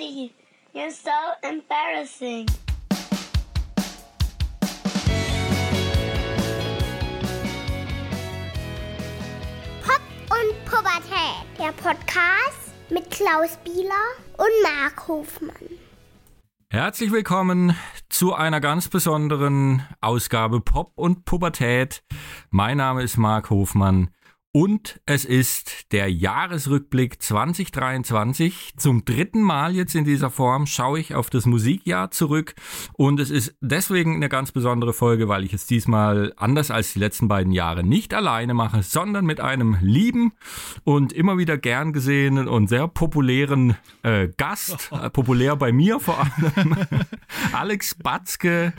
Daddy, you're so embarrassing. Pop und Pubertät, der Podcast mit Klaus Bieler und Mark Hofmann. Herzlich willkommen zu einer ganz besonderen Ausgabe Pop und Pubertät. Mein Name ist Mark Hofmann. Und es ist der Jahresrückblick 2023. Zum dritten Mal jetzt in dieser Form schaue ich auf das Musikjahr zurück. Und es ist deswegen eine ganz besondere Folge, weil ich es diesmal anders als die letzten beiden Jahre nicht alleine mache, sondern mit einem lieben und immer wieder gern gesehenen und sehr populären äh, Gast, äh, populär bei mir vor allem, Alex Batzke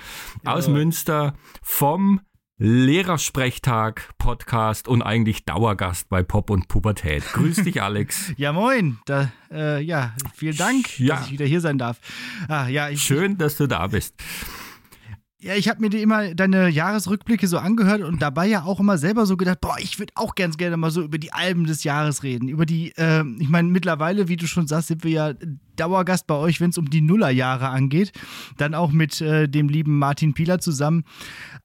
aus ja. Münster vom Lehrersprechtag, Podcast und eigentlich Dauergast bei Pop und Pubertät. Grüß dich, Alex. ja, moin. Da, äh, ja, vielen Dank, ja. dass ich wieder hier sein darf. Ah, ja, ich, Schön, dass du da bist. Ja, ich habe mir die immer deine Jahresrückblicke so angehört und dabei ja auch immer selber so gedacht, boah, ich würde auch ganz gerne mal so über die Alben des Jahres reden. Über die, äh, ich meine, mittlerweile, wie du schon sagst, sind wir ja Dauergast bei euch, wenn es um die Nullerjahre angeht. Dann auch mit äh, dem lieben Martin Pieler zusammen.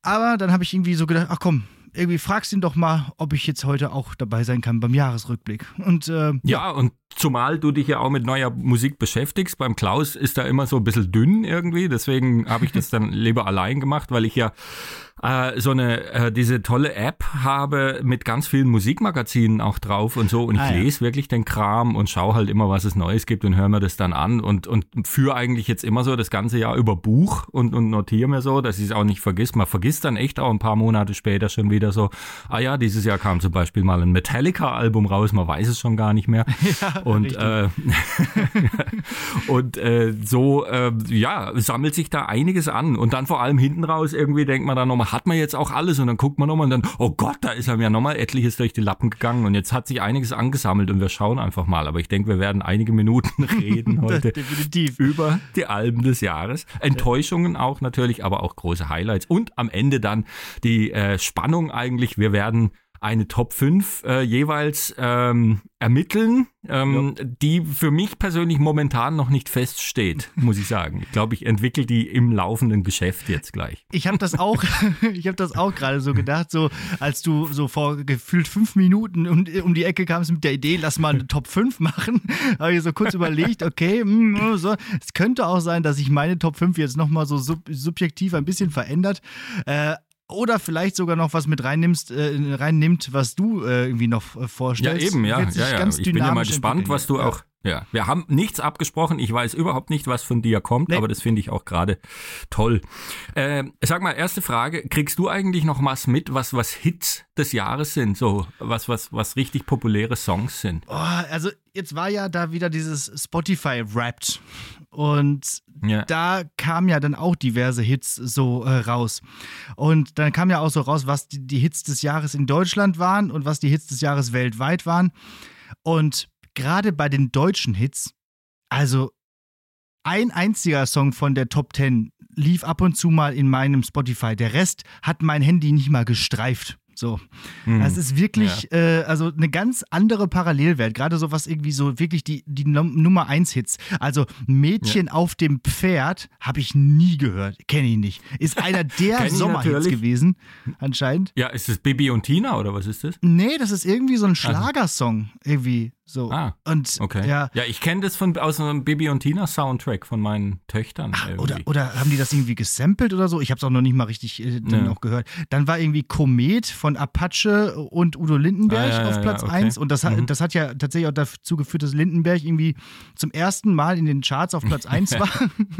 Aber dann habe ich irgendwie so gedacht, ach komm, irgendwie fragst ihn doch mal, ob ich jetzt heute auch dabei sein kann beim Jahresrückblick. Und äh, ja. und zumal du dich ja auch mit neuer Musik beschäftigst. Beim Klaus ist da immer so ein bisschen dünn irgendwie. Deswegen habe ich das dann lieber allein gemacht, weil ich ja äh, so eine äh, diese tolle App habe mit ganz vielen Musikmagazinen auch drauf und so und ich ah, ja. lese wirklich den Kram und schaue halt immer, was es Neues gibt und höre mir das dann an und und führe eigentlich jetzt immer so das ganze Jahr über Buch und und notiere mir so, dass ich es auch nicht vergiss. Man vergisst dann echt auch ein paar Monate später schon wieder so, ah ja, dieses Jahr kam zum Beispiel mal ein Metallica-Album raus, man weiß es schon gar nicht mehr. Ja, und äh, und äh, so äh, ja sammelt sich da einiges an und dann vor allem hinten raus irgendwie denkt man dann nochmal hat man jetzt auch alles und dann guckt man nochmal und dann, oh Gott, da ist einem ja nochmal etliches durch die Lappen gegangen und jetzt hat sich einiges angesammelt und wir schauen einfach mal. Aber ich denke, wir werden einige Minuten reden heute Definitiv. über die Alben des Jahres. Enttäuschungen auch natürlich, aber auch große Highlights und am Ende dann die äh, Spannung eigentlich. Wir werden eine Top 5 äh, jeweils ähm, ermitteln, ähm, ja. die für mich persönlich momentan noch nicht feststeht, muss ich sagen. Ich glaube, ich entwickle die im laufenden Geschäft jetzt gleich. Ich habe das auch, ich habe das auch gerade so gedacht, so als du so vor gefühlt fünf Minuten um, um die Ecke kamst mit der Idee, lass mal eine Top 5 machen, habe ich so kurz überlegt, okay, mh, hm, so, es könnte auch sein, dass sich meine Top 5 jetzt nochmal so sub subjektiv ein bisschen verändert. Äh, oder vielleicht sogar noch was mit reinnimmst, äh, reinnimmt, was du äh, irgendwie noch äh, vorstellst. Ja, eben, ja. ja, ja. ich bin ja mal gespannt, was du auch. Ja, wir haben nichts abgesprochen. Ich weiß überhaupt nicht, was von dir kommt, nee. aber das finde ich auch gerade toll. Äh, sag mal, erste Frage: Kriegst du eigentlich noch was mit, was was Hits des Jahres sind? So was was was richtig populäre Songs sind? Oh, also jetzt war ja da wieder dieses Spotify Wrapped und ja. da kamen ja dann auch diverse Hits so äh, raus. Und dann kam ja auch so raus, was die, die, Hits des Jahres in Deutschland waren und was die Hits des Jahres weltweit waren. Und gerade bei den deutschen Hits, also ein einziger Song von der Top 10 lief ab und zu mal in meinem Spotify. Der Rest hat mein Handy nicht mal gestreift. So. Mhm. Das ist wirklich, ja. äh, also eine ganz andere Parallelwelt. Gerade so was irgendwie so wirklich die, die Nummer 1 Hits. Also Mädchen ja. auf dem Pferd habe ich nie gehört. Kenne ich nicht. Ist einer der Sommerhits gewesen, anscheinend. Ja, ist es Bibi und Tina oder was ist das? Nee, das ist irgendwie so ein Schlagersong. Irgendwie. So. Ah, und okay. Ja, ja ich kenne das von aus einem Bibi und Tina Soundtrack von meinen Töchtern. Ach, oder, oder haben die das irgendwie gesampelt oder so? Ich habe es auch noch nicht mal richtig äh, ja. noch gehört. Dann war irgendwie Komet von Apache und Udo Lindenberg ah, ja, auf Platz ja, okay. 1 und das hat, mhm. das hat ja tatsächlich auch dazu geführt, dass Lindenberg irgendwie zum ersten Mal in den Charts auf Platz 1 war.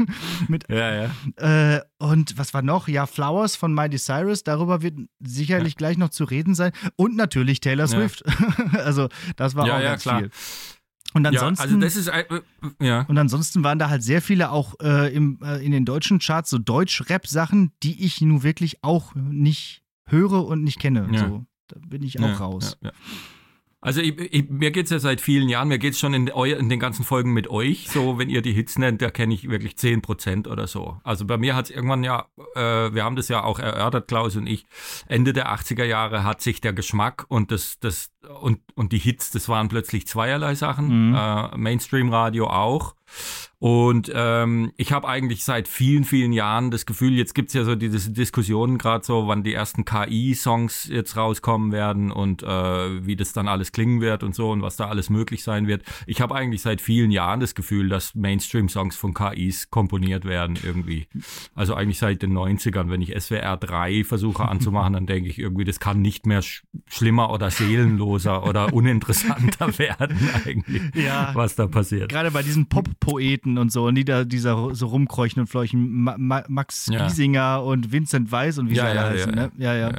Mit, ja, ja. Äh, und was war noch? Ja, Flowers von Miley Cyrus, darüber wird sicherlich gleich noch zu reden sein. Und natürlich Taylor Swift. also das war auch ganz klar viel. Und ansonsten, ja, also ist, äh, ja. Und ansonsten waren da halt sehr viele auch äh, im, äh, in den deutschen Charts so Deutsch-Rap-Sachen, die ich nun wirklich auch nicht höre und nicht kenne. Ja. So, da bin ich auch raus. Ja, also ich, ich, mir geht's ja seit vielen Jahren, mir geht's schon in, eu, in den ganzen Folgen mit euch, so wenn ihr die Hits nennt, da kenne ich wirklich 10% oder so. Also bei mir hat's irgendwann ja, äh, wir haben das ja auch erörtert, Klaus und ich, Ende der 80er Jahre hat sich der Geschmack und das, das und, und die Hits, das waren plötzlich zweierlei Sachen. Mhm. Äh, Mainstream-Radio auch. Und ähm, ich habe eigentlich seit vielen, vielen Jahren das Gefühl, jetzt gibt's ja so diese Diskussionen gerade so, wann die ersten KI-Songs jetzt rauskommen werden und äh, wie das dann alles klingen wird und so und was da alles möglich sein wird. Ich habe eigentlich seit vielen Jahren das Gefühl, dass Mainstream-Songs von KIs komponiert werden irgendwie. Also eigentlich seit den 90ern, wenn ich SWR 3 versuche anzumachen, dann denke ich irgendwie, das kann nicht mehr sch schlimmer oder seelenloser oder uninteressanter werden eigentlich, ja, was da passiert. Gerade bei diesen Pop-Poeten Leuten und so, und die da dieser so rumkreuchen und fleuchen, Ma Ma Max ja. Giesinger und Vincent Weiss und wie ja, sie alle ja, heißen, ne? Ja, ja.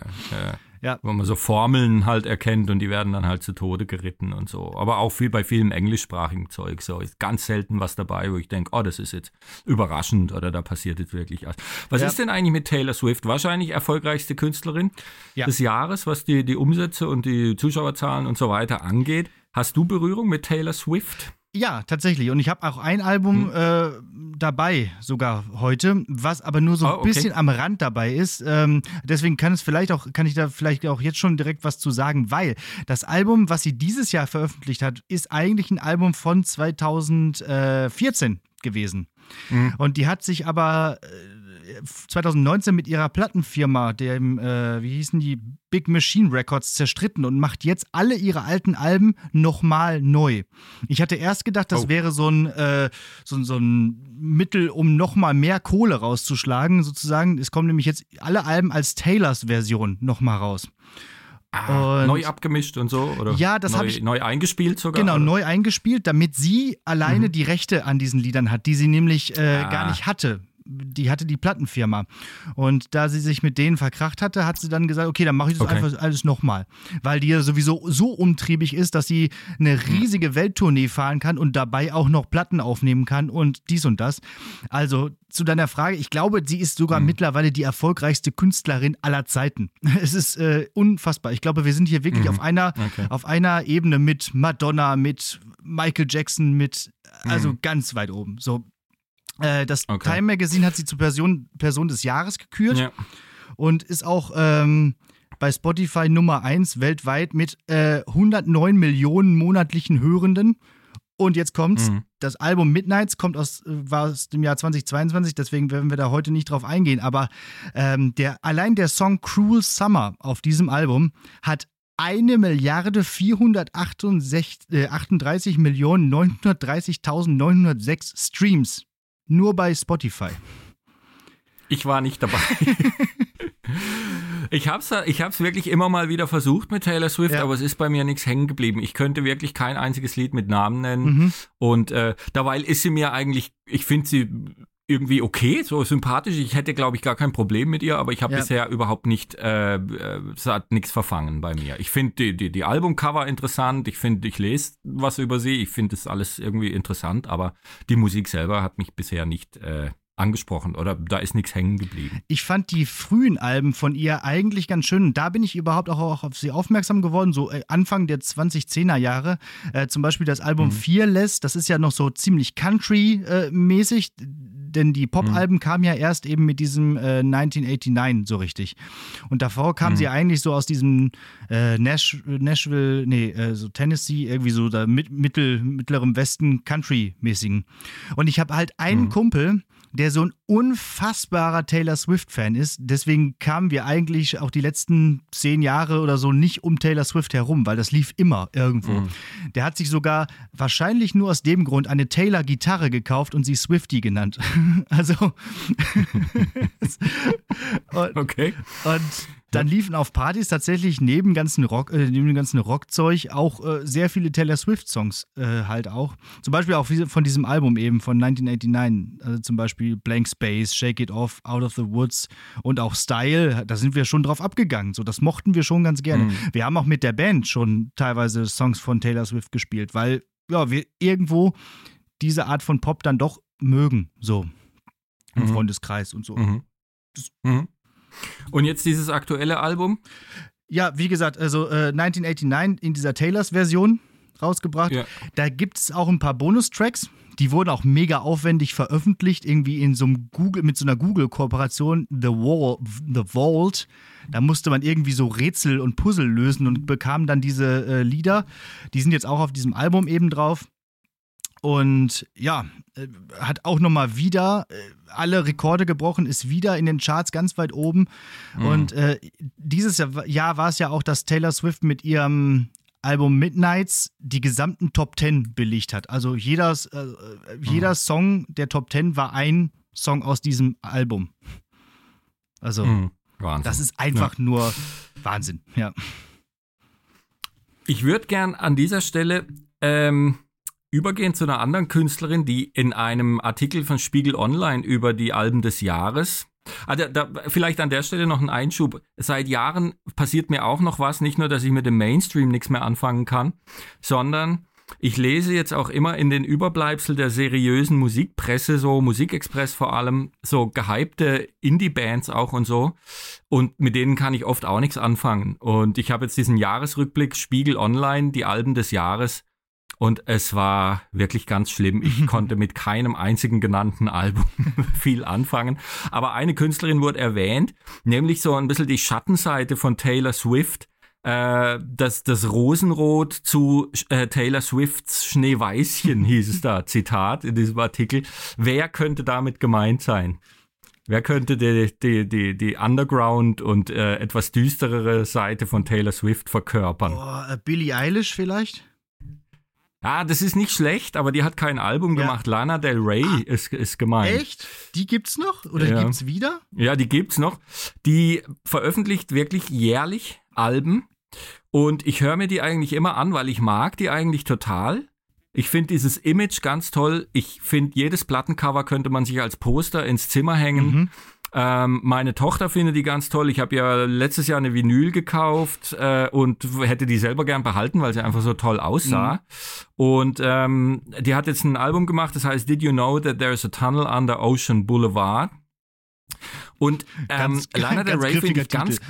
Ja. Wo man so Formeln halt erkennt und die werden dann halt zu Tode geritten und so. Aber auch viel bei vielem englischsprachigen Zeug. So ist ganz selten was dabei, wo ich denke, oh, das ist jetzt überraschend oder da passiert jetzt wirklich was. Was ja. ist denn eigentlich mit Taylor Swift? Wahrscheinlich erfolgreichste Künstlerin ja. des Jahres, was die, die Umsätze und die Zuschauerzahlen und so weiter angeht. Hast du Berührung mit Taylor Swift? Ja, tatsächlich. Und ich habe auch ein Album hm. äh, dabei, sogar heute, was aber nur so ein oh, okay. bisschen am Rand dabei ist. Ähm, deswegen kann es vielleicht auch, kann ich da vielleicht auch jetzt schon direkt was zu sagen, weil das Album, was sie dieses Jahr veröffentlicht hat, ist eigentlich ein Album von 2014 gewesen. Mhm. Und die hat sich aber. Äh, 2019 mit ihrer Plattenfirma, dem, äh, wie hießen die, Big Machine Records, zerstritten und macht jetzt alle ihre alten Alben nochmal neu. Ich hatte erst gedacht, das oh. wäre so ein, äh, so, so ein Mittel, um nochmal mehr Kohle rauszuschlagen, sozusagen. Es kommen nämlich jetzt alle Alben als Taylors Version nochmal raus. Ah, neu abgemischt und so? Oder ja, das habe ich. Neu eingespielt sogar? Genau, oder? neu eingespielt, damit sie alleine mhm. die Rechte an diesen Liedern hat, die sie nämlich äh, ah. gar nicht hatte die hatte die Plattenfirma. Und da sie sich mit denen verkracht hatte, hat sie dann gesagt, okay, dann mache ich das okay. einfach alles nochmal. Weil die ja sowieso so umtriebig ist, dass sie eine riesige Welttournee fahren kann und dabei auch noch Platten aufnehmen kann und dies und das. Also zu deiner Frage, ich glaube, sie ist sogar mhm. mittlerweile die erfolgreichste Künstlerin aller Zeiten. Es ist äh, unfassbar. Ich glaube, wir sind hier wirklich mhm. auf, einer, okay. auf einer Ebene mit Madonna, mit Michael Jackson, mit, also mhm. ganz weit oben. So, äh, das okay. Time Magazine hat sie zur Person, Person des Jahres gekürt ja. und ist auch ähm, bei Spotify Nummer 1 weltweit mit äh, 109 Millionen monatlichen Hörenden. Und jetzt kommt's. Mhm. Das Album Midnights kommt aus, äh, war aus dem Jahr 2022, deswegen werden wir da heute nicht drauf eingehen. Aber ähm, der, allein der Song Cruel Summer auf diesem Album hat eine Milliarde 438 äh, Millionen 930.906 Streams nur bei Spotify. Ich war nicht dabei. ich hab's, ich hab's wirklich immer mal wieder versucht mit Taylor Swift, ja. aber es ist bei mir nichts hängen geblieben. Ich könnte wirklich kein einziges Lied mit Namen nennen. Mhm. Und äh, dabei ist sie mir eigentlich, ich finde sie irgendwie okay, so sympathisch. Ich hätte, glaube ich, gar kein Problem mit ihr, aber ich habe ja. bisher überhaupt nicht, äh, es hat nichts verfangen bei mir. Ich finde die, die, die Albumcover interessant, ich finde, ich lese was über sie, ich finde das alles irgendwie interessant, aber die Musik selber hat mich bisher nicht äh, angesprochen oder da ist nichts hängen geblieben. Ich fand die frühen Alben von ihr eigentlich ganz schön. Da bin ich überhaupt auch auf sie aufmerksam geworden, so äh, Anfang der 2010er Jahre. Äh, zum Beispiel das Album mhm. Fearless, das ist ja noch so ziemlich Country-mäßig. Äh, denn die Pop-Alben mhm. kamen ja erst eben mit diesem äh, 1989 so richtig. Und davor kam mhm. sie eigentlich so aus diesem äh, Nash, Nashville, nee, äh, so Tennessee, irgendwie so da mit, mittel, mittlerem Westen Country-mäßigen. Und ich habe halt einen mhm. Kumpel, der so ein unfassbarer Taylor Swift-Fan ist. Deswegen kamen wir eigentlich auch die letzten zehn Jahre oder so nicht um Taylor Swift herum, weil das lief immer irgendwo. Mhm. Der hat sich sogar wahrscheinlich nur aus dem Grund eine Taylor-Gitarre gekauft und sie Swifty genannt. also. okay. Und dann liefen auf Partys tatsächlich neben, ganzen Rock, äh, neben dem ganzen Rockzeug auch äh, sehr viele Taylor Swift-Songs äh, halt auch. Zum Beispiel auch von diesem Album eben von 1989. Also zum Beispiel Blank Space, Shake It Off, Out of the Woods und auch Style. Da sind wir schon drauf abgegangen. So, das mochten wir schon ganz gerne. Mhm. Wir haben auch mit der Band schon teilweise Songs von Taylor Swift gespielt, weil ja, wir irgendwo diese Art von Pop dann doch mögen. So. Im mhm. Freundeskreis und so. Mhm. mhm. Und jetzt dieses aktuelle Album? Ja, wie gesagt, also äh, 1989 in dieser Taylors Version rausgebracht. Ja. Da gibt es auch ein paar Bonustracks. Die wurden auch mega aufwendig veröffentlicht, irgendwie in so einem Google, mit so einer Google-Kooperation, The, Wall, The Vault. Da musste man irgendwie so Rätsel und Puzzle lösen und bekam dann diese äh, Lieder. Die sind jetzt auch auf diesem Album eben drauf. Und ja, äh, hat auch nochmal wieder äh, alle Rekorde gebrochen, ist wieder in den Charts ganz weit oben. Mhm. Und äh, dieses Jahr war es ja auch, dass Taylor Swift mit ihrem Album Midnights die gesamten Top Ten belegt hat. Also jeder, äh, jeder mhm. Song der Top Ten war ein Song aus diesem Album. Also, mhm. das ist einfach ja. nur Wahnsinn, ja. Ich würde gern an dieser Stelle ähm, übergehen zu einer anderen Künstlerin, die in einem Artikel von Spiegel Online über die Alben des Jahres also da, vielleicht an der Stelle noch ein Einschub. Seit Jahren passiert mir auch noch was, nicht nur, dass ich mit dem Mainstream nichts mehr anfangen kann, sondern ich lese jetzt auch immer in den Überbleibsel der seriösen Musikpresse, so Musikexpress vor allem, so gehypte Indie-Bands auch und so. Und mit denen kann ich oft auch nichts anfangen. Und ich habe jetzt diesen Jahresrückblick Spiegel Online, die Alben des Jahres. Und es war wirklich ganz schlimm. Ich konnte mit keinem einzigen genannten Album viel anfangen. Aber eine Künstlerin wurde erwähnt, nämlich so ein bisschen die Schattenseite von Taylor Swift äh, das, das Rosenrot zu äh, Taylor Swifts Schneeweißchen hieß es da, Zitat in diesem Artikel. Wer könnte damit gemeint sein? Wer könnte die, die, die, die Underground und äh, etwas düsterere Seite von Taylor Swift verkörpern? Oh, Billie Eilish vielleicht? Ja, das ist nicht schlecht, aber die hat kein Album ja. gemacht. Lana Del Rey ah, ist, ist gemeint. Echt? Die gibt's noch? Oder ja. gibt's wieder? Ja, die gibt's noch. Die veröffentlicht wirklich jährlich Alben und ich höre mir die eigentlich immer an, weil ich mag die eigentlich total. Ich finde dieses Image ganz toll. Ich finde, jedes Plattencover könnte man sich als Poster ins Zimmer hängen. Mhm. Ähm, meine Tochter findet die ganz toll. Ich habe ja letztes Jahr eine Vinyl gekauft äh, und hätte die selber gern behalten, weil sie einfach so toll aussah. Mhm. Und ähm, die hat jetzt ein Album gemacht, das heißt Did You Know That There's a Tunnel Under Ocean Boulevard? Und ähm, ganz, Lana Del Rey finde ich ganz,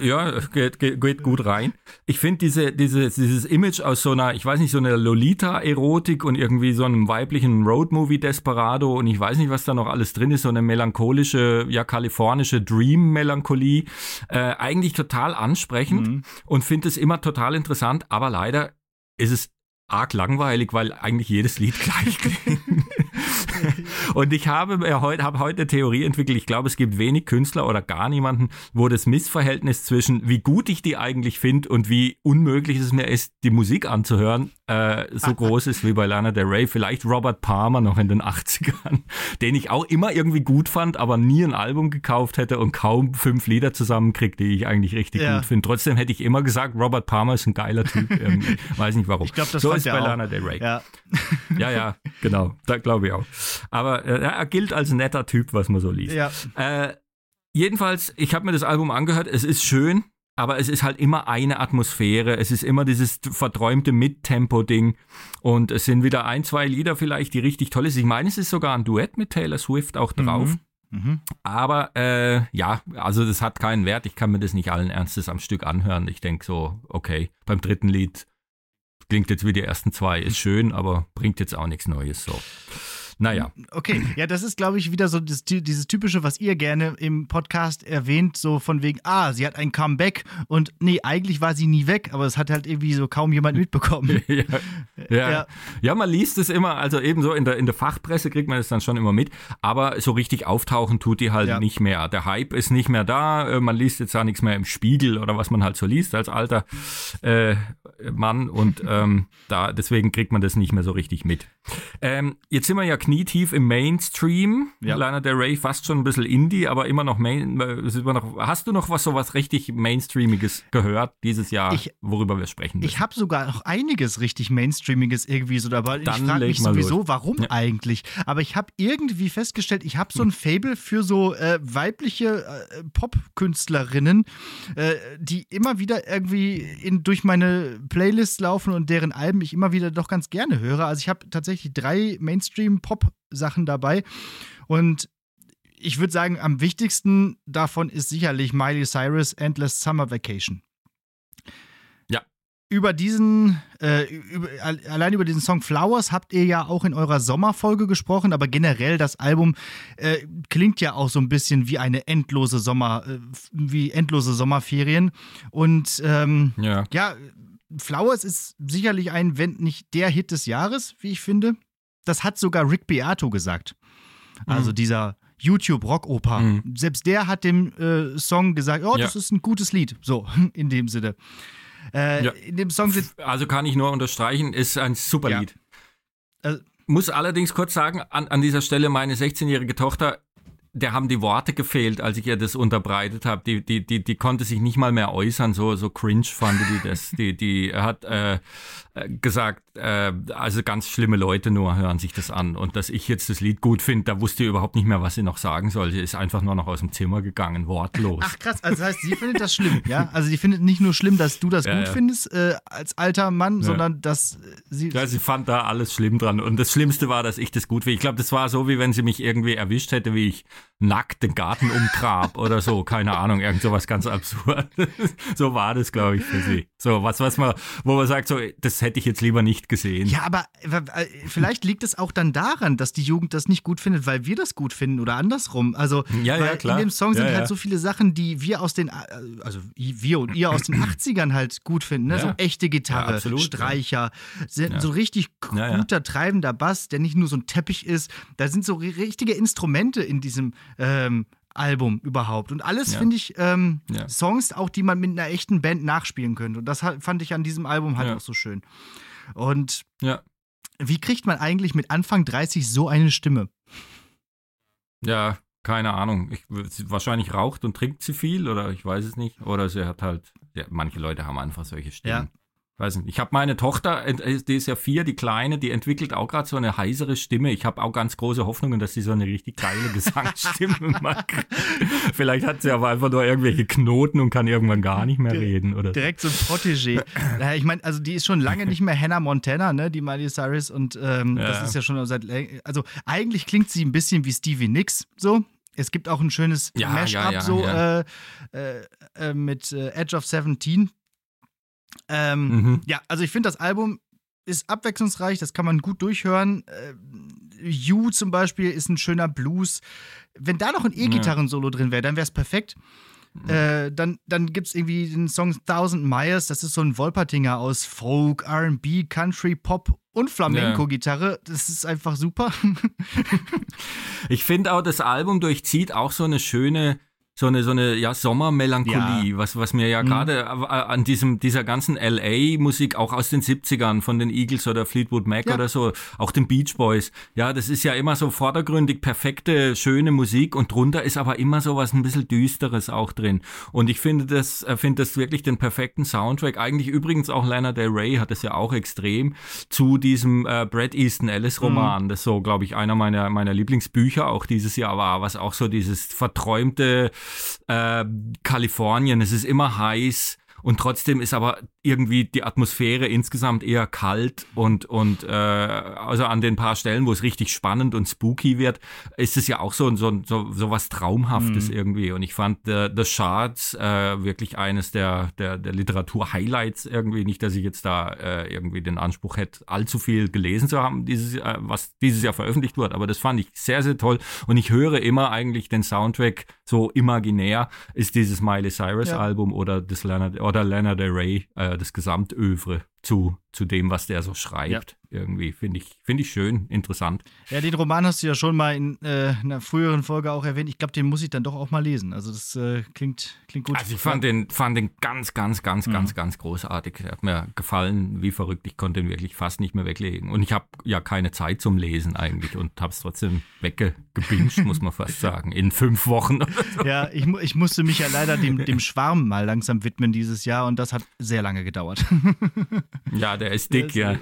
ja, geht, geht, geht gut rein. Ich finde diese, diese, dieses Image aus so einer, ich weiß nicht, so einer Lolita-Erotik und irgendwie so einem weiblichen Roadmovie-Desperado und ich weiß nicht, was da noch alles drin ist, so eine melancholische, ja, kalifornische Dream-Melancholie, äh, eigentlich total ansprechend mhm. und finde es immer total interessant, aber leider ist es arg langweilig, weil eigentlich jedes Lied gleich klingt. und ich habe heute, habe heute eine Theorie entwickelt. Ich glaube, es gibt wenig Künstler oder gar niemanden, wo das Missverhältnis zwischen wie gut ich die eigentlich finde und wie unmöglich es mir ist, die Musik anzuhören, äh, so groß ist wie bei Lana Del Rey. Vielleicht Robert Palmer noch in den 80ern, den ich auch immer irgendwie gut fand, aber nie ein Album gekauft hätte und kaum fünf Lieder zusammenkriegt, die ich eigentlich richtig ja. gut finde. Trotzdem hätte ich immer gesagt, Robert Palmer ist ein geiler Typ. Irgendwie. Weiß nicht warum. Ich glaube, das so ist bei Lana Del Rey. Ja, ja, ja genau. Da glaube ich auch. Aber äh, er gilt als netter Typ, was man so liest. Ja. Äh, jedenfalls, ich habe mir das Album angehört. Es ist schön, aber es ist halt immer eine Atmosphäre. Es ist immer dieses verträumte Mittempo-Ding. Und es sind wieder ein, zwei Lieder vielleicht, die richtig toll sind. Ich meine, es ist sogar ein Duett mit Taylor Swift auch drauf. Mhm. Mhm. Aber äh, ja, also das hat keinen Wert. Ich kann mir das nicht allen Ernstes am Stück anhören. Ich denke so, okay, beim dritten Lied klingt jetzt wie die ersten zwei, ist schön, aber bringt jetzt auch nichts Neues so. Naja. Okay, ja, das ist, glaube ich, wieder so das, dieses Typische, was ihr gerne im Podcast erwähnt, so von wegen, ah, sie hat ein Comeback und nee, eigentlich war sie nie weg, aber es hat halt irgendwie so kaum jemand mitbekommen. ja. Ja. ja. ja. man liest es immer, also ebenso in der, in der Fachpresse kriegt man es dann schon immer mit, aber so richtig auftauchen tut die halt ja. nicht mehr. Der Hype ist nicht mehr da, äh, man liest jetzt auch nichts mehr im Spiegel oder was man halt so liest als alter äh, Mann und ähm, da, deswegen kriegt man das nicht mehr so richtig mit. Ähm, jetzt sind wir ja knietief im Mainstream. Ja. Lana Del Rey fast schon ein bisschen Indie, aber immer noch Main. Äh, immer noch, hast du noch was so was richtig Mainstreamiges gehört dieses Jahr, ich, worüber wir sprechen? Müssen? Ich habe sogar noch einiges richtig Mainstreamiges irgendwie so dabei. Dann ich frage mich sowieso, los. warum ja. eigentlich? Aber ich habe irgendwie festgestellt, ich habe so ein Fable für so äh, weibliche äh, Popkünstlerinnen, äh, die immer wieder irgendwie in, durch meine Playlist laufen und deren Alben ich immer wieder doch ganz gerne höre. Also ich habe tatsächlich drei Mainstream-Pop Pop-Sachen dabei. Und ich würde sagen, am wichtigsten davon ist sicherlich Miley Cyrus Endless Summer Vacation. Ja. Über diesen, äh, über, allein über diesen Song Flowers habt ihr ja auch in eurer Sommerfolge gesprochen, aber generell das Album äh, klingt ja auch so ein bisschen wie eine endlose Sommer, äh, wie endlose Sommerferien. Und ähm, ja. ja Flowers ist sicherlich ein, wenn nicht der Hit des Jahres, wie ich finde. Das hat sogar Rick Beato gesagt. Also mhm. dieser YouTube-Rock-Oper. Mhm. Selbst der hat dem äh, Song gesagt, oh, das ja. ist ein gutes Lied. So, in dem Sinne. Äh, ja. In dem Song sind. Also kann ich nur unterstreichen, ist ein super ja. Lied. Also, Muss allerdings kurz sagen, an, an dieser Stelle meine 16-jährige Tochter der haben die Worte gefehlt, als ich ihr das unterbreitet habe. Die, die, die, die konnte sich nicht mal mehr äußern, so, so cringe fand die das. Die, die hat äh, äh, gesagt, äh, also ganz schlimme Leute nur hören sich das an. Und dass ich jetzt das Lied gut finde, da wusste ich überhaupt nicht mehr, was sie noch sagen soll. Sie ist einfach nur noch aus dem Zimmer gegangen, wortlos. Ach krass, also das heißt, sie findet das schlimm, ja? Also sie findet nicht nur schlimm, dass du das ja, gut ja. findest äh, als alter Mann, ja. sondern dass sie... Ja, sie fand da alles schlimm dran. Und das Schlimmste war, dass ich das gut finde. Ich glaube, das war so, wie wenn sie mich irgendwie erwischt hätte, wie ich nackt den Garten umgrab oder so. Keine Ahnung, irgend sowas ganz absurd. so war das, glaube ich, für sie. So, was, was man, wo man sagt, so, das hätte ich jetzt lieber nicht gesehen. Ja, aber äh, vielleicht liegt es auch dann daran, dass die Jugend das nicht gut findet, weil wir das gut finden oder andersrum. Also ja, ja, in dem Song sind ja, halt so viele Sachen, die wir aus den, äh, also wir und ihr aus den 80ern halt gut finden. Ne? So echte Gitarre, absolut, Streicher, so richtig guter, treibender Bass, der nicht nur so ein Teppich ist. Da sind so richtige Instrumente in diesem ähm, Album überhaupt. Und alles ja. finde ich ähm, ja. Songs, auch die man mit einer echten Band nachspielen könnte. Und das fand ich an diesem Album halt ja. auch so schön. Und wie kriegt man eigentlich mit Anfang 30 so eine Stimme? Ja, keine Ahnung. Ich, wahrscheinlich raucht und trinkt sie viel oder ich weiß es nicht. Oder sie hat halt, manche Leute haben einfach solche Stimmen. Ja weiß nicht. Ich habe meine Tochter, äh, die ist ja vier, die Kleine, die entwickelt auch gerade so eine heisere Stimme. Ich habe auch ganz große Hoffnungen, dass sie so eine richtig geile Gesangsstimme macht. Vielleicht hat sie aber einfach nur irgendwelche Knoten und kann irgendwann gar nicht mehr reden. Oder Direkt so ein Protégé. ich meine, also die ist schon lange nicht mehr Hannah Montana, ne, die Miley Cyrus. Und ähm, ja. das ist ja schon seit Also eigentlich klingt sie ein bisschen wie Stevie Nicks, so. Es gibt auch ein schönes ja, Mashup ja, so äh, äh, äh, mit äh, Edge of 17 ähm, mhm. Ja, also ich finde, das Album ist abwechslungsreich, das kann man gut durchhören. Äh, you zum Beispiel ist ein schöner Blues. Wenn da noch ein E-Gitarren-Solo drin wäre, dann wäre es perfekt. Mhm. Äh, dann dann gibt es irgendwie den Song Thousand Miles, das ist so ein Wolpertinger aus Folk, RB, Country, Pop und Flamenco-Gitarre. Das ist einfach super. ich finde auch, das Album durchzieht auch so eine schöne so eine so eine ja Sommermelancholie, ja. was was mir ja mhm. gerade äh, an diesem dieser ganzen LA Musik auch aus den 70ern von den Eagles oder Fleetwood Mac ja. oder so, auch den Beach Boys. Ja, das ist ja immer so vordergründig perfekte schöne Musik und drunter ist aber immer so was ein bisschen düsteres auch drin. Und ich finde das äh, finde das wirklich den perfekten Soundtrack. Eigentlich übrigens auch Lana Del Rey hat es ja auch extrem zu diesem äh, Brad Easton Ellis Roman, mhm. das so glaube ich einer meiner meiner Lieblingsbücher auch dieses Jahr war, was auch so dieses verträumte äh, Kalifornien, es ist immer heiß und trotzdem ist aber irgendwie die Atmosphäre insgesamt eher kalt und, und äh, also an den paar Stellen, wo es richtig spannend und spooky wird, ist es ja auch so, so, so, so was Traumhaftes mhm. irgendwie. Und ich fand äh, The Shards äh, wirklich eines der, der, der Literatur-Highlights irgendwie. Nicht, dass ich jetzt da äh, irgendwie den Anspruch hätte, allzu viel gelesen zu haben, dieses, äh, was dieses Jahr veröffentlicht wurde. Aber das fand ich sehr, sehr toll. Und ich höre immer eigentlich den Soundtrack so imaginär, ist dieses Miley Cyrus-Album ja. oder das Leonard, oder Leonard Ray, äh, das Gesamtövre zu, zu dem, was der so schreibt. Ja irgendwie. Finde ich, find ich schön, interessant. Ja, den Roman hast du ja schon mal in äh, einer früheren Folge auch erwähnt. Ich glaube, den muss ich dann doch auch mal lesen. Also das äh, klingt, klingt gut. Also ich fand den, fand den ganz, ganz, ganz, mhm. ganz, ganz großartig. Er hat mir gefallen, wie verrückt. Ich konnte ihn wirklich fast nicht mehr weglegen. Und ich habe ja keine Zeit zum Lesen eigentlich und habe es trotzdem weggebinged, muss man fast sagen, in fünf Wochen. So. Ja, ich, ich musste mich ja leider dem, dem Schwarm mal langsam widmen dieses Jahr und das hat sehr lange gedauert. Ja, der ist dick, ja.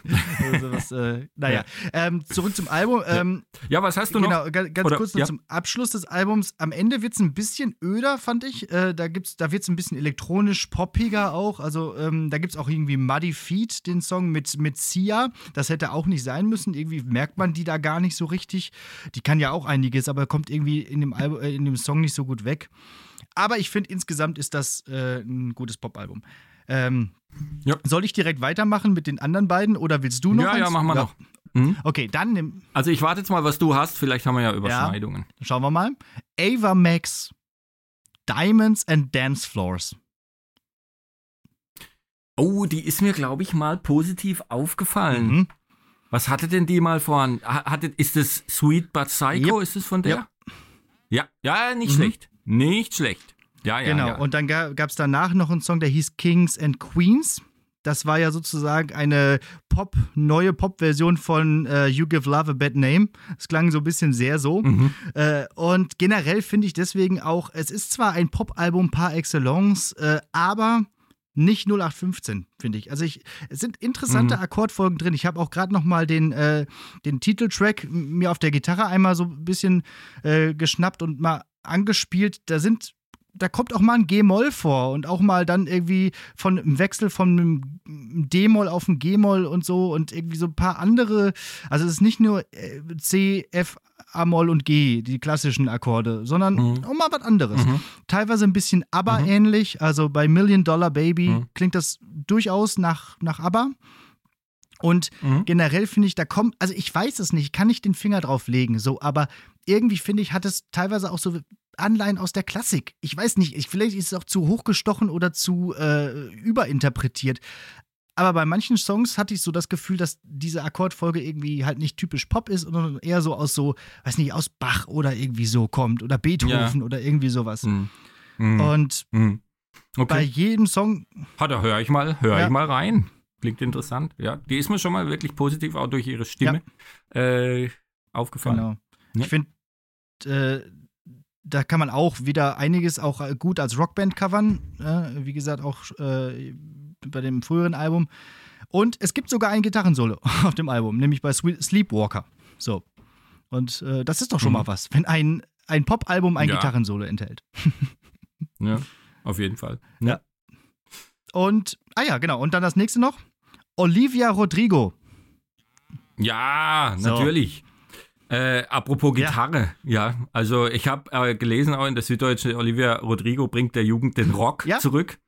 Also was, äh, naja, ja. Ähm, zurück zum Album. Ähm, ja, was hast du noch? Genau, ganz, ganz kurz noch ja. zum Abschluss des Albums. Am Ende wird es ein bisschen öder, fand ich. Äh, da da wird es ein bisschen elektronisch poppiger auch. Also ähm, da gibt es auch irgendwie Muddy Feet, den Song mit, mit Sia. Das hätte auch nicht sein müssen. Irgendwie merkt man die da gar nicht so richtig. Die kann ja auch einiges, aber kommt irgendwie in dem, Album, äh, in dem Song nicht so gut weg. Aber ich finde, insgesamt ist das äh, ein gutes Popalbum. Ähm, ja. Soll ich direkt weitermachen mit den anderen beiden oder willst du noch? Ja, eins? ja, machen wir ja. noch. Mhm. Okay, dann nimm. Also ich warte jetzt mal, was du hast. Vielleicht haben wir ja Überschneidungen. Ja, schauen wir mal. Ava Max, Diamonds and Dance Floors. Oh, die ist mir, glaube ich, mal positiv aufgefallen. Mhm. Was hatte denn die mal voran? Hatte, ist das Sweet But Psycho? Yep. Ist es von der? Ja, ja, ja nicht mhm. schlecht. Nicht schlecht. Ja, ja. Genau. Ja. Und dann gab es danach noch einen Song, der hieß Kings and Queens. Das war ja sozusagen eine Pop, neue Pop-Version von uh, You Give Love a Bad Name. Es klang so ein bisschen sehr so. Mhm. Uh, und generell finde ich deswegen auch, es ist zwar ein Pop-Album par excellence, uh, aber nicht 0815, finde ich. Also ich, es sind interessante mhm. Akkordfolgen drin. Ich habe auch gerade noch mal den, äh, den Titeltrack mir auf der Gitarre einmal so ein bisschen äh, geschnappt und mal angespielt. Da sind da kommt auch mal ein G-Moll vor und auch mal dann irgendwie von einem Wechsel von einem D-Moll auf ein G-Moll und so und irgendwie so ein paar andere. Also es ist nicht nur äh, C, F, A-Moll und G, die klassischen Akkorde, sondern mhm. auch mal was anderes. Mhm. Teilweise ein bisschen ABBA mhm. ähnlich. Also bei Million Dollar Baby mhm. klingt das durchaus nach, nach ABBA. Und mhm. generell finde ich, da kommt, also ich weiß es nicht, kann ich den Finger drauf legen, so, aber irgendwie finde ich, hat es teilweise auch so Anleihen aus der Klassik. Ich weiß nicht, ich, vielleicht ist es auch zu hochgestochen oder zu äh, überinterpretiert. Aber bei manchen Songs hatte ich so das Gefühl, dass diese Akkordfolge irgendwie halt nicht typisch Pop ist, sondern eher so aus so, weiß nicht, aus Bach oder irgendwie so kommt oder Beethoven ja. oder irgendwie sowas. Mhm. Mhm. Und mhm. Okay. bei jedem Song. Er, höre ich mal, höre ja. ich mal rein. Klingt interessant. Ja, die ist mir schon mal wirklich positiv auch durch ihre Stimme ja. äh, aufgefallen. Genau. Ich finde, äh, da kann man auch wieder einiges auch äh, gut als Rockband covern. Äh, wie gesagt, auch äh, bei dem früheren Album. Und es gibt sogar ein Gitarrensolo auf dem Album, nämlich bei Sleepwalker. So. Und äh, das ist doch schon mhm. mal was, wenn ein, ein Pop-Album ein ja. Gitarrensolo enthält. ja, auf jeden Fall. Ja. ja. Und, ah ja, genau. Und dann das nächste noch: Olivia Rodrigo. Ja, so. natürlich. Äh, apropos Gitarre, ja. ja also ich habe äh, gelesen auch in der Süddeutschen, Olivia Rodrigo bringt der Jugend den Rock ja. zurück.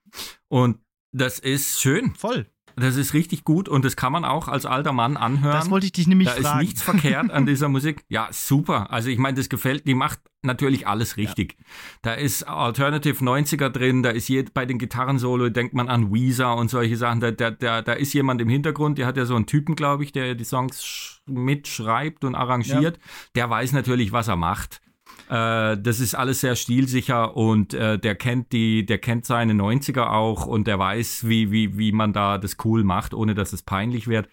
Und das ist schön. Voll. Das ist richtig gut und das kann man auch als alter Mann anhören. Das wollte ich dich nämlich da fragen. Da ist nichts verkehrt an dieser Musik. Ja, super. Also ich meine, das gefällt, die macht natürlich alles richtig. Ja. Da ist Alternative 90er drin, da ist je, bei den Gitarrensolo, denkt man an Weezer und solche Sachen. Da, da, da, da ist jemand im Hintergrund, der hat ja so einen Typen, glaube ich, der die Songs mitschreibt und arrangiert. Ja. Der weiß natürlich, was er macht. Äh, das ist alles sehr stilsicher und äh, der kennt die, der kennt seine 90er auch und der weiß, wie, wie, wie man da das cool macht, ohne dass es peinlich wird.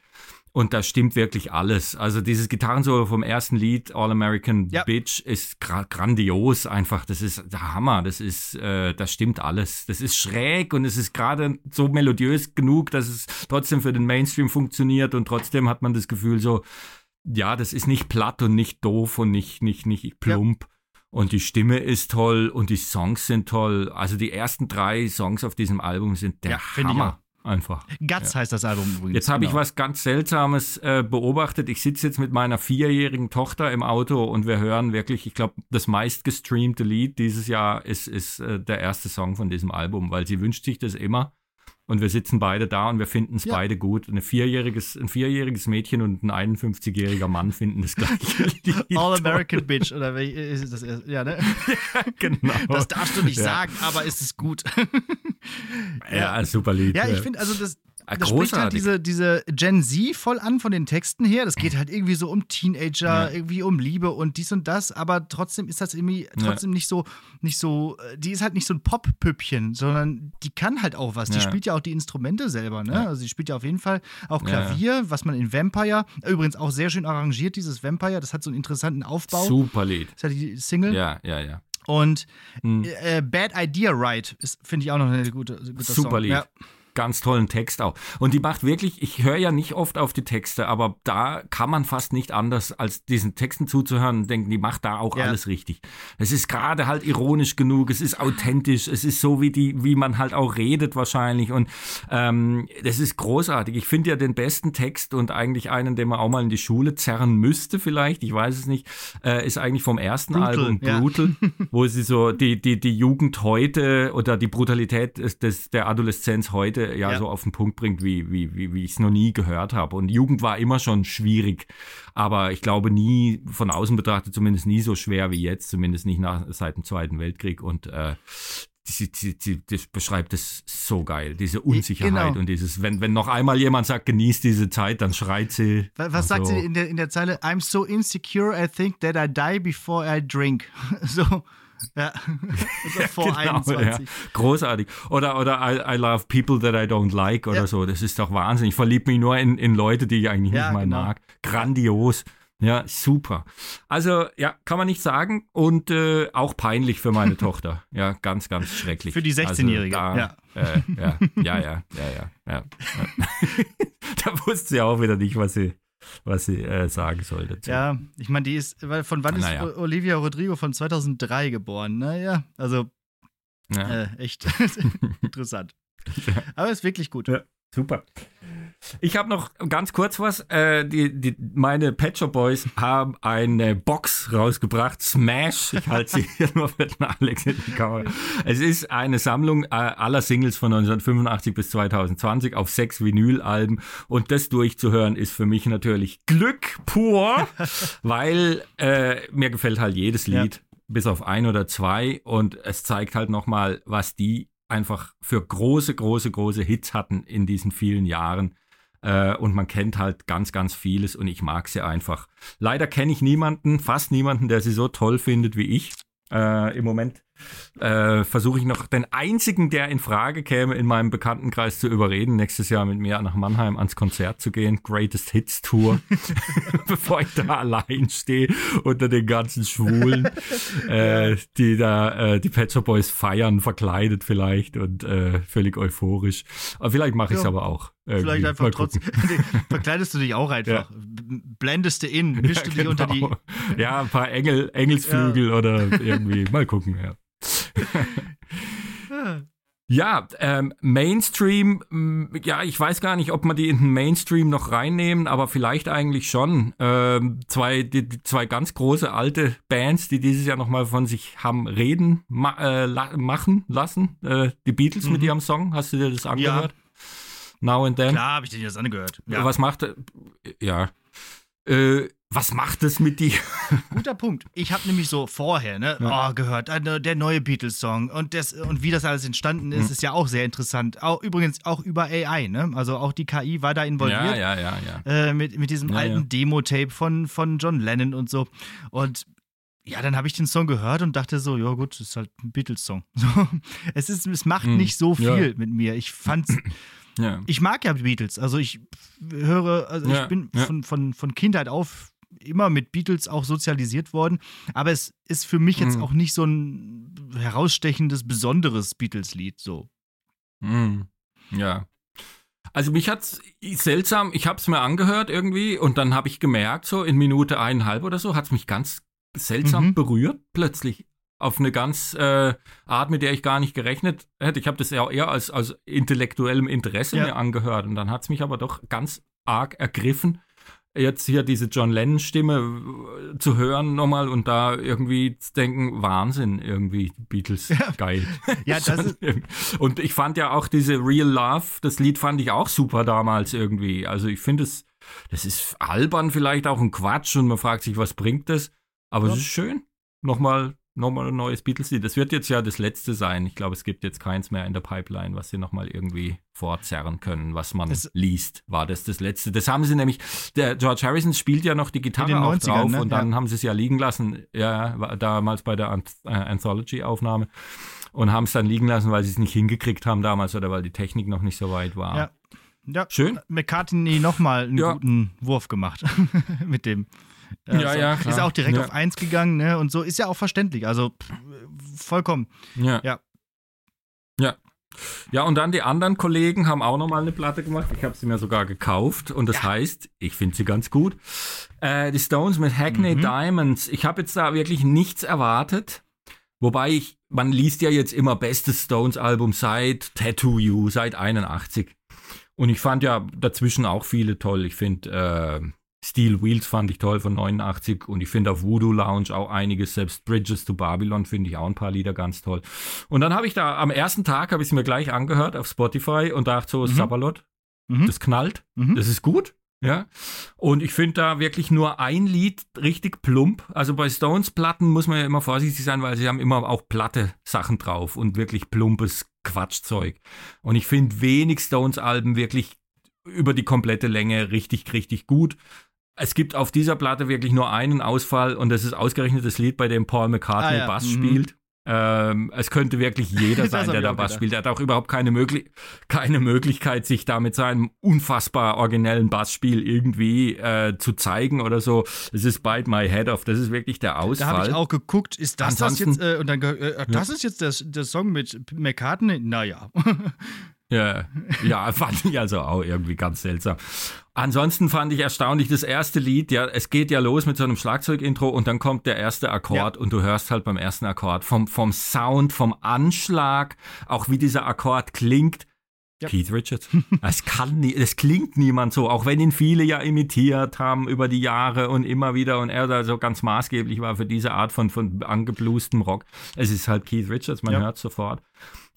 Und da stimmt wirklich alles. Also dieses Gitarrensolo vom ersten Lied, All American ja. Bitch, ist gra grandios einfach. Das ist der Hammer. Das ist, äh, das stimmt alles. Das ist schräg und es ist gerade so melodiös genug, dass es trotzdem für den Mainstream funktioniert und trotzdem hat man das Gefühl so, ja, das ist nicht platt und nicht doof und nicht, nicht, nicht plump. Ja. Und die Stimme ist toll und die Songs sind toll. Also die ersten drei Songs auf diesem Album sind der ja, Hammer. Einfach. Guts ja. heißt das Album übrigens. Jetzt habe genau. ich was ganz Seltsames äh, beobachtet. Ich sitze jetzt mit meiner vierjährigen Tochter im Auto und wir hören wirklich, ich glaube, das meistgestreamte Lied dieses Jahr ist, ist äh, der erste Song von diesem Album, weil sie wünscht sich das immer. Und wir sitzen beide da und wir finden es ja. beide gut. Eine vierjähriges, ein vierjähriges Mädchen und ein 51-jähriger Mann finden das gleiche. All American Bitch, oder wie ist das? Ja, ne? genau. Das darfst du nicht ja. sagen, aber ist es gut. ja, super Lied. Ja, ich finde, also das, Ah, das spricht halt diese, diese Gen Z voll an von den Texten her. Das geht halt irgendwie so um Teenager, ja. irgendwie um Liebe und dies und das, aber trotzdem ist das irgendwie trotzdem ja. nicht so, nicht so, die ist halt nicht so ein Pop-Püppchen, sondern die kann halt auch was. Die ja. spielt ja auch die Instrumente selber, ne? Also die spielt ja auf jeden Fall auch Klavier, was man in Vampire, übrigens auch sehr schön arrangiert, dieses Vampire, das hat so einen interessanten Aufbau. Super Lied. Das ist ja die Single. Ja, ja, ja. Und hm. äh, Bad Idea Right ist, finde ich, auch noch eine gute, gute Super Song. Lied. Ja ganz tollen Text auch. Und die macht wirklich, ich höre ja nicht oft auf die Texte, aber da kann man fast nicht anders, als diesen Texten zuzuhören und denken, die macht da auch ja. alles richtig. Es ist gerade halt ironisch genug, es ist authentisch, es ist so, wie die, wie man halt auch redet wahrscheinlich. Und ähm, das ist großartig. Ich finde ja den besten Text und eigentlich einen, den man auch mal in die Schule zerren müsste, vielleicht, ich weiß es nicht, äh, ist eigentlich vom ersten Brutal, Album Brutal, ja. wo sie so die, die, die Jugend heute oder die Brutalität des der Adoleszenz heute ja, ja, so auf den Punkt bringt, wie, wie, wie, wie ich es noch nie gehört habe. Und Jugend war immer schon schwierig, aber ich glaube nie, von außen betrachtet, zumindest nie so schwer wie jetzt, zumindest nicht nach, seit dem Zweiten Weltkrieg. Und äh, sie, sie, sie, das beschreibt es so geil, diese Unsicherheit genau. und dieses, wenn, wenn noch einmal jemand sagt, genieß diese Zeit, dann schreit sie. Was, was sagt sie in der, in der Zeile? I'm so insecure, I think that I die before I drink. so. Ja, vor genau, 21. Ja. Großartig. Oder, oder I, I, love people that I don't like oder ja. so. Das ist doch Wahnsinn. Ich verliebe mich nur in, in Leute, die ich eigentlich ja, nicht mal genau. mag. Grandios. Ja, super. Also, ja, kann man nicht sagen. Und äh, auch peinlich für meine Tochter. Ja, ganz, ganz schrecklich. Für die 16-Jährige. Also, ja. Äh, ja. ja, ja, ja, ja, ja, da wusste sie auch wieder nicht, was sie, was sie äh, sagen soll dazu. Ja, ich meine, die ist, weil von wann naja. ist Olivia Rodrigo von 2003 geboren? Naja, also ja. Äh, echt interessant. Aber ist wirklich gut. Ja, super. Ich habe noch ganz kurz was. Äh, die, die, meine Pet Shop Boys haben eine Box rausgebracht. Smash. Ich halte sie hier nur für den Alex in die Kamera. Es ist eine Sammlung äh, aller Singles von 1985 bis 2020 auf sechs Vinylalben. Und das durchzuhören ist für mich natürlich Glück pur, weil äh, mir gefällt halt jedes Lied. Ja. Bis auf ein oder zwei und es zeigt halt nochmal, was die einfach für große, große, große Hits hatten in diesen vielen Jahren. Äh, und man kennt halt ganz, ganz vieles und ich mag sie einfach. Leider kenne ich niemanden, fast niemanden, der sie so toll findet wie ich. Äh, Im Moment äh, versuche ich noch den einzigen, der in Frage käme, in meinem Bekanntenkreis zu überreden, nächstes Jahr mit mir nach Mannheim ans Konzert zu gehen. Greatest Hits Tour. Bevor ich da allein stehe unter den ganzen Schwulen, äh, die da äh, die Pet Shop Boys feiern, verkleidet vielleicht und äh, völlig euphorisch. Aber vielleicht mache ich es ja. aber auch. Irgendwie. Vielleicht einfach trotzdem. verkleidest du dich auch einfach. Ja. Blendest du in, mischst ja, du dich unter die. Genau. Ja, ein paar Engel, Engelsflügel ja. oder irgendwie. Mal gucken, ja. Ja, ähm, Mainstream, mm, ja, ich weiß gar nicht, ob man die in den Mainstream noch reinnehmen, aber vielleicht eigentlich schon. Ähm, zwei, die, die zwei ganz große alte Bands, die dieses Jahr nochmal von sich haben reden ma äh, la machen lassen. Äh, die Beatles mhm. mit ihrem Song, hast du dir das angehört? Ja. Now and Then? Klar, habe ich dir das angehört. Ja. Was macht, ja, äh, was macht es mit dir? Guter Punkt. Ich habe nämlich so vorher ne, ja. oh, gehört, äh, der neue Beatles-Song und, und wie das alles entstanden ist, mhm. ist ja auch sehr interessant. Auch, übrigens auch über AI, ne? Also auch die KI war da involviert. Ja, ja, ja, ja. Äh, mit, mit diesem ja, alten ja. Demo-Tape von, von John Lennon und so. Und ja, dann habe ich den Song gehört und dachte so, ja gut, das ist halt ein Beatles-Song. So, es, ist, es macht mhm. nicht so viel mit mir. Ich fand's. Ja. Ich mag ja Beatles. Also ich höre, also ich bin von, von, von Kindheit auf immer mit Beatles auch sozialisiert worden. Aber es ist für mich jetzt mhm. auch nicht so ein herausstechendes, besonderes Beatles-Lied. So. Mhm. Ja. Also mich hat's seltsam, ich habe es mir angehört irgendwie und dann habe ich gemerkt, so in Minute eineinhalb oder so, hat es mich ganz seltsam mhm. berührt, plötzlich. Auf eine ganz äh, Art, mit der ich gar nicht gerechnet hätte. Ich habe das ja eher als, als intellektuellem Interesse ja. mir angehört und dann hat es mich aber doch ganz arg ergriffen jetzt hier diese John Lennon-Stimme äh, zu hören nochmal und da irgendwie zu denken, Wahnsinn, irgendwie, Beatles, ja. geil. ja, das ist und ich fand ja auch diese Real Love, das Lied fand ich auch super damals irgendwie. Also ich finde es, das ist albern vielleicht auch ein Quatsch und man fragt sich, was bringt das? Aber es ist schön, nochmal nochmal ein neues Beatles-Lied. Das wird jetzt ja das letzte sein. Ich glaube, es gibt jetzt keins mehr in der Pipeline, was sie nochmal irgendwie fortzerren können, was man das liest. War das das letzte? Das haben sie nämlich, der George Harrison spielt ja noch die Gitarre auch drauf ne? und dann ja. haben sie es ja liegen lassen, ja, damals bei der äh, Anthology-Aufnahme und haben es dann liegen lassen, weil sie es nicht hingekriegt haben damals oder weil die Technik noch nicht so weit war. Ja. Ja, Schön. McCartney nochmal einen ja. guten Wurf gemacht mit dem. Äh, ja, so. ja, klar. Ist auch direkt ja. auf 1 gegangen, ne? Und so ist ja auch verständlich. Also pff, vollkommen. Ja. Ja. Ja. Ja, und dann die anderen Kollegen haben auch nochmal eine Platte gemacht. Ich habe sie mir sogar gekauft und das ja. heißt, ich finde sie ganz gut. Äh, die Stones mit Hackney mhm. Diamonds. Ich habe jetzt da wirklich nichts erwartet. Wobei ich, man liest ja jetzt immer bestes Stones-Album seit Tattoo You, seit 81. Und ich fand ja dazwischen auch viele toll. Ich finde äh, Steel Wheels fand ich toll von 89 und ich finde auf Voodoo Lounge auch einiges, selbst Bridges to Babylon finde ich auch ein paar Lieder ganz toll. Und dann habe ich da am ersten Tag habe ich es mir gleich angehört auf Spotify und dachte so, mhm. Sabalot, mhm. das knallt, mhm. das ist gut. Ja. Und ich finde da wirklich nur ein Lied richtig plump. Also bei Stones-Platten muss man ja immer vorsichtig sein, weil sie haben immer auch platte Sachen drauf und wirklich plumpes Quatschzeug. Und ich finde wenig Stones-Alben wirklich über die komplette Länge richtig, richtig gut. Es gibt auf dieser Platte wirklich nur einen Ausfall und das ist ausgerechnet das Lied, bei dem Paul McCartney ah, ja. Bass mhm. spielt. Ähm, es könnte wirklich jeder sein, der da Bass spielt. Er hat auch überhaupt keine, Möglich keine Möglichkeit, sich da mit seinem unfassbar originellen Bassspiel irgendwie äh, zu zeigen oder so. Es ist Bite My Head Off. Das ist wirklich der Ausfall. Da habe ich auch geguckt, ist das Ansonsten, das jetzt, äh, und dann, äh, das ja. ist jetzt das, der Song mit McCartney? Naja. Ja, ja, fand ich also auch irgendwie ganz seltsam. Ansonsten fand ich erstaunlich das erste Lied, ja, es geht ja los mit so einem Schlagzeugintro und dann kommt der erste Akkord ja. und du hörst halt beim ersten Akkord vom, vom Sound, vom Anschlag, auch wie dieser Akkord klingt. Ja. Keith Richards. Es kann nie, es klingt niemand so, auch wenn ihn viele ja imitiert haben über die Jahre und immer wieder und er da so ganz maßgeblich war für diese Art von, von angeblustem Rock. Es ist halt Keith Richards, man ja. hört sofort.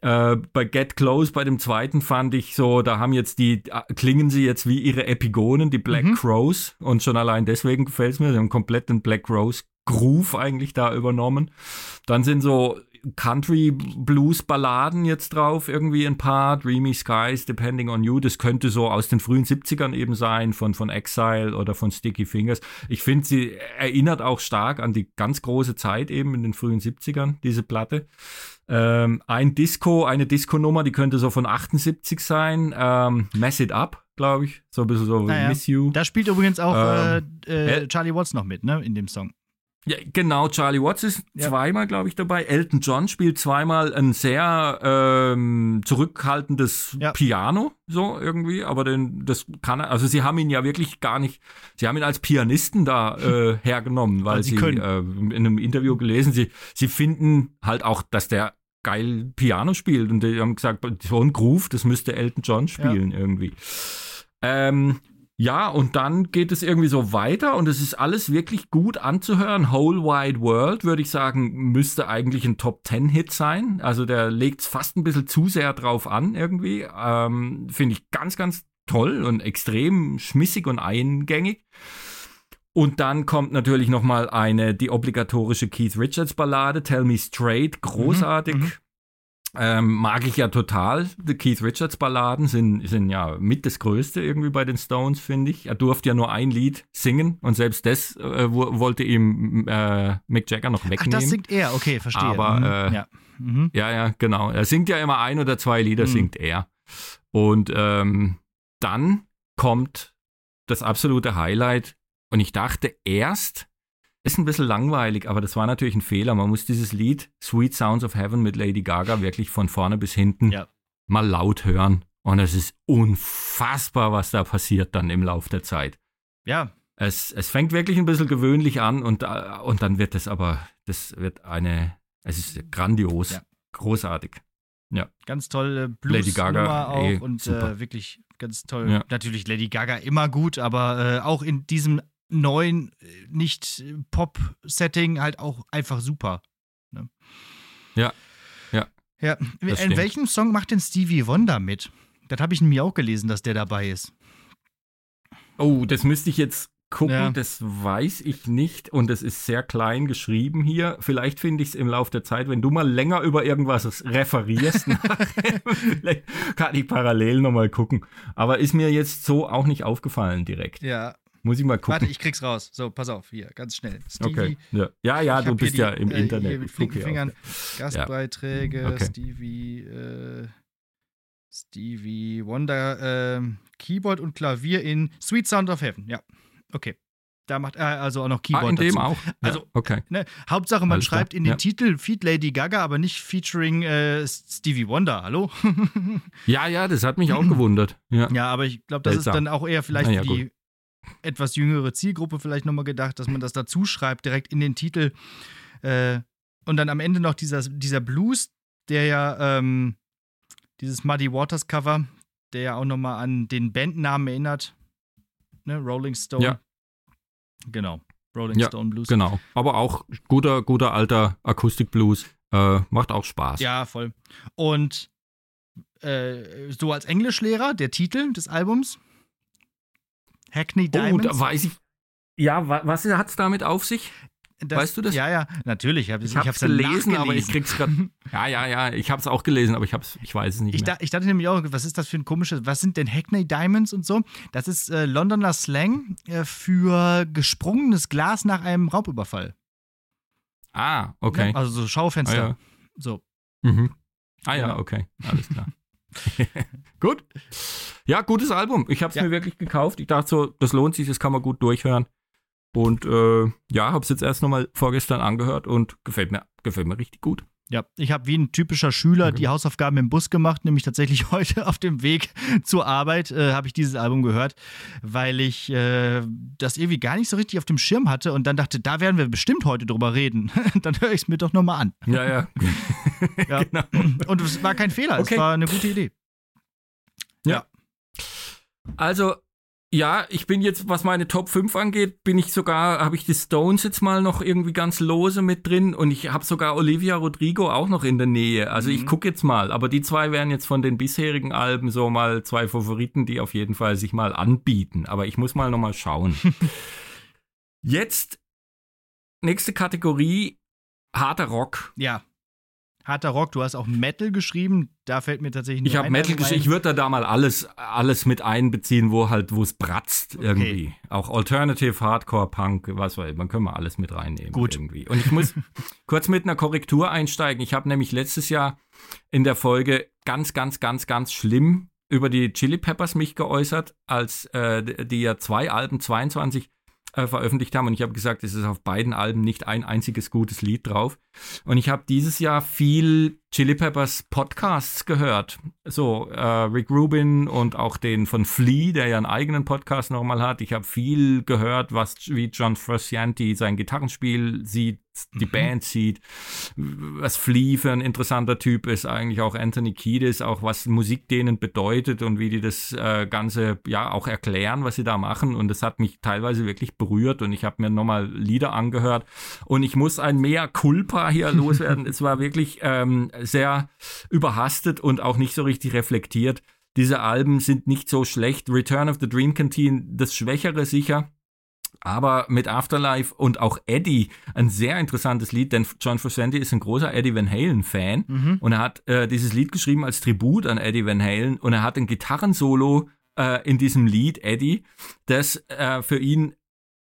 Äh, bei Get Close, bei dem zweiten fand ich so, da haben jetzt die, äh, klingen sie jetzt wie ihre Epigonen, die Black mhm. Crows. Und schon allein deswegen gefällt es mir. Sie haben komplett den Black Crows Groove eigentlich da übernommen. Dann sind so Country Blues Balladen jetzt drauf, irgendwie ein paar, Dreamy Skies, Depending on You, das könnte so aus den frühen 70ern eben sein, von, von Exile oder von Sticky Fingers. Ich finde, sie erinnert auch stark an die ganz große Zeit eben in den frühen 70ern, diese Platte. Ähm, ein Disco, eine Disco-Nummer, die könnte so von 78 sein. Ähm, Mess It Up, glaube ich. So ein bisschen so naja. Miss You. Da spielt übrigens auch ähm, äh, äh, Charlie Watts noch mit, ne, in dem Song. Ja, genau, Charlie Watts ist ja. zweimal, glaube ich, dabei. Elton John spielt zweimal ein sehr ähm, zurückhaltendes ja. Piano, so irgendwie, aber den, das kann er, also sie haben ihn ja wirklich gar nicht, sie haben ihn als Pianisten da äh, hergenommen, weil sie, sie äh, in einem Interview gelesen, sie, sie finden halt auch, dass der geil Piano spielt und die haben gesagt, so ein Groove, das müsste Elton John spielen ja. irgendwie. Ähm, ja, und dann geht es irgendwie so weiter und es ist alles wirklich gut anzuhören. Whole Wide World, würde ich sagen, müsste eigentlich ein Top Ten Hit sein. Also der legt es fast ein bisschen zu sehr drauf an irgendwie. Ähm, Finde ich ganz, ganz toll und extrem schmissig und eingängig. Und dann kommt natürlich nochmal eine, die obligatorische Keith Richards Ballade, Tell Me Straight, großartig. Mhm, mhm. Ähm, mag ich ja total. Die Keith Richards Balladen sind, sind ja mit das Größte irgendwie bei den Stones, finde ich. Er durfte ja nur ein Lied singen und selbst das äh, wollte ihm äh, Mick Jagger noch wegnehmen. Ach, das singt er, okay, verstehe. Aber, mhm. äh, ja. Mhm. ja, ja, genau. Er singt ja immer ein oder zwei Lieder, mhm. singt er. Und ähm, dann kommt das absolute Highlight. Und ich dachte erst, ist ein bisschen langweilig, aber das war natürlich ein Fehler. Man muss dieses Lied Sweet Sounds of Heaven mit Lady Gaga wirklich von vorne bis hinten ja. mal laut hören. Und es ist unfassbar, was da passiert dann im Lauf der Zeit. Ja. Es, es fängt wirklich ein bisschen gewöhnlich an und, äh, und dann wird es aber, das wird eine, es ist grandios, ja. großartig. Ja. Ganz tolle Blues Lady Gaga auch ey, und äh, wirklich ganz toll. Ja. Natürlich Lady Gaga immer gut, aber äh, auch in diesem neuen, äh, nicht äh, Pop-Setting halt auch einfach super. Ne? Ja, ja. Ja, in welchem Song macht denn Stevie Wonder mit? Das habe ich mir auch gelesen, dass der dabei ist. Oh, das müsste ich jetzt gucken, ja. das weiß ich nicht und es ist sehr klein geschrieben hier. Vielleicht finde ich es im Laufe der Zeit, wenn du mal länger über irgendwas referierst, vielleicht kann ich parallel nochmal gucken. Aber ist mir jetzt so auch nicht aufgefallen direkt. Ja, muss ich mal gucken. Warte, ich krieg's raus. So, pass auf, hier, ganz schnell. Stevie, okay. Ja, ja, ja du bist die, ja im äh, Internet. Hier mit flinken Fingern. Auf. Gastbeiträge, okay. Stevie, äh, Stevie Wonder, äh, Keyboard und Klavier in Sweet Sound of Heaven. Ja, okay. Da macht er also auch noch Keyboard. Ah, in dem auch. Also, ja, okay. Ne, Hauptsache, man Alles schreibt klar. in den ja. Titel Feed Lady Gaga, aber nicht featuring äh, Stevie Wonder. Hallo? ja, ja, das hat mich auch gewundert. Ja, ja aber ich glaube, das Seltsam. ist dann auch eher vielleicht ja, für die etwas jüngere Zielgruppe vielleicht nochmal gedacht, dass man das dazu schreibt, direkt in den Titel. Äh, und dann am Ende noch dieser, dieser Blues, der ja, ähm, dieses Muddy Waters Cover, der ja auch nochmal an den Bandnamen erinnert. Ne? Rolling Stone. Ja. Genau. Rolling ja, Stone Blues. Genau. Aber auch guter, guter alter Akustik-Blues. Äh, macht auch Spaß. Ja, voll. Und äh, so als Englischlehrer, der Titel des Albums, Hackney Diamonds. Oh, da weiß ich. Ja, was hat es damit auf sich? Das, weißt du das? Ja, ja, natürlich. Ich, ich habe es gelesen, aber ich krieg's gerade. ja, ja, ja. Ich habe es auch gelesen, aber ich hab's, ich weiß es nicht ich. Da, ich dachte nämlich auch, was ist das für ein komisches? Was sind denn Hackney Diamonds und so? Das ist äh, Londoner Slang äh, für gesprungenes Glas nach einem Raubüberfall. Ah, okay. Ja, also so Schaufenster. Ah, ja. So. Mhm. Ah ja, okay, alles klar. gut. Ja, gutes Album. Ich habe es ja. mir wirklich gekauft. Ich dachte so, das lohnt sich, das kann man gut durchhören. Und äh, ja, habe es jetzt erst nochmal vorgestern angehört und gefällt mir, gefällt mir richtig gut. Ja, ich habe wie ein typischer Schüler okay. die Hausaufgaben im Bus gemacht, nämlich tatsächlich heute auf dem Weg zur Arbeit äh, habe ich dieses Album gehört, weil ich äh, das irgendwie gar nicht so richtig auf dem Schirm hatte und dann dachte, da werden wir bestimmt heute drüber reden. dann höre ich es mir doch nochmal an. Ja, ja. ja. genau. Und es war kein Fehler, okay. es war eine gute Idee. Ja. Also ja, ich bin jetzt, was meine Top 5 angeht, bin ich sogar, habe ich die Stones jetzt mal noch irgendwie ganz lose mit drin und ich habe sogar Olivia Rodrigo auch noch in der Nähe. Also mhm. ich gucke jetzt mal, aber die zwei wären jetzt von den bisherigen Alben so mal zwei Favoriten, die auf jeden Fall sich mal anbieten. Aber ich muss mal nochmal schauen. jetzt nächste Kategorie, harter Rock. Ja harter Rock, du hast auch Metal geschrieben, da fällt mir tatsächlich nicht Ich habe Metal geschrieben, ich würde da mal alles, alles mit einbeziehen, wo halt, wo es bratzt okay. irgendwie. Auch Alternative, Hardcore, Punk, was weiß ich, man können wir alles mit reinnehmen Gut. irgendwie. Und ich muss kurz mit einer Korrektur einsteigen. Ich habe nämlich letztes Jahr in der Folge ganz, ganz, ganz, ganz schlimm über die Chili Peppers mich geäußert, als äh, die ja zwei Alben 22 äh, veröffentlicht haben. Und ich habe gesagt, es ist auf beiden Alben nicht ein einziges gutes Lied drauf. Und ich habe dieses Jahr viel Chili Peppers Podcasts gehört. So, äh, Rick Rubin und auch den von Flea, der ja einen eigenen Podcast nochmal hat. Ich habe viel gehört, was wie John Frusciante sein Gitarrenspiel sieht, die mhm. Band sieht, was Flea für ein interessanter Typ ist, eigentlich auch Anthony Kiedis, auch was Musik denen bedeutet und wie die das äh, Ganze ja auch erklären, was sie da machen. Und das hat mich teilweise wirklich berührt und ich habe mir nochmal Lieder angehört. Und ich muss ein Mea Culpa hier loswerden. es war wirklich ähm, sehr überhastet und auch nicht so richtig reflektiert. Diese Alben sind nicht so schlecht. Return of the Dream Canteen, das Schwächere sicher. Aber mit Afterlife und auch Eddie ein sehr interessantes Lied, denn John Frusciante ist ein großer Eddie Van Halen-Fan mhm. und er hat äh, dieses Lied geschrieben als Tribut an Eddie Van Halen und er hat ein Gitarrensolo äh, in diesem Lied, Eddie, das äh, für ihn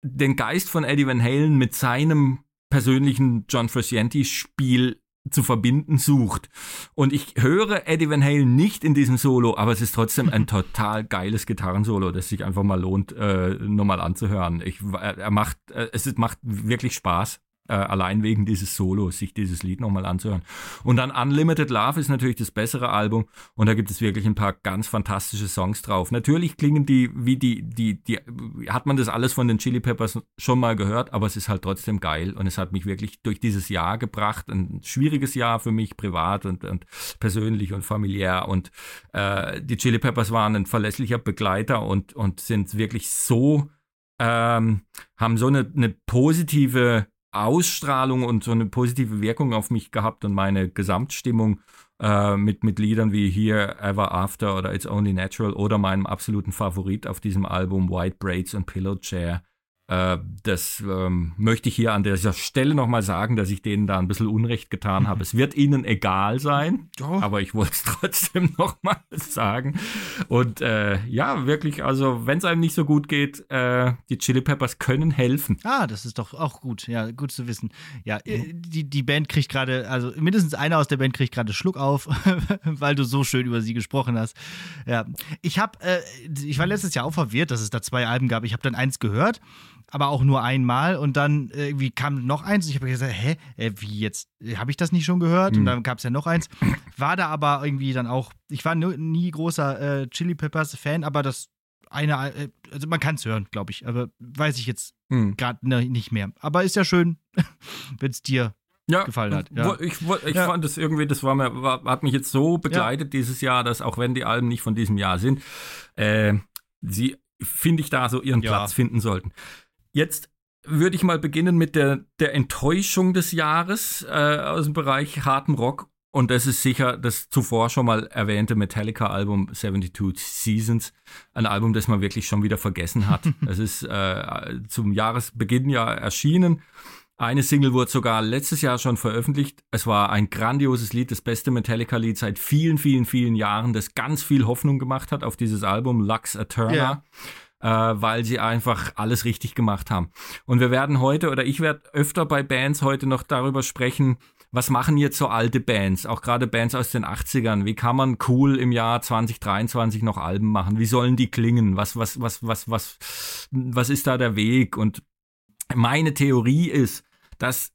den Geist von Eddie Van Halen mit seinem persönlichen John Frusciante-Spiel zu verbinden sucht. Und ich höre Eddie Van Halen nicht in diesem Solo, aber es ist trotzdem ein total geiles Gitarrensolo, das sich einfach mal lohnt, äh, nochmal anzuhören. Ich, er macht, äh, es macht wirklich Spaß äh, allein wegen dieses Solos, sich dieses Lied nochmal anzuhören. Und dann Unlimited Love ist natürlich das bessere Album und da gibt es wirklich ein paar ganz fantastische Songs drauf. Natürlich klingen die wie die, die, die, hat man das alles von den Chili Peppers schon mal gehört, aber es ist halt trotzdem geil und es hat mich wirklich durch dieses Jahr gebracht. Ein schwieriges Jahr für mich privat und, und persönlich und familiär und äh, die Chili Peppers waren ein verlässlicher Begleiter und, und sind wirklich so, ähm, haben so eine, eine positive Ausstrahlung und so eine positive Wirkung auf mich gehabt und meine Gesamtstimmung äh, mit, mit Liedern wie Here, Ever After oder It's Only Natural oder meinem absoluten Favorit auf diesem Album White Braids und Pillow Chair das ähm, möchte ich hier an dieser Stelle nochmal sagen, dass ich denen da ein bisschen Unrecht getan habe. Es wird ihnen egal sein, oh. aber ich wollte es trotzdem nochmal sagen. Und äh, ja, wirklich, also wenn es einem nicht so gut geht, äh, die Chili Peppers können helfen. Ah, das ist doch auch gut. Ja, gut zu wissen. Ja, mhm. die, die Band kriegt gerade, also mindestens einer aus der Band kriegt gerade Schluck auf, weil du so schön über sie gesprochen hast. Ja, ich habe, äh, ich war letztes Jahr auch verwirrt, dass es da zwei Alben gab. Ich habe dann eins gehört aber auch nur einmal und dann irgendwie kam noch eins und ich habe gesagt, hä, äh, wie jetzt, habe ich das nicht schon gehört? Mhm. Und dann gab es ja noch eins. War da aber irgendwie dann auch, ich war nie großer äh, Chili Peppers Fan, aber das eine, äh, also man kann es hören, glaube ich, aber weiß ich jetzt mhm. gerade ne, nicht mehr. Aber ist ja schön, wenn es dir ja, gefallen hat. Ja. Ich, ich ja. fand das irgendwie, das war mir, war, hat mich jetzt so begleitet dieses Jahr, dass auch wenn die Alben nicht von diesem Jahr sind, äh, sie, finde ich, da so ihren Platz finden sollten. Jetzt würde ich mal beginnen mit der, der Enttäuschung des Jahres äh, aus dem Bereich harten Rock. und das ist sicher das zuvor schon mal erwähnte Metallica-Album 72 Seasons. Ein Album, das man wirklich schon wieder vergessen hat. es ist äh, zum Jahresbeginn ja erschienen. Eine Single wurde sogar letztes Jahr schon veröffentlicht. Es war ein grandioses Lied, das beste Metallica-Lied seit vielen, vielen, vielen Jahren, das ganz viel Hoffnung gemacht hat auf dieses Album Lux Eterna. Yeah äh, weil sie einfach alles richtig gemacht haben. Und wir werden heute, oder ich werde öfter bei Bands heute noch darüber sprechen, was machen jetzt so alte Bands, auch gerade Bands aus den 80ern? Wie kann man cool im Jahr 2023 noch Alben machen? Wie sollen die klingen? Was, was, was, was, was, was ist da der Weg? Und meine Theorie ist, dass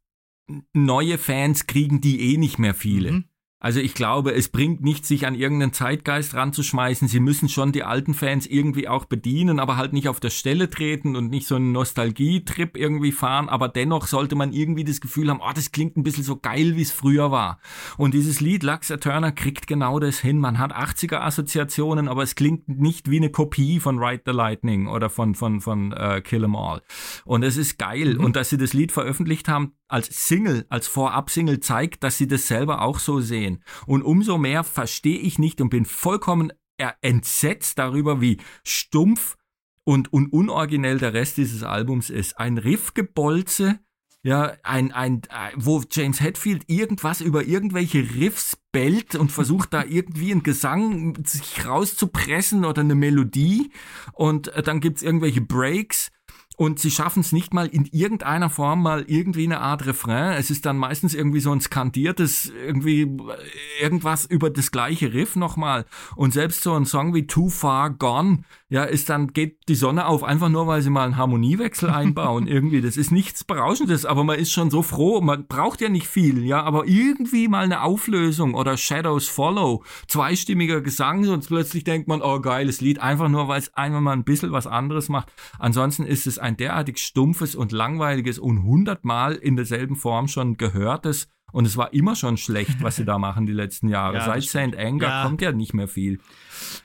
neue Fans kriegen die eh nicht mehr viele. Mhm. Also ich glaube, es bringt nicht, sich an irgendeinen Zeitgeist ranzuschmeißen. Sie müssen schon die alten Fans irgendwie auch bedienen, aber halt nicht auf der Stelle treten und nicht so einen Nostalgietrip irgendwie fahren. Aber dennoch sollte man irgendwie das Gefühl haben, oh, das klingt ein bisschen so geil, wie es früher war. Und dieses Lied Lux Eterna kriegt genau das hin. Man hat 80er-Assoziationen, aber es klingt nicht wie eine Kopie von Ride the Lightning oder von, von, von uh, Kill 'Em All. Und es ist geil. Mhm. Und dass sie das Lied veröffentlicht haben, als Single, als Vorab-Single zeigt, dass sie das selber auch so sehen. Und umso mehr verstehe ich nicht und bin vollkommen entsetzt darüber, wie stumpf und, und unoriginell der Rest dieses Albums ist. Ein Riffgebolze, ja, ein, ein, wo James Hetfield irgendwas über irgendwelche Riffs bellt und versucht da irgendwie einen Gesang sich rauszupressen oder eine Melodie und äh, dann gibt's irgendwelche Breaks und sie schaffen es nicht mal in irgendeiner Form mal irgendwie eine Art Refrain. Es ist dann meistens irgendwie so ein skandiertes, irgendwie äh, irgendwas über das gleiche Riff nochmal. Und selbst so ein Song wie Too Far Gone, ja, ist dann, geht die Sonne auf, einfach nur, weil sie mal einen Harmoniewechsel einbauen. irgendwie, das ist nichts Berauschendes, aber man ist schon so froh, man braucht ja nicht viel, ja, aber irgendwie mal eine Auflösung oder Shadows Follow, zweistimmiger Gesang und plötzlich denkt man, oh, geiles Lied, einfach nur, weil es einmal mal ein bisschen was anderes macht. Ansonsten ist es ein ein derartig stumpfes und langweiliges und hundertmal in derselben Form schon gehörtes und es war immer schon schlecht, was sie da machen die letzten Jahre. Ja, Seit St. Anger ja. kommt ja nicht mehr viel.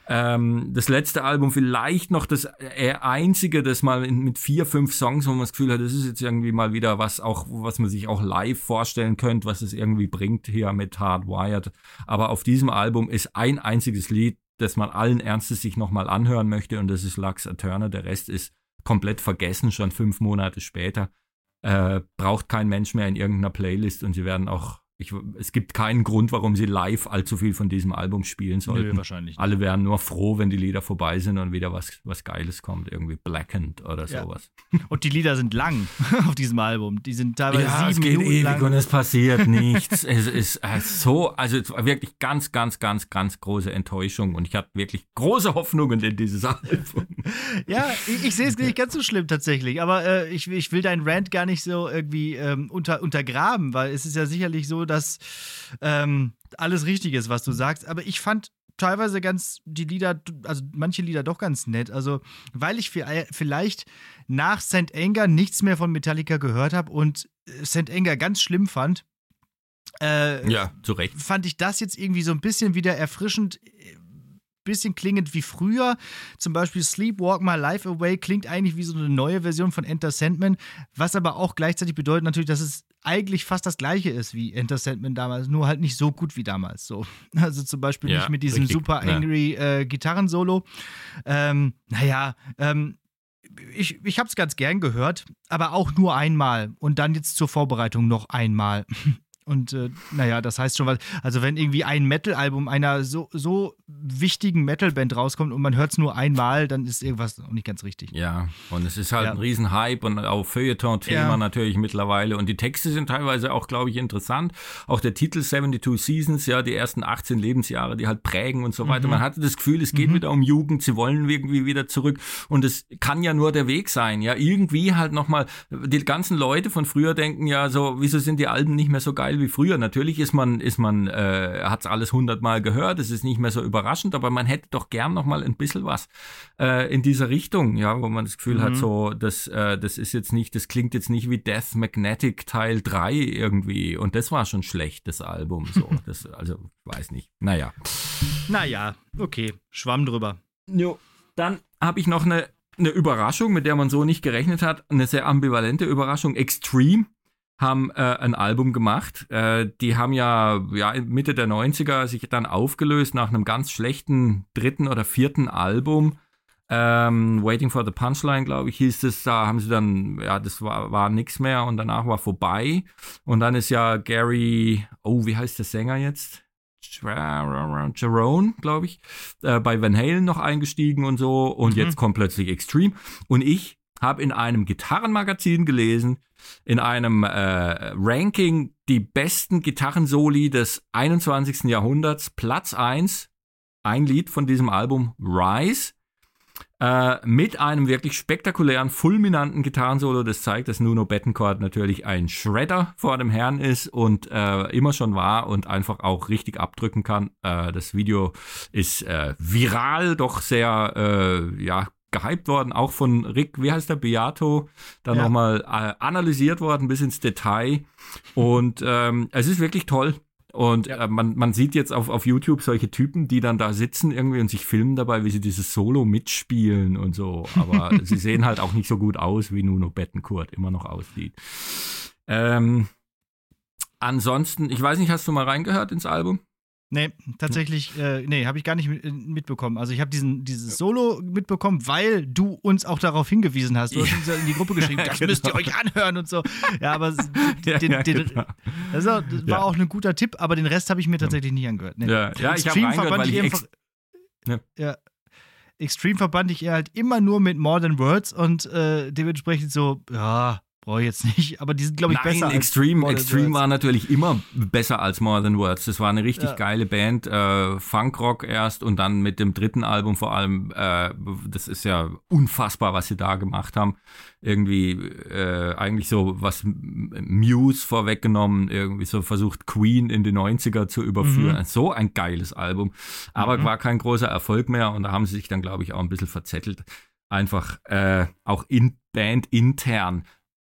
Ähm, das letzte Album vielleicht noch das äh, einzige, das mal mit vier, fünf Songs, wo man das Gefühl hat, das ist jetzt irgendwie mal wieder was auch, was man sich auch live vorstellen könnte, was es irgendwie bringt hier mit Hardwired. Aber auf diesem Album ist ein einziges Lied, das man allen Ernstes sich nochmal anhören möchte und das ist Lux Eterna. Der Rest ist komplett vergessen, schon fünf Monate später. Äh, braucht kein Mensch mehr in irgendeiner Playlist und sie werden auch ich, es gibt keinen Grund, warum sie live allzu viel von diesem Album spielen sollten. Nö, wahrscheinlich. Alle wären nur froh, wenn die Lieder vorbei sind und wieder was, was Geiles kommt, irgendwie Blackened oder ja. sowas. Und die Lieder sind lang auf diesem Album. Die sind teilweise ja, sieben es geht Minuten ewig lang. und es passiert nichts. es ist äh, so, also wirklich ganz, ganz, ganz, ganz große Enttäuschung und ich hatte wirklich große Hoffnungen in dieses Album. ja, ich, ich sehe es nicht ganz so schlimm tatsächlich, aber äh, ich, ich will deinen Rant gar nicht so irgendwie ähm, unter, untergraben, weil es ist ja sicherlich so, dass ähm, alles richtig ist, was du sagst. Aber ich fand teilweise ganz die Lieder, also manche Lieder doch ganz nett. Also, weil ich vielleicht nach St. Anger nichts mehr von Metallica gehört habe und äh, St. Anger ganz schlimm fand. Äh, ja, zu Recht. Fand ich das jetzt irgendwie so ein bisschen wieder erfrischend äh, bisschen klingend wie früher. Zum Beispiel Sleepwalk My Life Away klingt eigentlich wie so eine neue Version von Enter Sandman, was aber auch gleichzeitig bedeutet natürlich, dass es eigentlich fast das gleiche ist wie Enter Sandman damals, nur halt nicht so gut wie damals. So. Also zum Beispiel ja, nicht mit diesem richtig, super angry ja. äh, Gitarrensolo. Ähm, naja, ähm, ich, ich habe es ganz gern gehört, aber auch nur einmal und dann jetzt zur Vorbereitung noch einmal. Und äh, naja, das heißt schon was. Also, wenn irgendwie ein Metal-Album einer so, so wichtigen Metal-Band rauskommt und man hört es nur einmal, dann ist irgendwas noch nicht ganz richtig. Ja, und es ist halt ja. ein Riesenhype und auch Feuilleton-Thema ja. natürlich mittlerweile. Und die Texte sind teilweise auch, glaube ich, interessant. Auch der Titel 72 Seasons, ja, die ersten 18 Lebensjahre, die halt prägen und so weiter. Mhm. Man hatte das Gefühl, es geht mhm. wieder um Jugend, sie wollen irgendwie wieder zurück. Und es kann ja nur der Weg sein, ja. Irgendwie halt nochmal, die ganzen Leute von früher denken ja so, wieso sind die Alben nicht mehr so geil? Geil wie früher. Natürlich ist man, ist man, äh, hat's alles hundertmal gehört. Es ist nicht mehr so überraschend, aber man hätte doch gern noch mal ein bisschen was äh, in dieser Richtung, ja, wo man das Gefühl mhm. hat, so, das, äh, das ist jetzt nicht, das klingt jetzt nicht wie Death Magnetic Teil 3 irgendwie. Und das war schon schlecht, das Album. So, das, also, weiß nicht. Naja. Naja, okay. Schwamm drüber. Jo, dann habe ich noch eine, eine Überraschung, mit der man so nicht gerechnet hat. Eine sehr ambivalente Überraschung. Extreme haben äh, ein Album gemacht. Äh, die haben ja, ja Mitte der 90er sich dann aufgelöst nach einem ganz schlechten dritten oder vierten Album. Ähm, Waiting for the Punchline, glaube ich, hieß es. Da haben sie dann, ja, das war, war nichts mehr und danach war vorbei. Und dann ist ja Gary, oh, wie heißt der Sänger jetzt? Jerome, glaube ich, äh, bei Van Halen noch eingestiegen und so. Und mhm. jetzt kommt plötzlich Extreme. Und ich habe in einem Gitarrenmagazin gelesen, in einem äh, Ranking die besten Gitarrensoli des 21. Jahrhunderts, Platz 1, ein Lied von diesem Album, Rise. Äh, mit einem wirklich spektakulären, fulminanten Gitarrensolo, das zeigt, dass Nuno Bettencourt natürlich ein Shredder vor dem Herrn ist und äh, immer schon war und einfach auch richtig abdrücken kann. Äh, das Video ist äh, viral, doch sehr äh, ja, gehypt worden, auch von Rick, wie heißt der, Beato, dann ja. nochmal äh, analysiert worden bis ins Detail. Und ähm, es ist wirklich toll. Und ja. äh, man, man sieht jetzt auf, auf YouTube solche Typen, die dann da sitzen irgendwie und sich filmen dabei, wie sie dieses Solo mitspielen und so. Aber sie sehen halt auch nicht so gut aus, wie Nuno Bettencourt immer noch aussieht. Ähm, ansonsten, ich weiß nicht, hast du mal reingehört ins Album? Nee, tatsächlich, äh, nee, habe ich gar nicht äh, mitbekommen. Also ich habe diesen dieses Solo mitbekommen, weil du uns auch darauf hingewiesen hast. Du hast uns ja in die Gruppe geschrieben, das genau. müsst ihr euch anhören und so. Ja, aber den, den, den, genau. das war ja. auch ein guter Tipp, aber den Rest habe ich mir tatsächlich nicht angehört. Nee. Ja, ja ich habe reingehört, weil ich, einfach, ja. ja. Extreme verband ich eher halt immer nur mit Modern Words und äh, dementsprechend so, ja, Brauche ich jetzt nicht, aber die sind, glaube ich, Nein, besser. Extreme, als Extreme war natürlich immer besser als More Than Words. Das war eine richtig ja. geile Band. Äh, Funkrock erst und dann mit dem dritten Album vor allem. Äh, das ist ja unfassbar, was sie da gemacht haben. Irgendwie äh, eigentlich so was Muse vorweggenommen, irgendwie so versucht Queen in die 90er zu überführen. Mhm. So ein geiles Album. Aber mhm. war kein großer Erfolg mehr und da haben sie sich dann, glaube ich, auch ein bisschen verzettelt. Einfach äh, auch in Band intern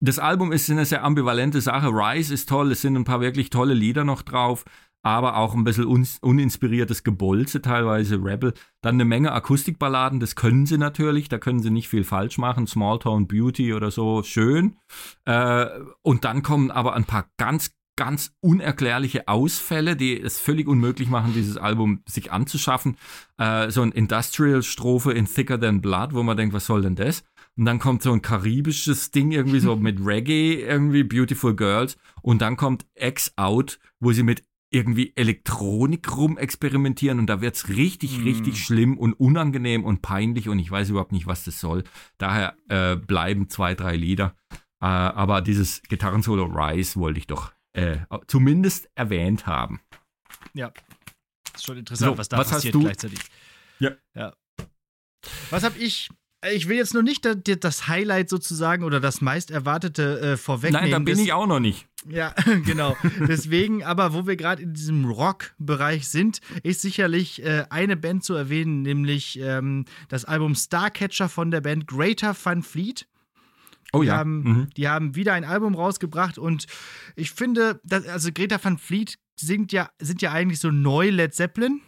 das Album ist eine sehr ambivalente Sache. Rise ist toll, es sind ein paar wirklich tolle Lieder noch drauf, aber auch ein bisschen un uninspiriertes Gebolze teilweise, Rebel. Dann eine Menge Akustikballaden, das können sie natürlich, da können sie nicht viel falsch machen. Small Town Beauty oder so, schön. Äh, und dann kommen aber ein paar ganz ganz unerklärliche Ausfälle, die es völlig unmöglich machen, dieses Album sich anzuschaffen. Äh, so ein Industrial-Strophe in Thicker Than Blood, wo man denkt, was soll denn das? Und dann kommt so ein karibisches Ding irgendwie so mit Reggae, irgendwie Beautiful Girls. Und dann kommt X Out, wo sie mit irgendwie Elektronik rum experimentieren und da wird's richtig, mm. richtig schlimm und unangenehm und peinlich und ich weiß überhaupt nicht, was das soll. Daher äh, bleiben zwei, drei Lieder. Äh, aber dieses Gitarrensolo Rise wollte ich doch äh, zumindest erwähnt haben. Ja, ist schon interessant, so, was da was passiert gleichzeitig. Ja. ja. Was habe ich ich will jetzt noch nicht das Highlight sozusagen oder das meist erwartete äh, vorwegnehmen. Nein, da bin ich auch noch nicht. Ja, genau. Deswegen, aber wo wir gerade in diesem Rock-Bereich sind, ist sicherlich äh, eine Band zu erwähnen, nämlich ähm, das Album Starcatcher von der Band Greater Fun Fleet. Oh die ja. Haben, mhm. Die haben wieder ein Album rausgebracht und ich finde, dass, also Greta Van Fleet singt ja, sind ja eigentlich so neu Led Zeppelin.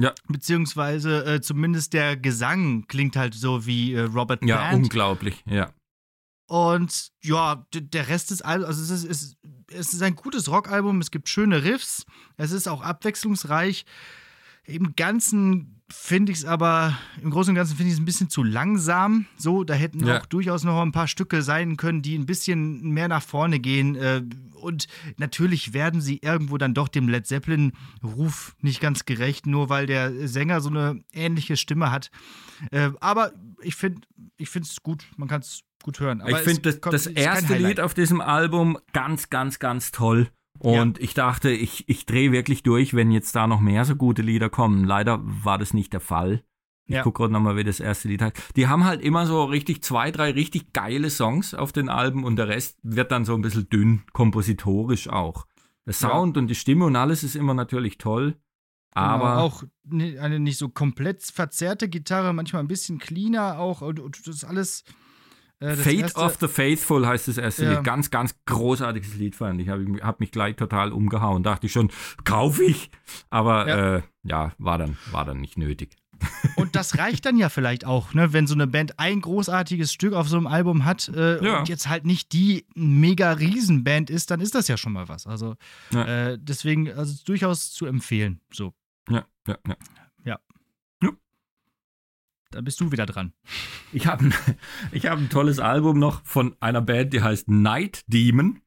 Ja. Beziehungsweise äh, zumindest der Gesang klingt halt so wie äh, Robert Plant. Ja, unglaublich, ja. Und ja, der Rest des Albums, also es ist, es, es ist ein gutes Rockalbum, es gibt schöne Riffs, es ist auch abwechslungsreich. Im Ganzen finde ich es aber, im Großen und Ganzen finde ich es ein bisschen zu langsam. So, da hätten ja. auch durchaus noch ein paar Stücke sein können, die ein bisschen mehr nach vorne gehen. Äh, und natürlich werden sie irgendwo dann doch dem Led Zeppelin-Ruf nicht ganz gerecht, nur weil der Sänger so eine ähnliche Stimme hat. Äh, aber ich finde ich es gut, man kann es gut hören. Aber ich finde das, das erste Lied auf diesem Album ganz, ganz, ganz toll. Und ja. ich dachte, ich, ich drehe wirklich durch, wenn jetzt da noch mehr so gute Lieder kommen. Leider war das nicht der Fall. Ich ja. gucke gerade nochmal, wie das erste Lied heißt. Die haben halt immer so richtig zwei, drei richtig geile Songs auf den Alben und der Rest wird dann so ein bisschen dünn, kompositorisch auch. Der Sound ja. und die Stimme und alles ist immer natürlich toll. Genau, aber genau, auch eine nicht so komplett verzerrte Gitarre, manchmal ein bisschen cleaner auch. Das ist alles äh, Fate erste, of the Faithful heißt das erste ja. Lied. Ganz, ganz großartiges Lied fand ich. Habe hab mich gleich total umgehauen. Dachte ich schon, kaufe ich. Aber ja. Äh, ja, war, dann, war dann nicht nötig. Und das reicht dann ja vielleicht auch, ne? wenn so eine Band ein großartiges Stück auf so einem Album hat äh, ja. und jetzt halt nicht die mega Riesenband ist, dann ist das ja schon mal was. Also ja. äh, deswegen also durchaus zu empfehlen. So. Ja, ja, ja. Da bist du wieder dran. Ich habe ein, hab ein tolles Album noch von einer Band, die heißt Night Demon.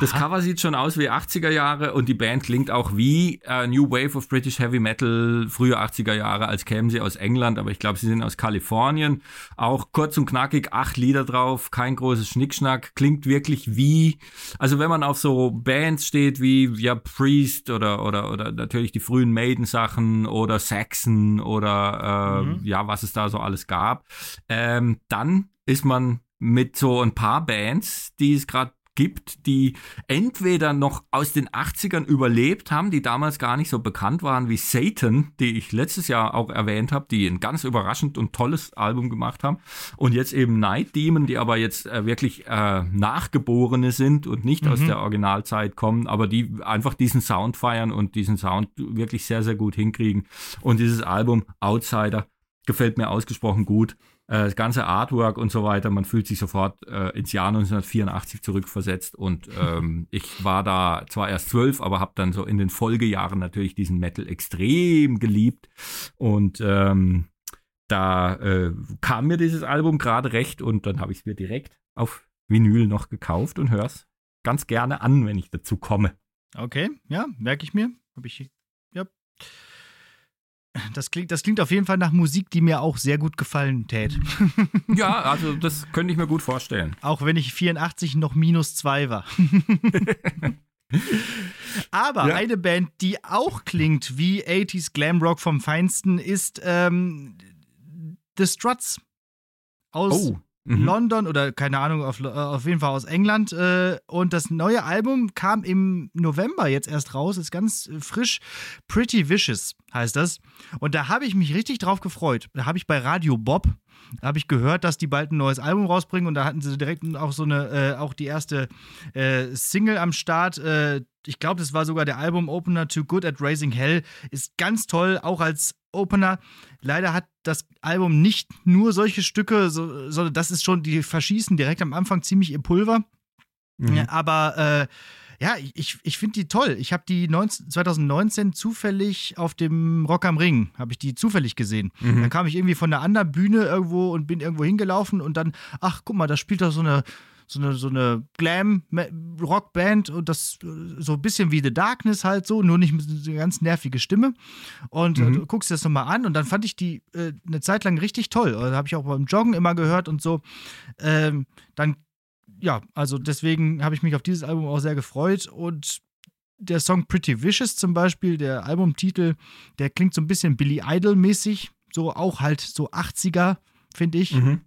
Das Aha. Cover sieht schon aus wie 80er Jahre und die Band klingt auch wie äh, New Wave of British Heavy Metal, frühe 80er Jahre, als kämen sie aus England, aber ich glaube, sie sind aus Kalifornien. Auch kurz und knackig, acht Lieder drauf, kein großes Schnickschnack, klingt wirklich wie, also wenn man auf so Bands steht wie ja Priest oder oder oder natürlich die frühen Maiden Sachen oder Saxon oder äh, mhm. ja was es da so alles gab, ähm, dann ist man mit so ein paar Bands, die es gerade gibt, die entweder noch aus den 80ern überlebt haben, die damals gar nicht so bekannt waren wie Satan, die ich letztes Jahr auch erwähnt habe, die ein ganz überraschend und tolles Album gemacht haben. Und jetzt eben Night Demon, die aber jetzt äh, wirklich äh, Nachgeborene sind und nicht mhm. aus der Originalzeit kommen, aber die einfach diesen Sound feiern und diesen Sound wirklich sehr, sehr gut hinkriegen. Und dieses Album Outsider gefällt mir ausgesprochen gut. Äh, das ganze Artwork und so weiter, man fühlt sich sofort äh, ins Jahr 1984 zurückversetzt und ähm, ich war da zwar erst zwölf, aber habe dann so in den Folgejahren natürlich diesen Metal extrem geliebt und ähm, da äh, kam mir dieses Album gerade recht und dann habe ich es mir direkt auf Vinyl noch gekauft und höre es ganz gerne an, wenn ich dazu komme. Okay, ja, merke ich mir. Habe ich, ja. Das klingt, das klingt auf jeden Fall nach Musik, die mir auch sehr gut gefallen tät. Ja, also das könnte ich mir gut vorstellen. Auch wenn ich 84 noch minus zwei war. Aber ja. eine Band, die auch klingt wie 80s Glamrock vom Feinsten, ist ähm, The Struts aus oh. Mhm. London oder keine Ahnung, auf, äh, auf jeden Fall aus England. Äh, und das neue Album kam im November jetzt erst raus, ist ganz frisch. Pretty Vicious heißt das. Und da habe ich mich richtig drauf gefreut. Da habe ich bei Radio Bob, habe ich gehört, dass die bald ein neues Album rausbringen und da hatten sie direkt auch so eine, äh, auch die erste äh, Single am Start. Äh, ich glaube, das war sogar der Album-Opener Too Good at Raising Hell. Ist ganz toll, auch als Opener. Leider hat das Album nicht nur solche Stücke, so, sondern das ist schon, die verschießen direkt am Anfang ziemlich ihr Pulver. Mhm. Aber äh, ja, ich, ich finde die toll. Ich habe die 19, 2019 zufällig auf dem Rock am Ring, habe ich die zufällig gesehen. Mhm. Dann kam ich irgendwie von einer anderen Bühne irgendwo und bin irgendwo hingelaufen und dann, ach, guck mal, da spielt doch so eine so eine, so eine Glam-Rockband und das so ein bisschen wie The Darkness halt so, nur nicht mit so einer ganz nervige Stimme. Und äh, mhm. äh, du guckst dir das nochmal an und dann fand ich die äh, eine Zeit lang richtig toll. Da habe ich auch beim Joggen immer gehört und so. Ähm, dann, ja, also deswegen habe ich mich auf dieses Album auch sehr gefreut und der Song Pretty Vicious zum Beispiel, der Albumtitel, der klingt so ein bisschen Billy Idol-mäßig, so auch halt so 80er, finde ich. Mhm.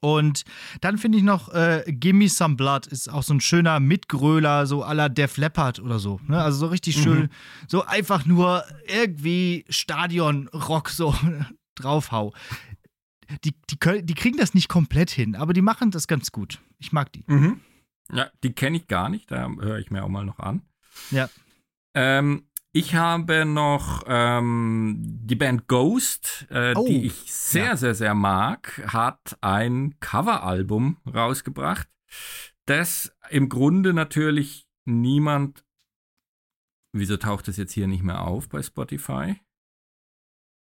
Und dann finde ich noch äh, Gimme Some Blood ist auch so ein schöner Mitgröler, so la Def Leppard oder so. Ne? Also so richtig mhm. schön, so einfach nur irgendwie Stadion-Rock so draufhau. Die, die, die kriegen das nicht komplett hin, aber die machen das ganz gut. Ich mag die. Mhm. Ja, die kenne ich gar nicht, da höre ich mir auch mal noch an. Ja. Ähm, ich habe noch ähm, die Band Ghost, äh, oh, die ich sehr, ja. sehr, sehr mag, hat ein Coveralbum rausgebracht, das im Grunde natürlich niemand. Wieso taucht das jetzt hier nicht mehr auf bei Spotify?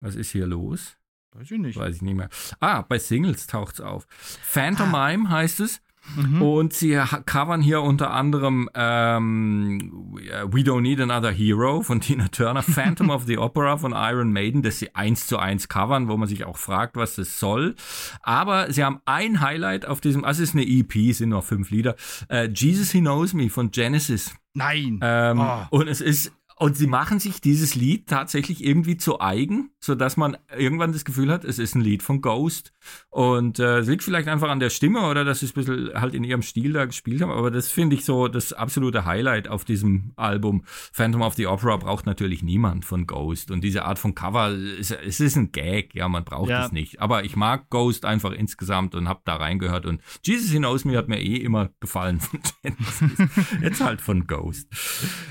Was ist hier los? Weiß ich nicht. Weiß ich nicht mehr. Ah, bei Singles taucht es auf. Phantom ah. Mime heißt es. Mhm. Und sie covern hier unter anderem ähm, We Don't Need Another Hero von Tina Turner, Phantom of the Opera von Iron Maiden, das sie eins zu eins covern, wo man sich auch fragt, was das soll. Aber sie haben ein Highlight auf diesem, also es ist eine EP, sind noch fünf Lieder, äh, Jesus He Knows Me von Genesis. Nein. Ähm, oh. Und es ist und sie machen sich dieses Lied tatsächlich irgendwie zu eigen, sodass man irgendwann das Gefühl hat, es ist ein Lied von Ghost. Und äh, es liegt vielleicht einfach an der Stimme oder dass sie es ein bisschen halt in ihrem Stil da gespielt haben. Aber das finde ich so das absolute Highlight auf diesem Album. Phantom of the Opera braucht natürlich niemand von Ghost. Und diese Art von Cover, es, es ist ein Gag, ja, man braucht ja. es nicht. Aber ich mag Ghost einfach insgesamt und habe da reingehört. Und Jesus Knows Me hat mir eh immer gefallen von Genesis. Jetzt halt von Ghost.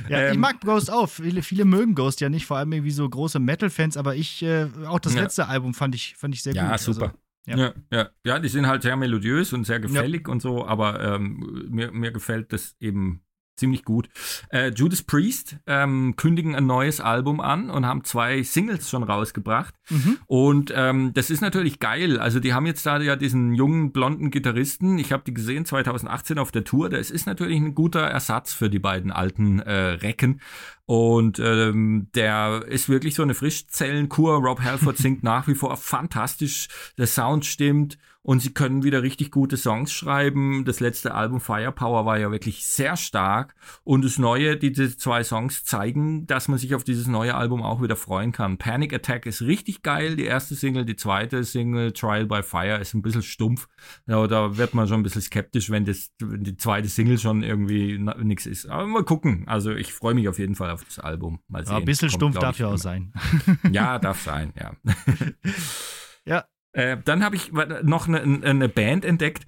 Ja, ähm, ich mag Ghost auch viele, viele mögen Ghost ja nicht, vor allem irgendwie so große Metal-Fans, aber ich, äh, auch das Ja. letzte Album fand ich, fand ich sehr Ja, gut. super. Also, Ja. ja. Ja, ja. die sind halt sehr melodiös und sehr gefällig und so, aber ähm, mir, mir gefällt das eben ziemlich gut. Äh, Judas Priest ähm, kündigen ein neues Album an und haben zwei Singles schon rausgebracht. Mhm. Und ähm, das ist natürlich geil. Also die haben jetzt da ja diesen jungen blonden Gitarristen. Ich habe die gesehen 2018 auf der Tour. Das ist natürlich ein guter Ersatz für die beiden alten äh, Recken. Und ähm, der ist wirklich so eine Frischzellenkur. Rob Halford singt nach wie vor fantastisch. Der Sound stimmt und sie können wieder richtig gute Songs schreiben. Das letzte Album Firepower war ja wirklich sehr stark. Und das Neue, diese zwei Songs zeigen, dass man sich auf dieses neue Album auch wieder freuen kann. Panic Attack ist richtig geil, die erste Single. Die zweite Single, Trial by Fire, ist ein bisschen stumpf. Ja, da wird man schon ein bisschen skeptisch, wenn, das, wenn die zweite Single schon irgendwie nichts ist. Aber mal gucken. Also ich freue mich auf jeden Fall auf das Album. Mal sehen. Ja, ein bisschen Kommt, stumpf darf ja auch sein. Ja, darf sein, ja. Ja. Äh, dann habe ich noch eine, eine Band entdeckt,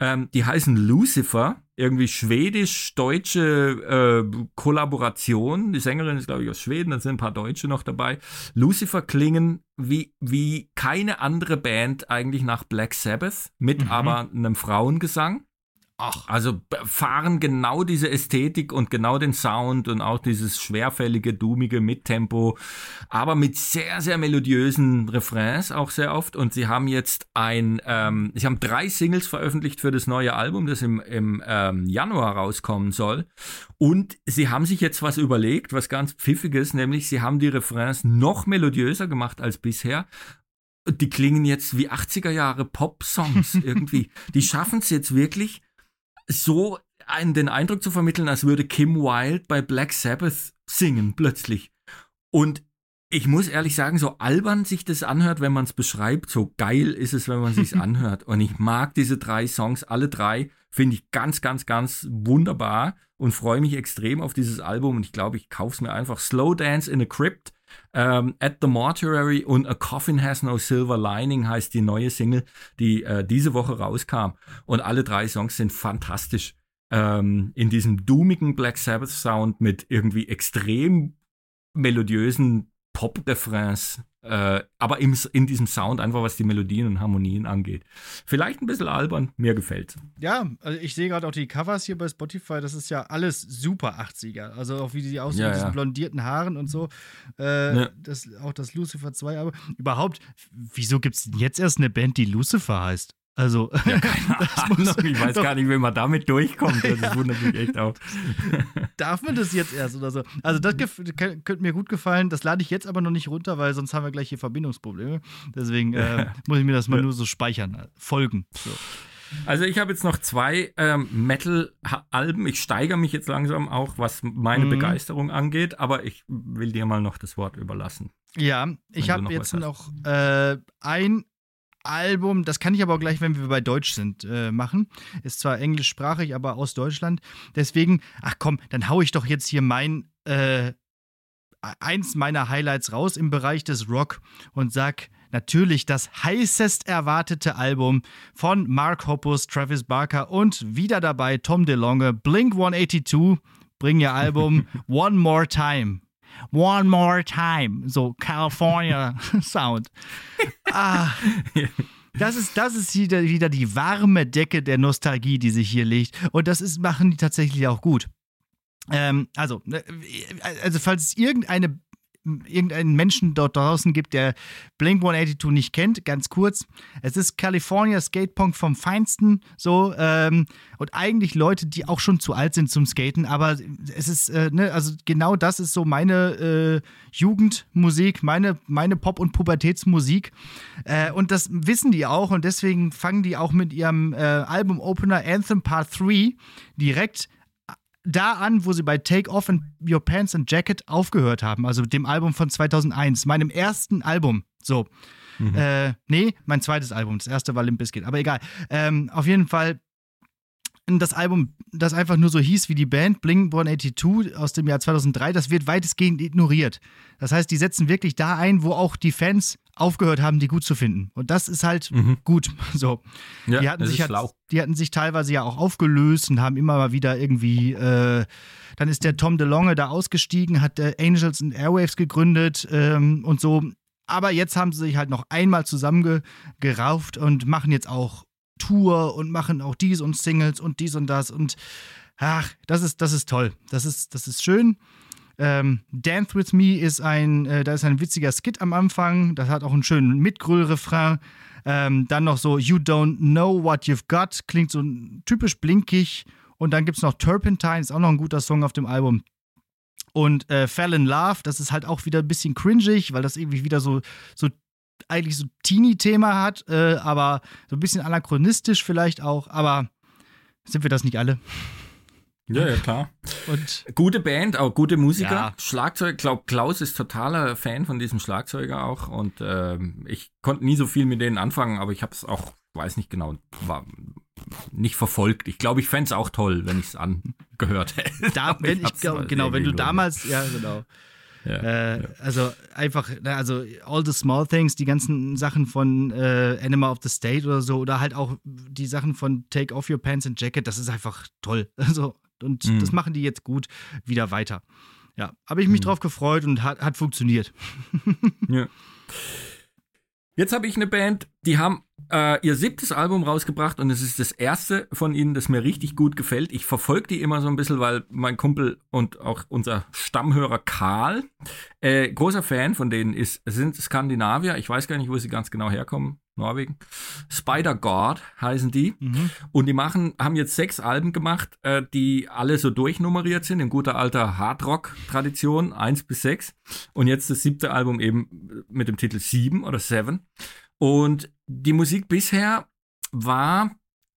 ähm, die heißen Lucifer, irgendwie schwedisch-deutsche äh, Kollaboration. Die Sängerin ist, glaube ich, aus Schweden, dann sind ein paar Deutsche noch dabei. Lucifer klingen wie, wie keine andere Band eigentlich nach Black Sabbath, mit Mhm. aber einem Frauengesang. Ach. Also fahren genau diese Ästhetik und genau den Sound und auch dieses schwerfällige, dummige Mittempo, aber mit sehr, sehr melodiösen Refrains auch sehr oft. Und sie haben jetzt ein, ähm, sie haben drei Singles veröffentlicht für das neue Album, das im, im ähm, Januar rauskommen soll. Und sie haben sich jetzt was überlegt, was ganz pfiffiges, nämlich sie haben die Refrains noch melodiöser gemacht als bisher. Die klingen jetzt wie 80er Jahre Pop-Songs irgendwie. Die schaffen es jetzt wirklich, so einen den Eindruck zu vermitteln, als würde Kim Wilde bei Black Sabbath singen plötzlich. Und ich muss ehrlich sagen, so albern sich das anhört, wenn man es beschreibt, so geil ist es, wenn man sich's anhört. Und ich mag diese drei Songs, alle drei, finde ich ganz, ganz, ganz wunderbar und freue mich extrem auf dieses Album. Und ich glaube, ich kaufe es mir einfach. Slow Dance in a Crypt, ähm, At the Mortuary und A Coffin Has No Silver Lining heißt die neue Single, die äh, diese Woche rauskam. Und alle drei Songs sind fantastisch. Ähm, in diesem doomigen Black Sabbath Sound mit irgendwie extrem melodiösen Pop-Refrains, äh, aber im, in diesem Sound einfach, was die Melodien und Harmonien angeht. Vielleicht ein bisschen albern, mir gefällt. Ja, also ich sehe gerade auch die Covers hier bei Spotify, das ist ja alles super 80er. Also auch wie die aussehen Ja, mit diesen ja. blondierten Haaren und so. Äh, Ja. das, auch das Lucifer 2, aber überhaupt, wieso gibt es denn jetzt erst eine Band, die Lucifer heißt? Also, das muss- Ahnung, ich weiß doch- gar nicht, wie man damit durchkommt. Das wundert mich echt auch. darf man das jetzt erst oder so? Also, das könnte mir gut gefallen. Das lade ich jetzt aber noch nicht runter, weil sonst haben wir gleich hier Verbindungsprobleme. Deswegen äh, muss ich mir das mal Ja. nur so speichern. äh, Folgen. So. Also ich habe jetzt noch zwei ähm, Metal-Alben. Ich steigere mich jetzt langsam auch, was meine Mhm. Begeisterung angeht, aber ich will dir mal noch das Wort überlassen. Ja, ich habe jetzt noch äh, ein Album, das kann ich aber auch gleich, wenn wir bei Deutsch sind, äh, machen. Ist zwar englischsprachig, aber aus Deutschland. Deswegen, ach komm, dann hau ich doch jetzt hier mein, äh, eins meiner Highlights raus im Bereich des Rock und sag natürlich das heißest erwartete Album von Mark Hoppus, Travis Barker und wieder dabei Tom DeLonge, Blink 182, bringen ihr Album One More Time. One More Time, so California Sound. Ah, das ist, das ist wieder, wieder die warme Decke der Nostalgie, die sich hier legt. Und das ist, machen die tatsächlich auch gut. Ähm, also, ne, also, falls es irgendeine irgendeinen Menschen dort draußen gibt, der Blink 182 nicht kennt, ganz kurz. Es ist California Skatepunk vom Feinsten, so, ähm, und eigentlich Leute, die auch schon zu alt sind zum Skaten, aber es ist, äh, ne, also genau das ist so meine äh, Jugendmusik, meine, meine Pop- und Pubertätsmusik. Äh, und das wissen die auch und deswegen fangen die auch mit ihrem äh, Album-Opener Anthem Part 3 direkt da an, wo sie bei Take Off and Your Pants and Jacket aufgehört haben, also dem Album von 2001, meinem ersten Album. So. Äh, nee, mein zweites Album. Das erste war Limp Bizkit, aber egal. Ähm, auf jeden Fall das Album, das einfach nur so hieß wie die Band Blink 182 aus dem Jahr 2003, das wird weitestgehend ignoriert. Das heißt, die setzen wirklich da ein, wo auch die Fans aufgehört haben, die gut zu finden. Und das ist halt mhm. gut. So. Ja, die, hatten sich halt, die hatten sich teilweise ja auch aufgelöst und haben immer mal wieder irgendwie, äh, dann ist der Tom DeLonge da ausgestiegen, hat äh, Angels and Airwaves gegründet ähm, und so. Aber jetzt haben sie sich halt noch einmal zusammengerauft und machen jetzt auch Tour und machen auch dies und Singles und dies und das und ach, das ist, das ist toll. Das ist, das ist schön. Ähm, Dance with Me ist ein, äh, da ist ein witziger Skit am Anfang. Das hat auch einen schönen Mitgrüll-Refrain. Ähm, dann noch so You Don't Know What You've Got. Klingt so typisch blinkig. Und dann gibt es noch Turpentine, ist auch noch ein guter Song auf dem Album. Und äh, Fell in Love, das ist halt auch wieder ein bisschen cringig, weil das irgendwie wieder so, so eigentlich so Teenie-Thema hat, äh, aber so ein bisschen anachronistisch vielleicht auch. Aber sind wir das nicht alle? Ja, ja, klar. Und gute Band, auch gute Musiker. Ja. Schlagzeug, glaub, Klaus ist totaler Fan von diesem Schlagzeuger auch. Und äh, ich konnte nie so viel mit denen anfangen, aber ich habe es auch, weiß nicht genau, war nicht verfolgt. Ich glaube, ich fände es auch toll, wenn ich es angehört hätte. Da, wenn ich, genau, wenn du damals, ja, genau. Ja, äh, ja. Also einfach, ne, also All the Small Things, die ganzen Sachen von äh, Animal of the State oder so, oder halt auch die Sachen von Take Off Your Pants and Jacket, das ist einfach toll. Also und mhm. das machen die jetzt gut wieder weiter. Ja, habe ich mich mhm. drauf gefreut und hat, hat funktioniert. ja. Jetzt habe ich eine Band, die haben äh, ihr siebtes Album rausgebracht und es ist das erste von ihnen, das mir richtig gut gefällt. Ich verfolge die immer so ein bisschen, weil mein Kumpel und auch unser Stammhörer Karl äh, großer Fan von denen ist. Sind Skandinavier, ich weiß gar nicht, wo sie ganz genau herkommen. Norwegen. Spider God heißen die. Mhm. Und die machen, haben jetzt sechs Alben gemacht, äh, die alle so durchnummeriert sind, in guter alter Hardrock-Tradition, eins bis sechs. Und jetzt das siebte Album eben mit dem Titel Sieben oder Seven. Und die Musik bisher war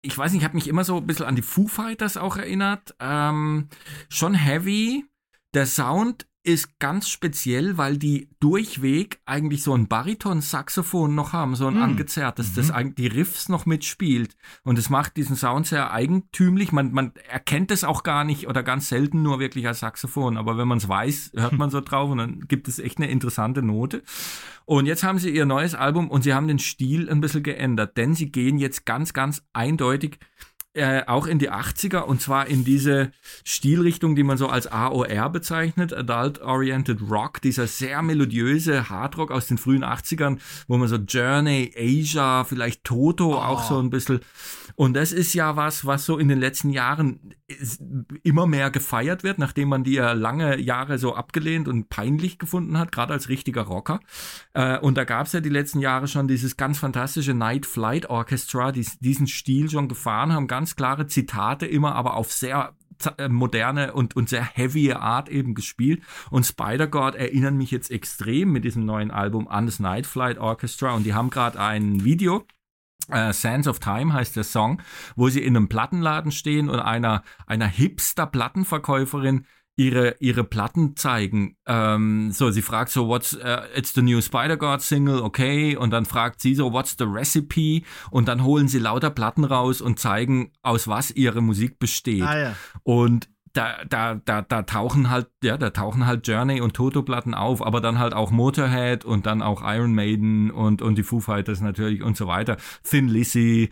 ich weiß nicht, ich habe mich immer so ein bisschen an die Foo Fighters auch erinnert. Ähm, schon heavy. Der Sound ist ganz speziell, weil die durchweg eigentlich so ein Bariton-Saxophon noch haben, so ein mm. angezerrtes, mhm. das eigentlich die Riffs noch mitspielt. Und es macht diesen Sound sehr eigentümlich. Man, man erkennt es auch gar nicht oder ganz selten nur wirklich als Saxophon. Aber wenn man es weiß, hört man so drauf und dann gibt es echt eine interessante Note. Und jetzt haben sie ihr neues Album und sie haben den Stil ein bisschen geändert, denn sie gehen jetzt ganz, ganz eindeutig äh, auch in die 80er und zwar in diese Stilrichtung, die man so als AOR bezeichnet, Adult Oriented Rock, dieser sehr melodiöse Hardrock aus den frühen 80ern, wo man so Journey, Asia, vielleicht Toto oh. auch so ein bisschen und das ist ja was, was so in den letzten Jahren immer mehr gefeiert wird, nachdem man die ja lange Jahre so abgelehnt und peinlich gefunden hat, gerade als richtiger Rocker. Äh, und da gab es ja die letzten Jahre schon dieses ganz fantastische Night Flight Orchestra, die diesen Stil schon gefahren haben, ganz klare Zitate immer, aber auf sehr äh, moderne und, und sehr heavy Art eben gespielt. Und Spider-God erinnern mich jetzt extrem mit diesem neuen Album an das Night Flight Orchestra und die haben gerade ein Video Uh, Sands of Time heißt der Song, wo sie in einem Plattenladen stehen und einer, einer Hipster-Plattenverkäuferin ihre, ihre Platten zeigen. Ähm, so, sie fragt so, what's, uh, it's the new Spider-God Single, okay. Und dann fragt sie so, what's the recipe? Und dann holen sie lauter Platten raus und zeigen, aus was ihre Musik besteht. Ah, ja. Und da, da, da, da tauchen halt, ja, da tauchen halt Journey und Toto-Platten auf, aber dann halt auch Motorhead und dann auch Iron Maiden und, und die Foo Fighters natürlich und so weiter. Thin Lizzy,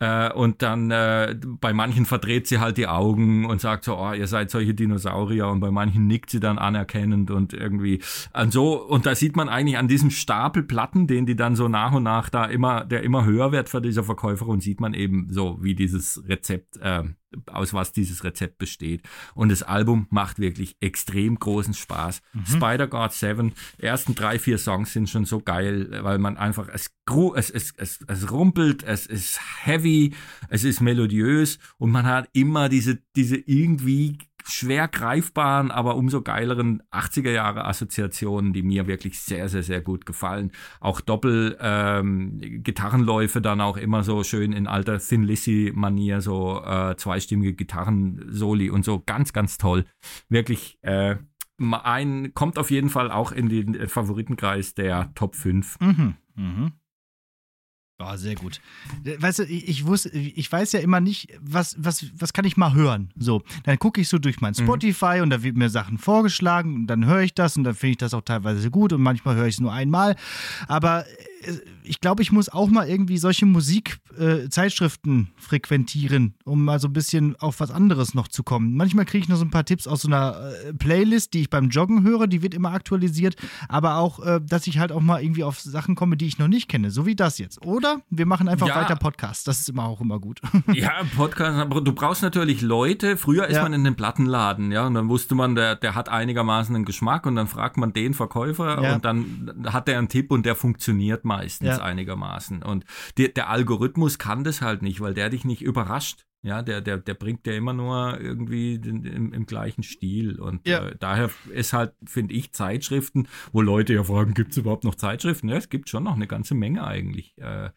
äh, und dann äh, bei manchen verdreht sie halt die Augen und sagt so, oh, ihr seid solche Dinosaurier. Und bei manchen nickt sie dann anerkennend und irgendwie und so. Und da sieht man eigentlich an diesem Stapel Platten, den die dann so nach und nach da immer, der immer höher wird für dieser Verkäuferin, sieht man eben so, wie dieses Rezept äh, aus was dieses Rezept besteht. Und das Album macht wirklich extrem großen Spaß. Mhm. Spider-God 7, ersten drei, vier Songs sind schon so geil, weil man einfach, es, es, es, es, es rumpelt, es ist heavy, es ist melodiös und man hat immer diese, diese irgendwie schwer greifbaren, aber umso geileren 80er Jahre Assoziationen, die mir wirklich sehr, sehr, sehr gut gefallen. Auch Doppel-Gitarrenläufe ähm, dann auch immer so schön in alter Thin Lizzy-Manier, so äh, zweistimmige Gitarrensoli und so ganz, ganz toll. Wirklich äh, ein, kommt auf jeden Fall auch in den Favoritenkreis der Top 5. Mhm, mhm. Oh, sehr gut. Weißt du, ich, ich, wusste, ich weiß ja immer nicht, was, was, was kann ich mal hören. So, dann gucke ich so durch mein mhm. Spotify mhm. und da wird mir Sachen vorgeschlagen und dann höre ich das und dann finde ich das auch teilweise gut und manchmal höre ich es nur einmal. Aber ich glaube, ich muss auch mal irgendwie solche Musikzeitschriften äh, frequentieren, um mal so ein bisschen auf was anderes noch zu kommen. Manchmal kriege ich noch so ein paar Tipps aus so einer äh, Playlist, die ich beim Joggen höre, die wird immer aktualisiert, aber auch, äh, dass ich halt auch mal irgendwie auf Sachen komme, die ich noch nicht kenne, so wie das jetzt. Oder wir machen einfach ja. weiter Podcast, das ist immer auch immer gut. Ja, Podcast, aber du brauchst natürlich Leute. Früher ist ja. man in den Plattenladen, ja, und dann wusste man, der, der hat einigermaßen einen Geschmack und dann fragt man den Verkäufer ja. und dann hat der einen Tipp und der funktioniert meistens ja. einigermaßen. Und die, der Algorithmus kann das halt nicht, weil der dich nicht überrascht. Ja, der, der, der bringt ja immer nur irgendwie im, im gleichen Stil. Und ja. äh, daher ist halt, finde ich, Zeitschriften, wo Leute ja fragen, gibt es überhaupt noch Zeitschriften? Ja, es gibt schon noch eine ganze Menge eigentlich. Äh,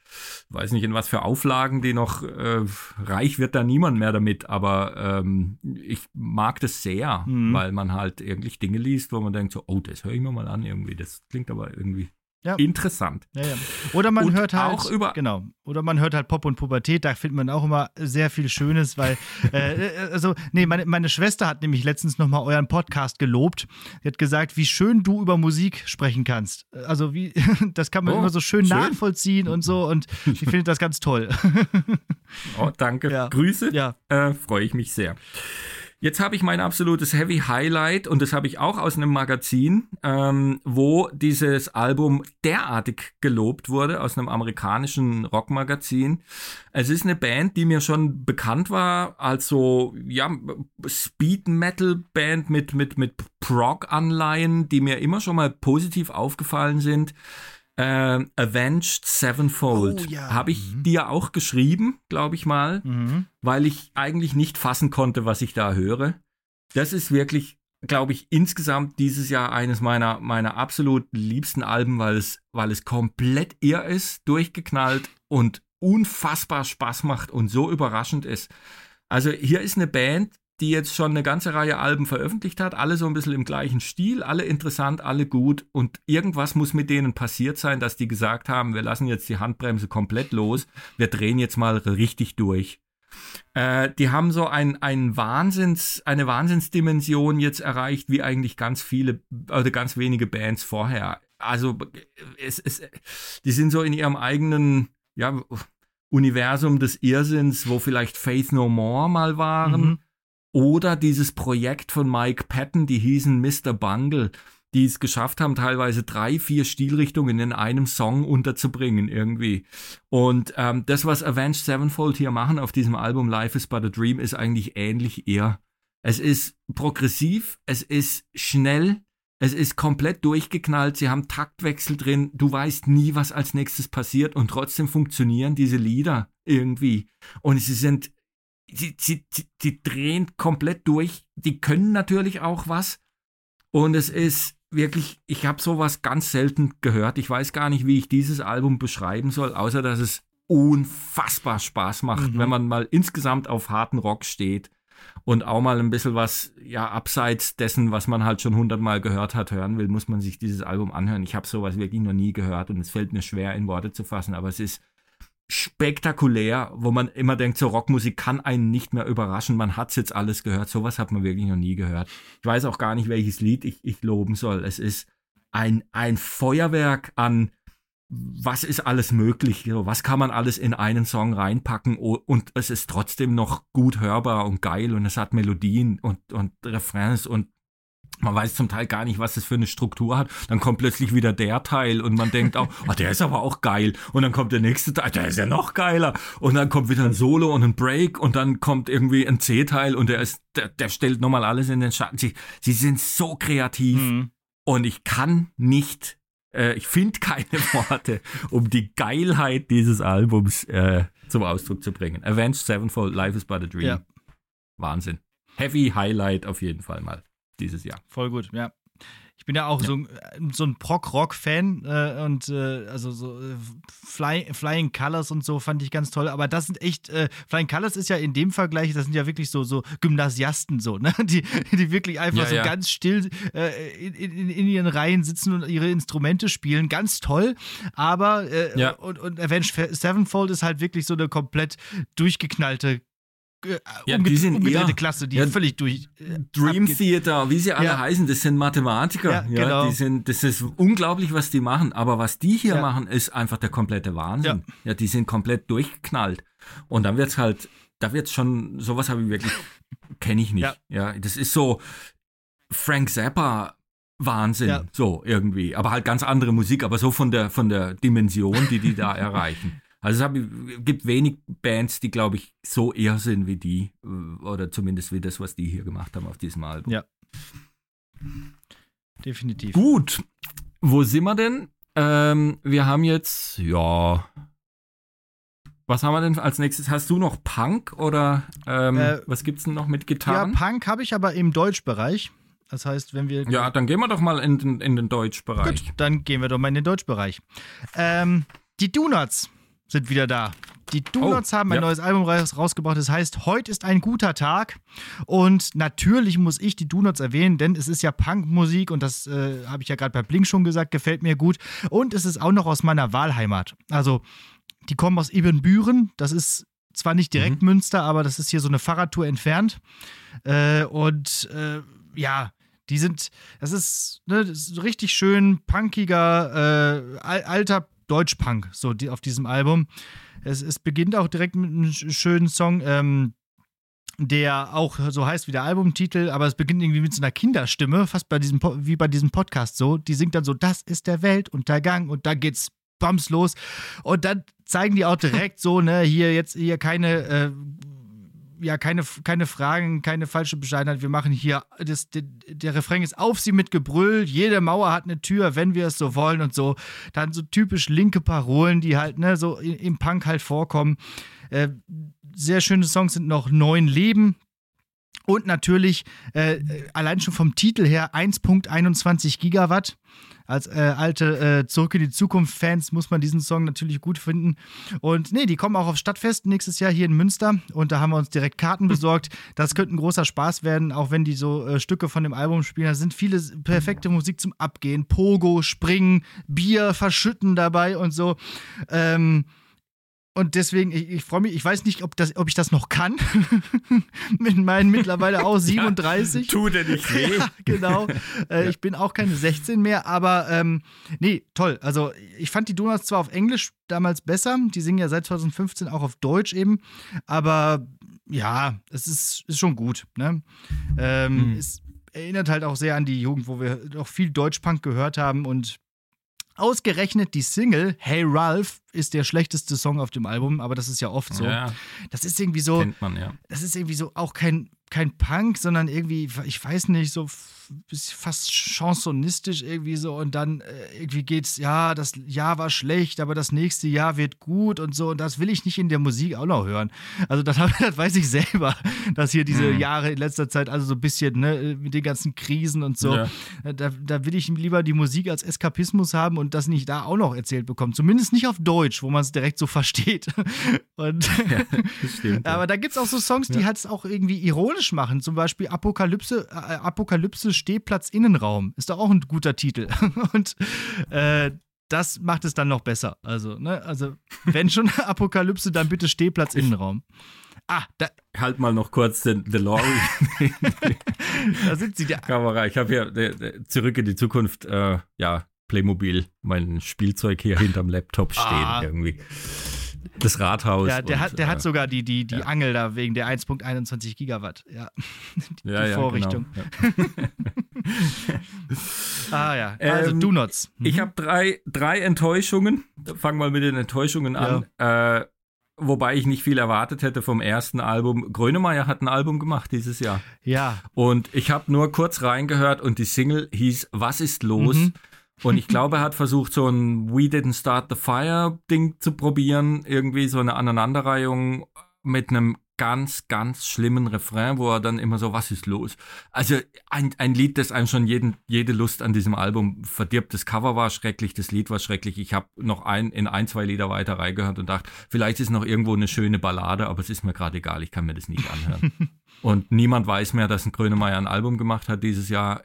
weiß nicht, in was für Auflagen die noch äh, reich wird da niemand mehr damit, aber ähm, ich mag das sehr, mhm. weil man halt irgendwie Dinge liest, wo man denkt, so, oh, das höre ich mir mal an irgendwie. Das klingt aber irgendwie ja. Interessant. Ja, ja. Oder man und hört halt auch über genau. Oder man hört halt Pop und Pubertät. Da findet man auch immer sehr viel Schönes, weil äh, äh, also nee, meine, meine Schwester hat nämlich letztens noch mal euren Podcast gelobt. Sie hat gesagt, wie schön du über Musik sprechen kannst. Also wie das kann man oh, immer so schön, schön, nachvollziehen und so. Und ich finde das ganz toll. oh, danke. Grüße. Ja. Äh, Freue ich mich sehr. Jetzt habe ich mein absolutes Heavy Highlight und das habe ich auch aus einem Magazin, ähm, wo dieses Album derartig gelobt wurde, aus einem amerikanischen Rockmagazin. Es ist eine Band, die mir schon bekannt war als so, ja, Speed Metal Band mit, mit, mit Prog-Anleihen, die mir immer schon mal positiv aufgefallen sind äh, Avenged Sevenfold. Oh, ja. Habe ich mhm. dir auch geschrieben, glaube ich mal, mhm. weil ich eigentlich nicht fassen konnte, was ich da höre. Das ist wirklich, glaube ich, insgesamt dieses Jahr eines meiner, meiner absolut liebsten Alben, weil es, weil es komplett irr ist, durchgeknallt und unfassbar Spaß macht und so überraschend ist. Also hier ist eine Band, die jetzt schon eine ganze Reihe Alben veröffentlicht hat, alle so ein bisschen im gleichen Stil, alle interessant, alle gut und irgendwas muss mit denen passiert sein, dass die gesagt haben, wir lassen jetzt die Handbremse komplett los, wir drehen jetzt mal richtig durch. Äh, die haben so ein, ein Wahnsinns, eine Wahnsinnsdimension jetzt erreicht, wie eigentlich ganz viele, also ganz wenige Bands vorher. Also es, es, die sind so in ihrem eigenen, ja, Universum des Irrsinns, wo vielleicht Faith No More mal waren. Mhm oder dieses Projekt von Mike Patton, die hießen Mr. Bungle, die es geschafft haben, teilweise drei, vier Stilrichtungen in einem Song unterzubringen irgendwie. Und ähm, das, was Avenged Sevenfold hier machen auf diesem Album Life is But a Dream, ist eigentlich ähnlich eher. Es ist progressiv, es ist schnell, es ist komplett durchgeknallt, sie haben Taktwechsel drin, du weißt nie, was als nächstes passiert und trotzdem funktionieren diese Lieder irgendwie. Und sie sind sie, sie, sie, die drehen komplett durch. Die können natürlich auch was. Und es ist wirklich, ich habe sowas ganz selten gehört. Ich weiß gar nicht, wie ich dieses Album beschreiben soll, außer dass es unfassbar Spaß macht, mhm. wenn man mal insgesamt auf harten Rock steht und auch mal ein bisschen was, ja, abseits dessen, was man halt schon hundertmal gehört hat, hören will, muss man sich dieses Album anhören. Ich habe sowas wirklich noch nie gehört und es fällt mir schwer in Worte zu fassen, aber es ist spektakulär, wo man immer denkt, so Rockmusik kann einen nicht mehr überraschen. Man hat's jetzt alles gehört. Sowas hat man wirklich noch nie gehört. Ich weiß auch gar nicht, welches Lied ich, ich loben soll. Es ist ein, ein Feuerwerk an was ist alles möglich, was kann man alles in einen Song reinpacken und es ist trotzdem noch gut hörbar und geil und es hat Melodien und, und Refrains und man weiß zum Teil gar nicht, was das für eine Struktur hat. Dann kommt plötzlich wieder der Teil und man denkt auch, oh, der ist aber auch geil. Und dann kommt der nächste Teil, der ist ja noch geiler. Und dann kommt wieder ein Solo und ein Break und dann kommt irgendwie ein C-Teil und der ist, der, der stellt nochmal alles in den Schatten. Sie, sie sind so kreativ mhm. und ich kann nicht, äh, ich finde keine Worte, um die Geilheit dieses Albums äh, zum Ausdruck zu bringen. Avenged Sevenfold, Life is but a Dream. Ja. Wahnsinn. Heavy Highlight auf jeden Fall mal dieses Jahr. Voll gut, ja. Ich bin ja auch ja. so, so ein Prog-Rock-Fan äh, und äh, also so äh, Fly, Flying Colors und so fand ich ganz toll. Aber das sind echt, äh, Flying Colors ist ja in dem Vergleich, das sind ja wirklich so, so Gymnasiasten so, ne? Die, die wirklich einfach ja, so ja. ganz still äh, in, in, in, ihren Reihen sitzen und ihre Instrumente spielen. Ganz toll. Aber äh, und, und Avenged Sevenfold ist halt wirklich so eine komplett durchgeknallte äh, ja, die sind umgedrehte eher, Klasse, die ja, völlig durch. Äh, Dream abgeht. Theater, wie sie alle ja. heißen, das sind Mathematiker. Ja, ja, genau. die sind, das ist unglaublich, was die machen. Aber was die hier machen, ist einfach der komplette Wahnsinn. Ja, die sind komplett durchgeknallt. Und dann wird's halt, da wird's schon, sowas habe ich wirklich, kenne ich nicht. Ja. ja, das ist so Frank Zappa Wahnsinn, ja. so irgendwie. Aber halt ganz andere Musik, aber so von der, von der Dimension, die die da erreichen. Also es gibt wenig Bands, die, glaube ich, so eher sind wie die. Äh, oder zumindest wie das, was die hier gemacht haben auf diesem Album. Ja. Definitiv. Gut. Wo sind wir denn? Ähm, wir haben jetzt, ja. Was haben wir denn als nächstes? Hast du noch Punk oder ähm, äh, was gibt's denn noch mit Gitarren? Ja, Punk habe ich aber im Deutschbereich. Das heißt, wenn wir. Ja, dann gehen wir doch mal in den, in den Deutschbereich. Gut, dann gehen wir doch mal in den Deutschbereich. Ähm, die Donuts sind wieder da. Die Donuts oh, haben ein ja. neues Album rausgebracht, das heißt, heute ist ein guter Tag. Und natürlich muss ich die Donuts erwähnen, denn es ist ja Punkmusik und das äh, habe ich ja gerade bei Blink schon gesagt, gefällt mir gut. Und es ist auch noch aus meiner Wahlheimat. Also, die kommen aus Ebenbüren, das ist zwar nicht direkt mhm. Münster, aber das ist hier so eine Fahrradtour entfernt. Äh, und äh, ja, die sind, das ist, ne, das ist richtig schön punkiger, äh, alter Deutschpunk, so die, auf diesem Album. Es, es beginnt auch direkt mit einem schönen Song, ähm, der auch so heißt wie der Albumtitel, aber es beginnt irgendwie mit so einer Kinderstimme, fast bei diesem, wie bei diesem Podcast so. Die singt dann so, das ist der Weltuntergang und da geht's bams los. Und dann zeigen die auch direkt so, ne, hier jetzt hier keine äh, ja, keine, keine Fragen, keine falsche Bescheidenheit. Wir machen hier, das, der, der Refrain ist auf sie mit Gebrüll, jede Mauer hat eine Tür, wenn wir es so wollen und so. Dann so typisch linke Parolen, die halt, ne, so im Punk halt vorkommen. Äh, sehr schöne Songs sind noch Neun Leben, und natürlich äh, allein schon vom Titel her 1.21 Gigawatt. Als äh, alte äh, Zurück in die Zukunft-Fans muss man diesen Song natürlich gut finden. Und nee, die kommen auch auf Stadtfest nächstes Jahr hier in Münster. Und da haben wir uns direkt Karten besorgt. Das könnte ein großer Spaß werden, auch wenn die so äh, Stücke von dem Album spielen. Da sind viele perfekte Musik zum Abgehen. Pogo, Springen, Bier verschütten dabei und so. Ähm, und deswegen, ich, ich freue mich, ich weiß nicht, ob, das, ob ich das noch kann. Mit meinen mittlerweile auch 37. ja, tut er nicht weh. ja, genau. Äh, ja. Ich bin auch keine 16 mehr, aber ähm, nee, toll. Also ich fand die Donuts zwar auf Englisch damals besser, die singen ja seit 2015 auch auf Deutsch eben, aber ja, es ist, ist schon gut. Ne? Ähm, mhm. Es erinnert halt auch sehr an die Jugend, wo wir noch viel Deutschpunk gehört haben und Ausgerechnet die Single Hey Ralph ist der schlechteste Song auf dem Album, aber das ist ja oft so. Ja, das ist irgendwie so. Kennt man, ja. Das ist irgendwie so auch kein, kein Punk, sondern irgendwie, ich weiß nicht, so fast chansonistisch irgendwie so und dann äh, irgendwie geht's, ja, das Jahr war schlecht, aber das nächste Jahr wird gut und so und das will ich nicht in der Musik auch noch hören. Also das, das weiß ich selber, dass hier diese mhm. Jahre in letzter Zeit also so ein bisschen ne, mit den ganzen Krisen und so, ja. Äh, da, da will ich lieber die Musik als Eskapismus haben und das nicht da auch noch erzählt bekommen. Zumindest nicht auf Deutsch, wo man es direkt so versteht. Und ja, stimmt, aber da gibt es auch so Songs, die halt auch irgendwie ironisch machen. Zum Beispiel Apokalypse, äh, Apokalypse Stehplatz Innenraum. Ist doch auch ein guter Titel. Und äh, das macht es dann noch besser. Also, ne, also wenn schon Apokalypse, dann bitte Stehplatz Innenraum. Ah, da. Halt mal noch kurz den DeLorean. da sind sie, der Kamera. Ich habe ja zurück in die Zukunft, äh, ja, Playmobil, mein Spielzeug hier hinterm Laptop stehen ah. irgendwie. Das Rathaus. Ja, der, und, hat, der äh, hat sogar die, die, die ja. Angel da wegen der 1.21 Gigawatt. Ja. die, ja, die Vorrichtung. Genau. ah ja, also ähm, Donuts. Mhm. Ich habe drei, drei Enttäuschungen. Fangen wir mal mit den Enttäuschungen an. Äh, wobei ich nicht viel erwartet hätte vom ersten Album. Grönemeyer hat ein Album gemacht dieses Jahr. Ja. Und ich habe nur kurz reingehört und die Single hieß Was ist los? Mhm. Und ich glaube, er hat versucht, so ein We Didn't Start the Fire Ding zu probieren. Irgendwie so eine Aneinanderreihung mit einem ganz, ganz schlimmen Refrain, wo er dann immer so, was ist los? Also ein, ein Lied, das einem schon jeden, jede Lust an diesem Album verdirbt. Das Cover war schrecklich, das Lied war schrecklich. Ich habe noch ein, in ein, zwei Lieder weiter reingehört und dachte, vielleicht ist noch irgendwo eine schöne Ballade, aber es ist mir gerade egal, ich kann mir das nicht anhören. und niemand weiß mehr, dass ein Grönemeyer ein Album gemacht hat dieses Jahr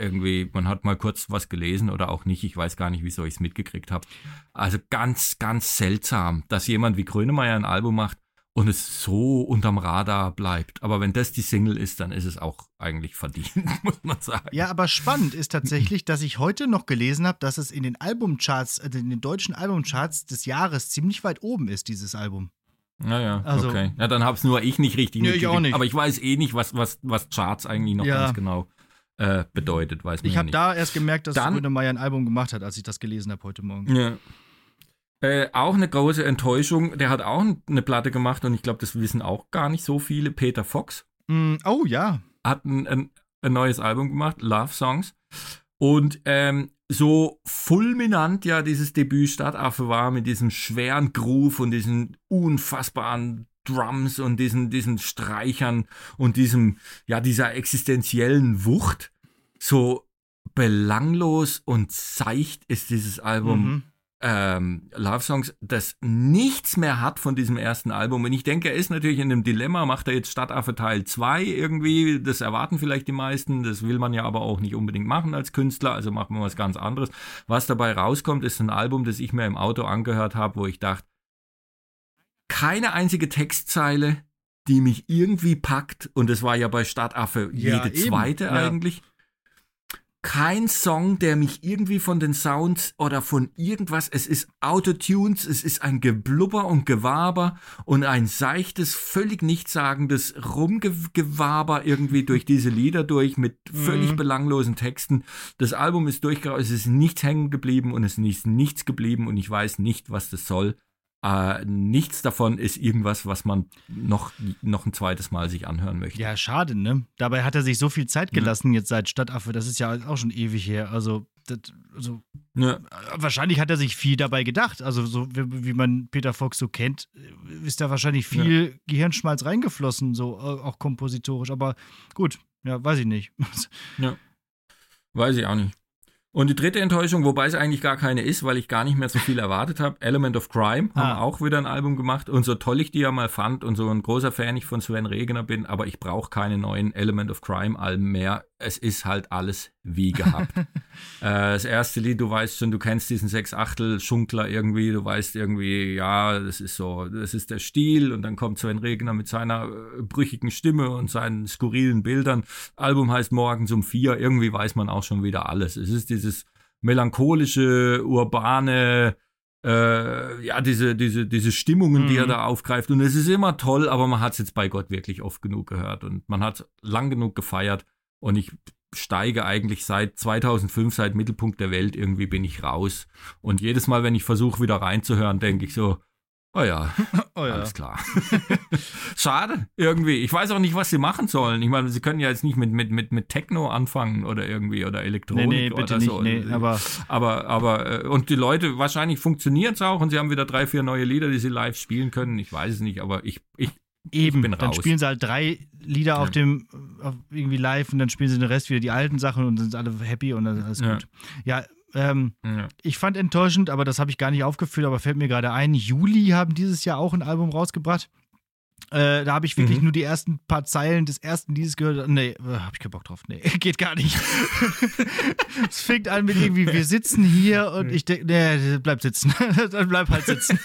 irgendwie, man hat mal kurz was gelesen oder auch nicht, ich weiß gar nicht, wieso ich es mitgekriegt habe. Also ganz, ganz seltsam, dass jemand wie Grönemeyer ein Album macht und es so unterm Radar bleibt. Aber wenn das die Single ist, dann ist es auch eigentlich verdient, muss man sagen. Ja, aber spannend ist tatsächlich, dass ich heute noch gelesen habe, dass es in den Albumcharts, also in den deutschen Albumcharts des Jahres ziemlich weit oben ist, dieses Album. Naja, also, okay. Ja, dann hab's nur ich nicht richtig nee, ich auch nicht. Aber ich weiß eh nicht, was, was, was Charts eigentlich noch ja. ganz genau äh, bedeutet, weiß man Ich habe da erst gemerkt, dass Grönemeyer ein Album gemacht hat, als ich das gelesen habe heute Morgen. Ja. Äh, auch eine große Enttäuschung. Der hat auch eine Platte gemacht und ich glaube, das wissen auch gar nicht so viele. Peter Fox. Mm, oh ja. Hat ein, ein, ein, neues Album gemacht, Love Songs. Und ähm, so fulminant ja dieses Debüt Stadtaffe war mit diesem schweren Groove und diesen unfassbaren Drums und diesen, diesen Streichern und diesem, ja, dieser existenziellen Wucht. So belanglos und seicht ist dieses Album. Mhm ähm, Love Songs, das nichts mehr hat von diesem ersten Album. Und ich denke, er ist natürlich in einem Dilemma, macht er jetzt Stadtaffe Teil 2 irgendwie, das erwarten vielleicht die meisten, das will man ja aber auch nicht unbedingt machen als Künstler, also machen wir was ganz anderes. Was dabei rauskommt, ist ein Album, das ich mir im Auto angehört habe, wo ich dachte, keine einzige Textzeile, die mich irgendwie packt, und das war ja bei Stadtaffe ja, jede eben. zweite ja. eigentlich kein Song, der mich irgendwie von den Sounds oder von irgendwas, es ist Autotunes, es ist ein Geblubber und Gewaber und ein seichtes, völlig nichtssagendes Rumgewaber irgendwie durch diese Lieder durch mit völlig mhm. belanglosen Texten. Das Album ist durchgegangen, es ist nichts hängen geblieben und es ist nichts geblieben und ich weiß nicht, was das soll. Äh, nichts davon ist irgendwas, was man noch, noch ein zweites Mal sich anhören möchte. Ja, schade, ne? Dabei hat er sich so viel Zeit gelassen ja. jetzt seit Stadtaffe. Das ist ja auch schon ewig her. Also, das, also ja. wahrscheinlich hat er sich viel dabei gedacht. Also, so wie, wie man Peter Fox so kennt, ist da wahrscheinlich viel ja. Gehirnschmalz reingeflossen, so auch kompositorisch. Aber gut, ja, weiß ich nicht. ja. Weiß ich auch nicht. Und die dritte Enttäuschung, wobei es eigentlich gar keine ist, weil ich gar nicht mehr so viel erwartet habe, Element of Crime ah. haben auch wieder ein Album gemacht. Und so toll ich die ja mal fand und so ein großer Fan ich von Sven Regner bin, aber ich brauche keine neuen Element of Crime Alben mehr. Es ist halt alles wie gehabt. äh, das erste Lied, du weißt schon, du kennst diesen Sechs-Achtel-Schunkler irgendwie, du weißt irgendwie, ja, das ist so, das ist der Stil und dann kommt Sven Regner mit seiner äh, brüchigen Stimme und seinen skurrilen Bildern. Album heißt Morgens um vier, irgendwie weiß man auch schon wieder alles. Es ist dieses dieses melancholische, urbane, äh, ja, diese, diese, diese Stimmungen, mhm. die er mhm. da aufgreift. Und es ist immer toll, aber man hat es jetzt bei Gott wirklich oft genug gehört und man hat lang genug gefeiert. Und ich steige eigentlich seit 2005, seit Mittelpunkt der Welt, irgendwie bin ich raus. Und jedes Mal, wenn ich versuche, wieder reinzuhören, denke ich so, Oh ja, oh ja. alles klar. Schade, irgendwie. Ich weiß auch nicht, was sie machen sollen. Ich meine, sie können ja jetzt nicht mit, mit, mit, mit Techno anfangen oder irgendwie oder Elektronik nee, nee, bitte oder so. Nicht, nee, aber, aber, aber, äh, und die Leute, wahrscheinlich funktioniert es auch und sie haben wieder drei, vier neue Lieder, die sie live spielen können. Ich weiß es nicht, aber ich, ich, Eben, dann raus. spielen sie halt drei Lieder ja. auf dem, auf irgendwie live und dann spielen sie den Rest wieder die alten Sachen und sind alle happy und dann ist alles ja. gut. Ja, ähm, ja. Ich fand enttäuschend, aber das habe ich gar nicht aufgeführt, aber fällt mir gerade ein. Juli haben dieses Jahr auch ein Album rausgebracht. Äh, da habe ich wirklich mhm. nur die ersten paar Zeilen des ersten Liedes gehört. Nee, äh, habe ich keinen Bock drauf. Nee, geht gar nicht. es fängt an mit irgendwie, wir sitzen hier und ich denke, nee, bleib sitzen. Dann bleib halt sitzen.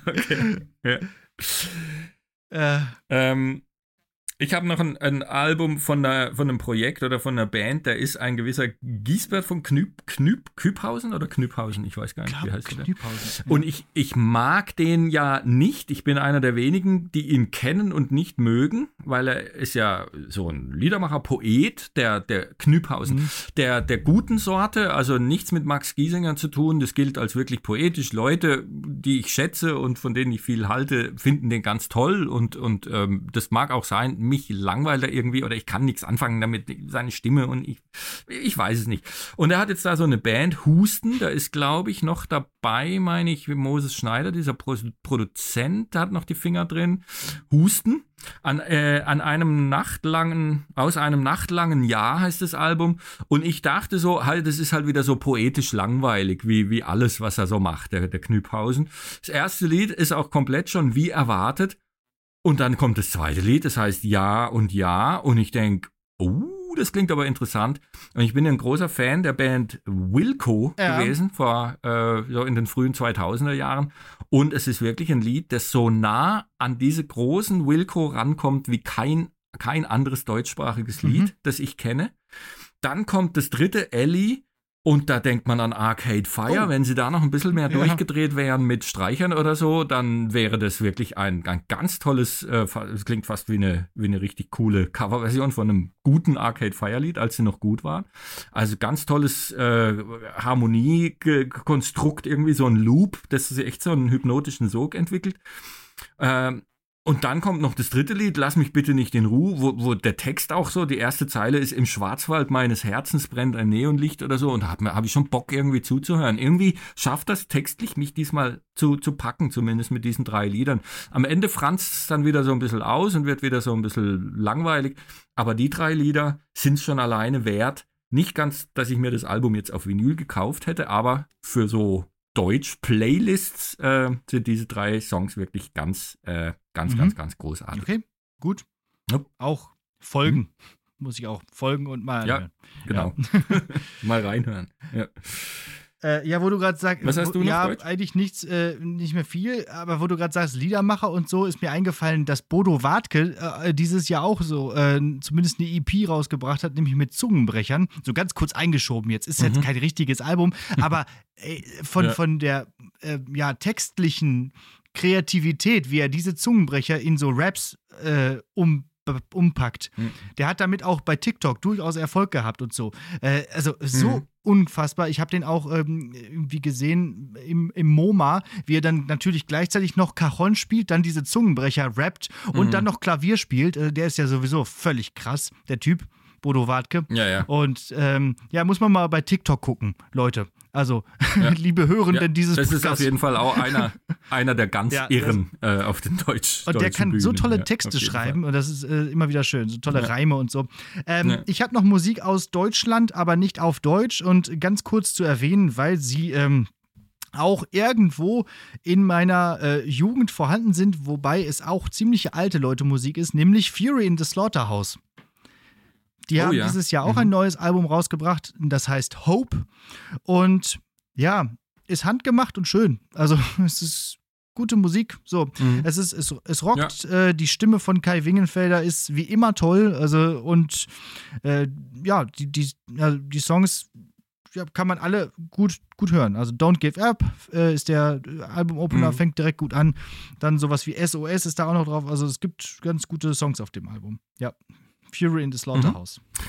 okay. Ja. Äh, ähm, uh, um, ich habe noch ein, ein, Album von, einer, von einem Projekt oder von einer Band, da ist ein gewisser Giesbert von Knüp, Knüp, Küphausen oder Knüphausen, ich weiß gar nicht, wie heißt der. Und ich, ich mag den ja nicht. Ich bin einer der wenigen, die ihn kennen und nicht mögen, weil er ist ja so ein Liedermacher, Poet, der, der Knüphausen, mhm. der, der guten Sorte, also nichts mit Max Giesinger zu tun. Das gilt als wirklich poetisch. Leute, die ich schätze und von denen ich viel halte, finden den ganz toll und, und ähm, das mag auch sein mich langweilt er irgendwie oder ich kann nichts anfangen damit, seine Stimme und ich, ich weiß es nicht. Und er hat jetzt da so eine Band, Husten, da ist glaube ich noch dabei, meine ich, Moses Schneider, dieser Pro Produzent, hat noch die Finger drin. Husten. An, äh, an einem nachtlangen, aus einem nachtlangen Jahr heißt das Album. Und ich dachte so, halt, das ist halt wieder so poetisch langweilig, wie, wie alles, was er so macht, der, der Knüphausen. Das erste Lied ist auch komplett schon wie erwartet. Und dann kommt das zweite Lied, das heißt Ja und Ja. Und ich denke, oh, das klingt aber interessant. Und ich bin ein großer Fan der Band Wilco ja. gewesen, vor äh, so in den frühen 2000er Jahren. Und es ist wirklich ein Lied, das so nah an diese großen Wilco rankommt wie kein, kein anderes deutschsprachiges Lied, mhm. das ich kenne. Dann kommt das dritte, Ellie, und da denkt man an Arcade Fire. Oh. Wenn sie da noch ein bisschen mehr ja. durchgedreht wären mit Streichern oder so, dann wäre das wirklich ein, ein ganz tolles, äh, es klingt fast wie eine, wie eine richtig coole Coverversion von einem guten Arcade Fire Lied, als sie noch gut waren. Also ganz tolles äh, Harmoniekonstrukt, irgendwie so ein Loop, das sich echt so einen hypnotischen Sog entwickelt. Ähm, und dann kommt noch das dritte Lied, Lass mich bitte nicht in Ruhe, wo, wo der Text auch so, die erste Zeile ist, im Schwarzwald meines Herzens brennt ein Neonlicht oder so und da habe hab ich schon Bock irgendwie zuzuhören. Irgendwie schafft das textlich mich diesmal zu, zu packen, zumindest mit diesen drei Liedern. Am Ende franzt es dann wieder so ein bisschen aus und wird wieder so ein bisschen langweilig, aber die drei Lieder sind schon alleine wert. Nicht ganz, dass ich mir das Album jetzt auf Vinyl gekauft hätte, aber für so Deutsch-Playlists äh, sind diese drei Songs wirklich ganz, äh, ganz, mhm. ganz, ganz großartig. Okay, gut. Ja. Auch folgen. Mhm. Muss ich auch folgen und mal. Ja, genau. Ja. mal reinhören. Ja. Äh, ja, wo du gerade sagst, was hast du noch ja, Deutsch? eigentlich nichts, äh, nicht mehr viel, aber wo du gerade sagst, Liedermacher und so, ist mir eingefallen, dass Bodo Wartke äh, dieses Jahr auch so äh, zumindest eine EP rausgebracht hat, nämlich mit Zungenbrechern. So ganz kurz eingeschoben jetzt. Ist mhm. jetzt kein richtiges Album, aber von, ja. von der äh, ja, textlichen Kreativität, wie er diese Zungenbrecher in so Raps äh, um umpackt. Mhm. Der hat damit auch bei TikTok durchaus Erfolg gehabt und so. Äh, also so mhm. unfassbar. Ich habe den auch ähm, irgendwie gesehen im, im MoMA, wie er dann natürlich gleichzeitig noch Cajon spielt, dann diese Zungenbrecher rappt und mhm. dann noch Klavier spielt. Äh, der ist ja sowieso völlig krass, der Typ. Bodo Wartke. Ja, ja. Und ähm, ja, muss man mal bei TikTok gucken, Leute. Also, ja. liebe Hörenden ja, dieses Das Podcasts. ist auf jeden Fall auch einer, einer der ganz ja, Irren äh, auf den Deutsch. Und der kann Bühnen. so tolle Texte schreiben Fall. und das ist äh, immer wieder schön. So tolle Reime und so. Ähm, ich habe noch Musik aus Deutschland, aber nicht auf Deutsch und ganz kurz zu erwähnen, weil sie. Ähm, auch irgendwo in meiner äh, Jugend vorhanden sind, wobei es auch ziemlich alte Leute Musik ist, nämlich Fury in the Slaughterhouse. Die oh, haben ja. dieses Jahr auch mhm. ein neues Album rausgebracht, das heißt Hope. Und ja, ist handgemacht und schön. Also es ist gute Musik. So, mhm. es ist, es, es rockt. Ja. Äh, die Stimme von Kai Wingenfelder ist wie immer toll. Also und äh, ja, die, die, also die Songs ja, kann man alle gut, gut hören. Also Don't Give Up äh, ist der Album-Opener, mhm. fängt direkt gut an. Dann sowas wie SOS ist da auch noch drauf. Also es gibt ganz gute Songs auf dem Album. Ja, Fury in the Slaughterhouse. Mhm.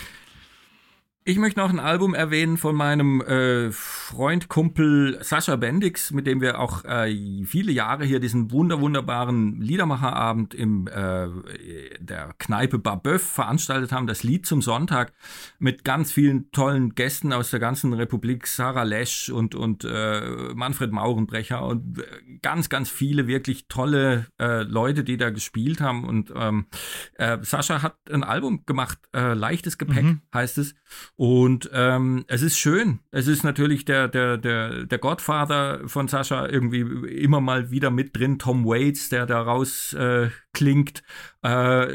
Ich möchte noch ein Album erwähnen von meinem äh, Freund, Kumpel Sascha Bendix, mit dem wir auch äh, viele Jahre hier diesen wunder wunderbaren Liedermacherabend im äh, der Kneipe Barbeuf veranstaltet haben. Das Lied zum Sonntag mit ganz vielen tollen Gästen aus der ganzen Republik, Sarah Lesch und und äh, Manfred Maurenbrecher und äh, ganz ganz viele wirklich tolle äh, Leute, die da gespielt haben. Und ähm, äh, Sascha hat ein Album gemacht, leichtes Gepäck mhm. heißt es. Und ähm, es ist schön. Es ist natürlich der, der, der, der Godfather von Sascha irgendwie immer mal wieder mit drin. Tom Waits, der daraus äh, klingt. Äh,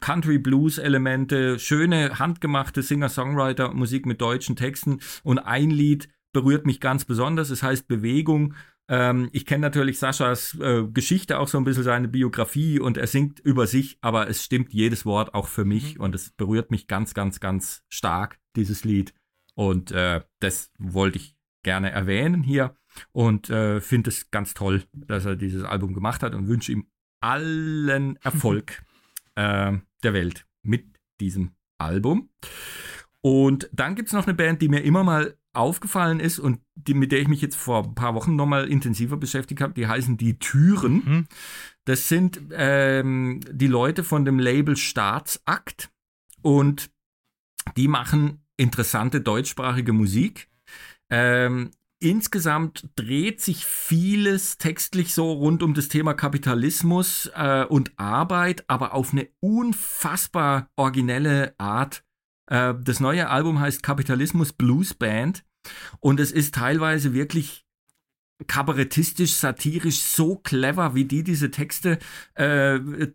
Country Blues Elemente, schöne handgemachte Singer-Songwriter, Musik mit deutschen Texten. Und ein Lied berührt mich ganz besonders. Es heißt Bewegung. Ähm, ich kenne natürlich Saschas äh, Geschichte auch so ein bisschen, seine Biografie und er singt über sich, aber es stimmt jedes Wort auch für mich mhm. und es berührt mich ganz, ganz, ganz stark dieses Lied. Und äh, das wollte ich gerne erwähnen hier und äh, finde es ganz toll, dass er dieses Album gemacht hat und wünsche ihm allen Erfolg äh, der Welt mit diesem Album. Und dann gibt es noch eine Band, die mir immer mal aufgefallen ist und die, mit der ich mich jetzt vor ein paar Wochen nochmal intensiver beschäftigt habe, die heißen Die Türen. Mhm. Das sind ähm, die Leute von dem Label Staatsakt und die machen interessante deutschsprachige Musik. Ähm, insgesamt dreht sich vieles textlich so rund um das Thema Kapitalismus äh, und Arbeit, aber auf eine unfassbar originelle Art. Äh, das neue Album heißt Kapitalismus Blues Band und es ist teilweise wirklich kabarettistisch, satirisch, so clever, wie die diese Texte äh, äh,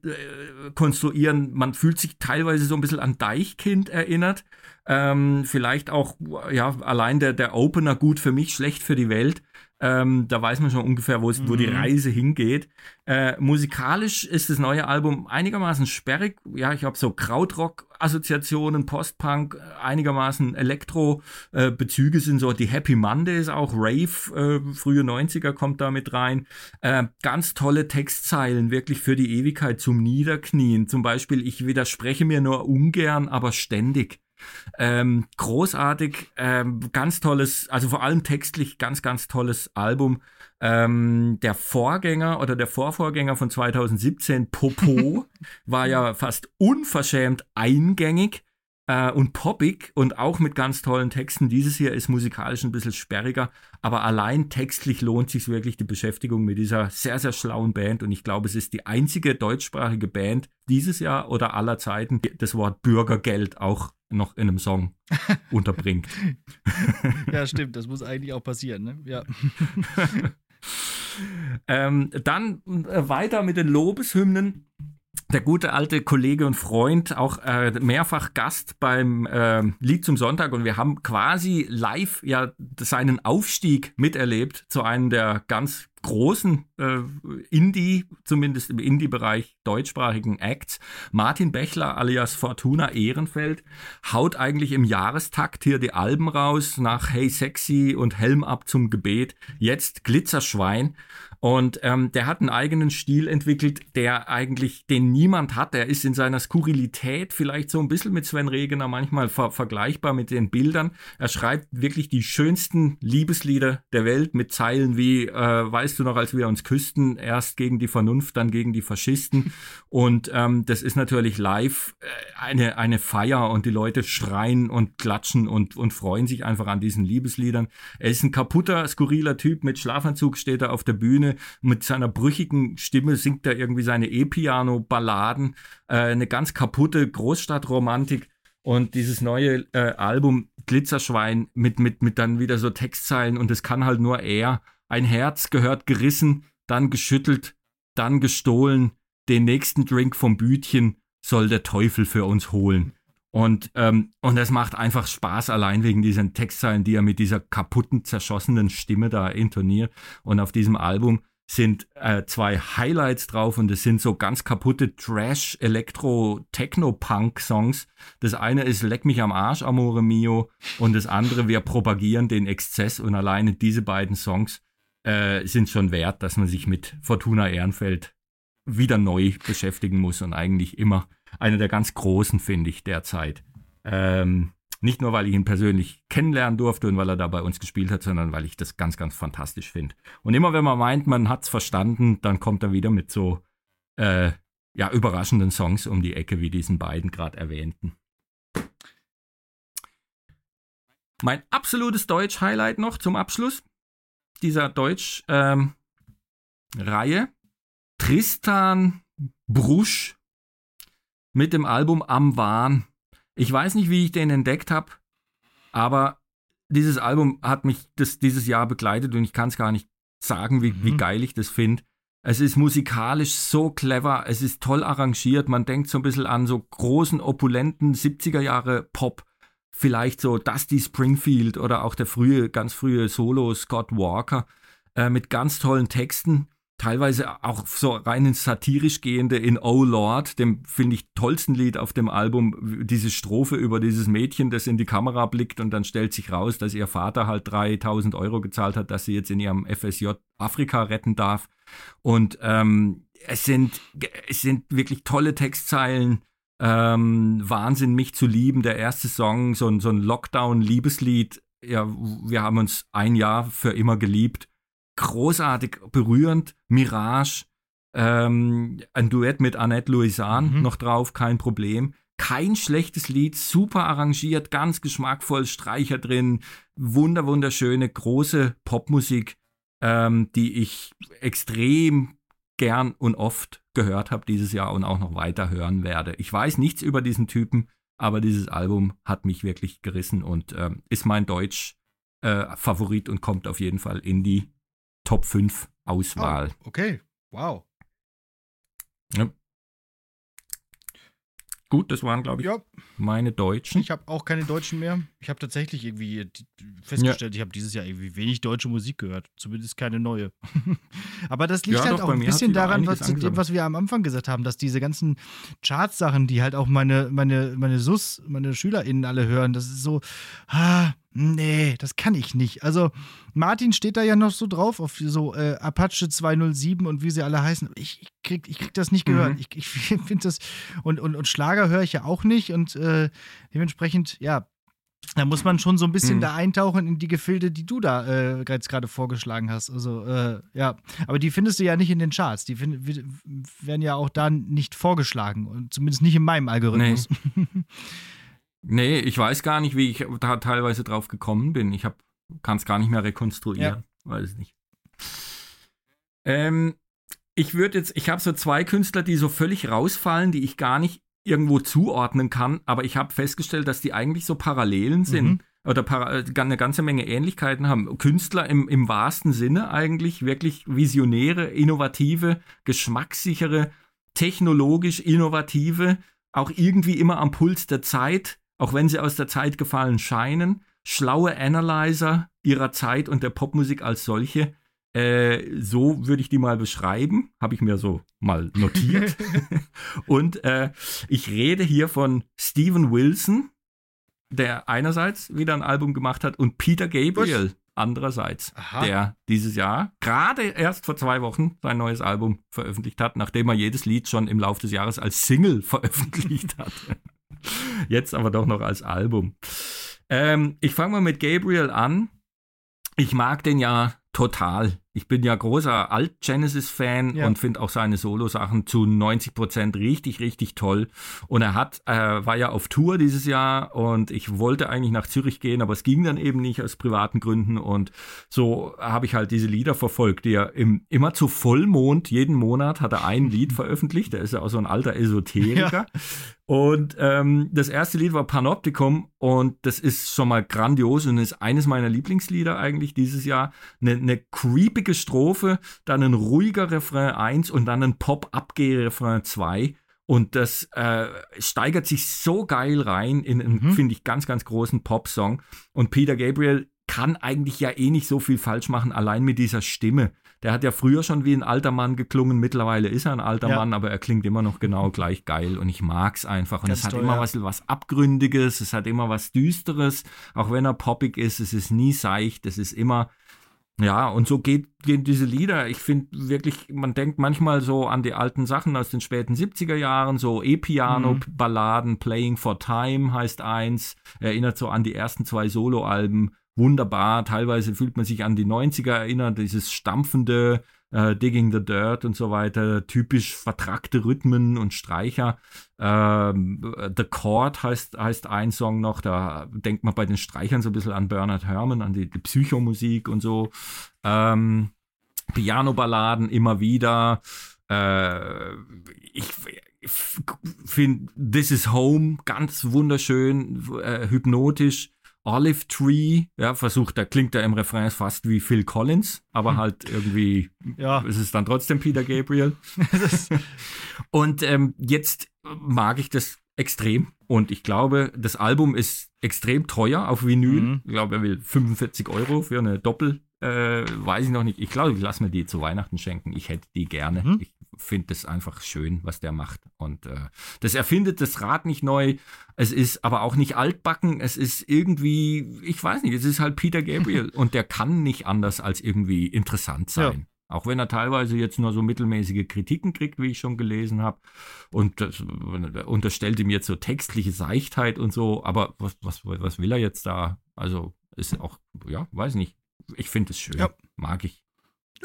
konstruieren. Man fühlt sich teilweise so ein bisschen an Deichkind erinnert. Ähm, vielleicht auch, ja, allein der, der Opener gut für mich, schlecht für die Welt. Ähm, da weiß man schon ungefähr, wo, mhm. wo die mhm. Reise hingeht. Äh, musikalisch ist das neue Album einigermaßen sperrig. Ja, ich habe so Krautrock-Assoziationen, Postpunk, einigermaßen Elektro-Bezüge äh, sind so. Die Happy Mondays, auch Rave, äh, frühe 90er kommt da mit rein. Äh, ganz tolle Textzeilen, wirklich für die Ewigkeit zum Niederknien. Zum Beispiel, ich widerspreche mir nur ungern, aber ständig. Ähm, großartig, ähm, ganz tolles, also vor allem textlich ganz, ganz tolles Album. Ähm, der Vorgänger oder der Vorvorgänger von 2017, Popo, war ja fast unverschämt eingängig äh, und poppig und auch mit ganz tollen Texten. Dieses hier ist musikalisch ein bisschen sperriger, aber allein textlich lohnt sich wirklich die Beschäftigung mit dieser sehr, sehr schlauen Band und ich glaube, es ist die einzige deutschsprachige Band dieses Jahr oder aller Zeiten, die das Wort Bürgergeld auch noch in einem Song unterbringt. ja, stimmt, das muss eigentlich auch passieren, ne? Ja. ähm, dann äh, weiter mit den Lobeshymnen der gute alte Kollege und Freund, auch äh, mehrfach Gast beim äh, Lied zum Sonntag und wir haben quasi live ja seinen Aufstieg miterlebt zu einem der ganz großen äh, Indie, zumindest im Indie-Bereich deutschsprachigen Acts. Martin Bechler alias Fortuna Ehrenfeld haut eigentlich im Jahrestakt hier die Alben raus nach Hey Sexy und Helm ab zum Gebet. Jetzt Glitzerschwein. Und ähm, der hat einen eigenen Stil entwickelt, der eigentlich den niemand hat. Der ist in seiner Skurrilität vielleicht so ein bisschen mit Sven Regener manchmal ver vergleichbar mit den Bildern. Er schreibt wirklich die schönsten Liebeslieder der Welt mit Zeilen wie, äh, weißt du noch, als wir uns küssten, erst gegen die Vernunft, dann gegen die Faschisten. Und ähm, das ist natürlich live äh, eine, eine Feier und die Leute schreien und klatschen und, und freuen sich einfach an diesen Liebesliedern. Er ist ein kaputter, skurriler Typ mit Schlafanzug, steht er auf der Bühne mit seiner brüchigen Stimme singt er irgendwie seine E-Piano-Balladen, äh, eine ganz kaputte Großstadtromantik. Und dieses neue äh, Album Glitzerschwein mit, mit, mit dann wieder so Textzeilen und es kann halt nur er. Ein Herz gehört gerissen, dann geschüttelt, dann gestohlen. Den nächsten Drink vom Bütchen soll der Teufel für uns holen. Und, ähm, und es macht einfach Spaß, allein wegen diesen Textzeilen, die er mit dieser kaputten, zerschossenen Stimme da intoniert. Und auf diesem Album sind äh, zwei Highlights drauf und es sind so ganz kaputte Trash, Elektro, Techno-Punk-Songs. Das eine ist Leck mich am Arsch, Amore Mio, und das andere, wir propagieren den Exzess und alleine diese beiden Songs äh, sind schon wert, dass man sich mit Fortuna Ehrenfeld wieder neu beschäftigen muss und eigentlich immer einer der ganz großen, finde ich, derzeit. Ähm, nicht nur, weil ich ihn persönlich kennenlernen durfte und weil er da bei uns gespielt hat, sondern weil ich das ganz, ganz fantastisch finde. Und immer wenn man meint, man hat es verstanden, dann kommt er wieder mit so äh, ja, überraschenden Songs um die Ecke, wie diesen beiden gerade erwähnten. Mein absolutes Deutsch-Highlight noch zum Abschluss dieser Deutsch-Reihe. Ähm, Tristan Brusch mit dem Album Am Wahn. Ich weiß nicht, wie ich den entdeckt habe, aber dieses Album hat mich das, dieses Jahr begleitet und ich kann es gar nicht sagen, wie, mhm. wie geil ich das finde. Es ist musikalisch so clever, es ist toll arrangiert. Man denkt so ein bisschen an so großen, opulenten 70er Jahre Pop. Vielleicht so Dusty Springfield oder auch der frühe, ganz frühe Solo Scott Walker äh, mit ganz tollen Texten teilweise auch so rein ins satirisch gehende in Oh Lord, dem finde ich tollsten Lied auf dem Album, diese Strophe über dieses Mädchen, das in die Kamera blickt und dann stellt sich raus, dass ihr Vater halt 3000 Euro gezahlt hat, dass sie jetzt in ihrem FSJ Afrika retten darf. Und ähm, es sind, es sind wirklich tolle Textzeilen. Ähm, Wahnsinn, mich zu lieben, der erste Song, so ein, so ein Lockdown-Liebeslied. Ja, wir haben uns ein Jahr für immer geliebt großartig berührend. Mirage, ähm, ein Duett mit Annette Louisanne mhm. noch drauf, kein Problem. Kein schlechtes Lied, super arrangiert, ganz geschmackvoll, Streicher drin, wunder, wunderschöne, große Popmusik, ähm, die ich extrem gern und oft gehört habe dieses Jahr und auch noch weiter hören werde. Ich weiß nichts über diesen Typen, aber dieses Album hat mich wirklich gerissen und ähm, ist mein Deutsch äh, Favorit und kommt auf jeden Fall in die Top 5 Auswahl. Oh, okay, wow. Ja. Gut, das waren, glaube ich, ja. meine Deutschen. Ich habe auch keine Deutschen mehr. Ich habe tatsächlich irgendwie festgestellt, ja. ich habe dieses Jahr irgendwie wenig deutsche Musik gehört. Zumindest keine neue. Aber das liegt ja, halt doch, auch ein bisschen daran, was, dem, was wir am Anfang gesagt haben, dass diese ganzen Chartsachen, die halt auch meine, meine, meine SUS, meine SchülerInnen alle hören, das ist so, ah, Nee, das kann ich nicht. Also, Martin steht da ja noch so drauf, auf so äh, Apache 207 und wie sie alle heißen. Ich, ich, krieg, ich krieg das nicht gehört. Mhm. Ich, ich finde das. Und, und, und Schlager höre ich ja auch nicht. Und äh, dementsprechend, ja, da muss man schon so ein bisschen mhm. da eintauchen in die Gefilde, die du da äh, jetzt gerade vorgeschlagen hast. Also, äh, ja. Aber die findest du ja nicht in den Charts. Die find, werden ja auch da nicht vorgeschlagen. Und zumindest nicht in meinem Algorithmus. Nee. Nee, ich weiß gar nicht, wie ich da teilweise drauf gekommen bin. Ich kann es gar nicht mehr rekonstruieren. Ja. Weiß nicht. Ähm, ich würde jetzt, ich habe so zwei Künstler, die so völlig rausfallen, die ich gar nicht irgendwo zuordnen kann, aber ich habe festgestellt, dass die eigentlich so Parallelen sind. Mhm. Oder äh, eine ganze Menge Ähnlichkeiten haben. Künstler im, im wahrsten Sinne eigentlich, wirklich visionäre, innovative, geschmackssichere, technologisch innovative, auch irgendwie immer am Puls der Zeit, auch wenn sie aus der Zeit gefallen scheinen, schlaue Analyzer ihrer Zeit und der Popmusik als solche. Äh, so würde ich die mal beschreiben, habe ich mir so mal notiert. und äh, ich rede hier von Steven Wilson, der einerseits wieder ein Album gemacht hat, und Peter Gabriel Was? andererseits, Aha. der dieses Jahr gerade erst vor zwei Wochen sein neues Album veröffentlicht hat, nachdem er jedes Lied schon im Laufe des Jahres als Single veröffentlicht hat. Jetzt aber doch noch als Album. Ähm, ich fange mal mit Gabriel an. Ich mag den ja total. Ich bin ja großer Alt-Genesis-Fan ja. und finde auch seine Solo-Sachen zu 90 Prozent richtig, richtig toll. Und er hat, äh, war ja auf Tour dieses Jahr und ich wollte eigentlich nach Zürich gehen, aber es ging dann eben nicht aus privaten Gründen. Und so habe ich halt diese Lieder verfolgt, die er im, immer zu Vollmond, jeden Monat hat er ein Lied veröffentlicht. Der ist ja auch so ein alter Esoteriker. Ja. Und ähm, das erste Lied war Panoptikum und das ist schon mal grandios und ist eines meiner Lieblingslieder eigentlich dieses Jahr. Eine, eine creepige Strophe, dann ein ruhiger Refrain 1 und dann ein Pop-Abgeh-Refrain 2. Und das äh, steigert sich so geil rein in einen, mhm. finde ich, ganz, ganz großen Pop-Song. Und Peter Gabriel kann eigentlich ja eh nicht so viel falsch machen, allein mit dieser Stimme. Der hat ja früher schon wie ein alter Mann geklungen, mittlerweile ist er ein alter ja. Mann, aber er klingt immer noch genau gleich geil und ich mag's einfach. Und Ganz es hat toll, immer ja. was, was Abgründiges, es hat immer was Düsteres, auch wenn er poppig ist, es ist nie seicht, es ist immer, ja, und so geht, gehen diese Lieder. Ich finde wirklich, man denkt manchmal so an die alten Sachen aus den späten 70er Jahren, so E-Piano-Balladen, mhm. Playing for Time heißt eins, erinnert so an die ersten zwei Soloalben wunderbar. Teilweise fühlt man sich an die 90er erinnert, dieses stampfende äh, Digging the Dirt und so weiter, typisch vertrackte Rhythmen und Streicher. Ähm, the Chord heißt, heißt ein Song noch, da denkt man bei den Streichern so ein bisschen an Bernard Herrmann, an die, die Psychomusik und so. Ähm, Piano-Balladen immer wieder. Äh, ich, finde This is Home ganz wunderschön, äh, hypnotisch. Olive Tree, ja, versucht, da klingt er im Refrain fast wie Phil Collins, aber hm. halt irgendwie ja. ist es dann trotzdem Peter Gabriel. und ähm, jetzt mag ich das extrem und ich glaube, das Album ist extrem teuer auf Vinyl. Mhm. Ich glaube, er will 45 Euro für eine Doppel, äh, weiß ich noch nicht. Ich glaube, ich lasse mir die zu Weihnachten schenken. Ich hätte die gerne. Mhm. Ich finde es einfach schön, was der macht. Und äh, das erfindet das Rad nicht neu. Es ist aber auch nicht altbacken. Es ist irgendwie, ich weiß nicht, es ist halt Peter Gabriel und der kann nicht anders als irgendwie interessant sein. Ja. Auch wenn er teilweise jetzt nur so mittelmäßige Kritiken kriegt, wie ich schon gelesen habe. Und das unterstellt ihm jetzt so textliche Seichtheit und so. Aber was, was, was will er jetzt da? Also ist auch, ja, weiß nicht. Ich finde es schön. Ja. Mag ich.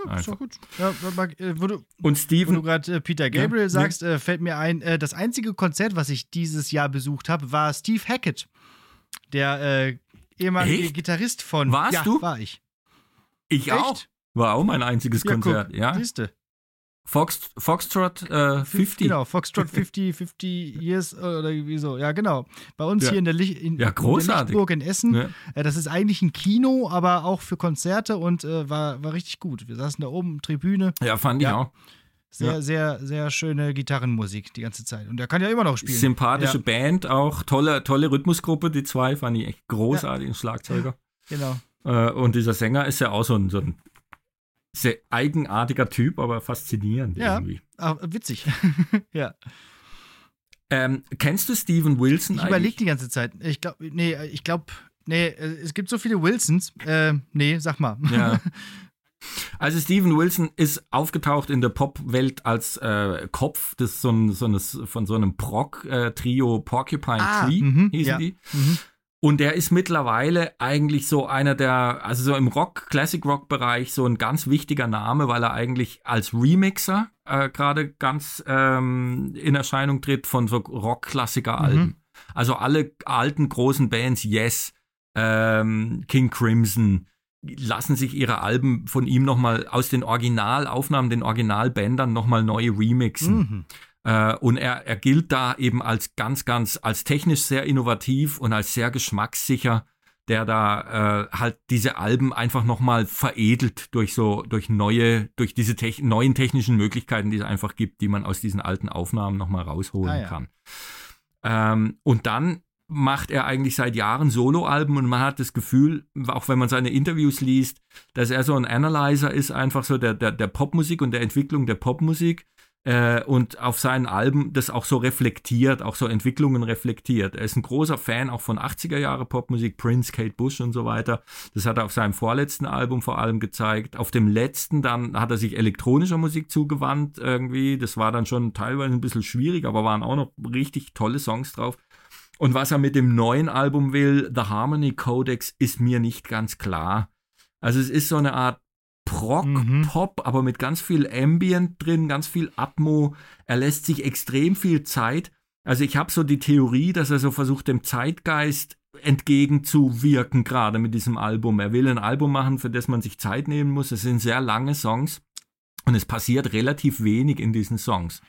Ja, ist doch gut. Ja, äh, wo du, und Steven, wo du gerade äh, Peter Gabriel ja, sagst, äh, fällt mir ein, äh, das einzige Konzert, was ich dieses Jahr besucht habe, war Steve Hackett, der äh, ehemalige Echt? Gitarrist von. Warst ja, du? War ich. Ich Echt? auch. War auch mein einziges ja, Konzert, guck, ja. Siehste. Fox, Foxtrot äh, 50. Genau, Foxtrot 50, 50 Years oder wie so. Ja, genau. Bei uns ja. hier in der, Lich in, ja, großartig. In, in Essen. Ja. Äh, das ist eigentlich ein Kino, aber auch für Konzerte und äh, war, war richtig gut. Wir saßen da oben, Tribüne. Ja, fand ich auch. Sehr, ja. sehr, sehr schöne Gitarrenmusik die ganze Zeit. Und er kann ja immer noch spielen. Sympathische ja. Band auch, tolle, tolle Rhythmusgruppe, die zwei, fand ich echt großartig, ja. Schlagzeuger. Genau. Äh, und dieser Sänger ist ja auch so ein, so ein sehr eigenartiger Typ, aber faszinierend ja, irgendwie. Ah, witzig. ja. Ähm, kennst du Steven Wilson? Ich überlege die ganze Zeit. Ich glaube, nee, ich glaube, nee, es gibt so viele Wilsons. Äh, nee, sag mal. Ja. Also Steven Wilson ist aufgetaucht in der Popwelt als äh, Kopf des so so eines, von so einem Prog-Trio Porcupine ah, Tree, mh, hießen ja. die. Mhm. Und er ist mittlerweile eigentlich so einer der, also so im Rock, Classic Rock Bereich so ein ganz wichtiger Name, weil er eigentlich als Remixer äh, gerade ganz ähm, in Erscheinung tritt von so Rock-Klassiker-Alben. Mhm. Also alle alten großen Bands, Yes, ähm, King Crimson, lassen sich ihre Alben von ihm nochmal aus den Originalaufnahmen, den Originalbändern nochmal neu remixen. Mhm. Äh, und er, er gilt da eben als ganz, ganz, als technisch sehr innovativ und als sehr geschmackssicher, der da äh, halt diese Alben einfach nochmal veredelt durch so, durch neue, durch diese te neuen technischen Möglichkeiten, die es einfach gibt, die man aus diesen alten Aufnahmen nochmal rausholen ah, ja. kann. Ähm, und dann macht er eigentlich seit Jahren Soloalben und man hat das Gefühl, auch wenn man seine Interviews liest, dass er so ein Analyzer ist, einfach so der, der, der Popmusik und der Entwicklung der Popmusik äh, und auf seinen Alben das auch so reflektiert, auch so Entwicklungen reflektiert. Er ist ein großer Fan auch von 80er Jahre Popmusik, Prince, Kate Bush und so weiter. Das hat er auf seinem vorletzten Album vor allem gezeigt. Auf dem letzten dann hat er sich elektronischer Musik zugewandt irgendwie. Das war dann schon teilweise ein bisschen schwierig, aber waren auch noch richtig tolle Songs drauf. Und was er mit dem neuen Album will, The Harmony Codex, ist mir nicht ganz klar. Also es ist so eine Art Prog, mhm. Pop, aber mit ganz viel Ambient drin, ganz viel Atmo. Er lässt sich extrem viel Zeit. Also ich habe so die Theorie, dass er so versucht, dem Zeitgeist entgegenzuwirken, gerade mit diesem Album. Er will ein Album machen, für das man sich Zeit nehmen muss. Es sind sehr lange Songs. Und es passiert relativ wenig in diesen Songs.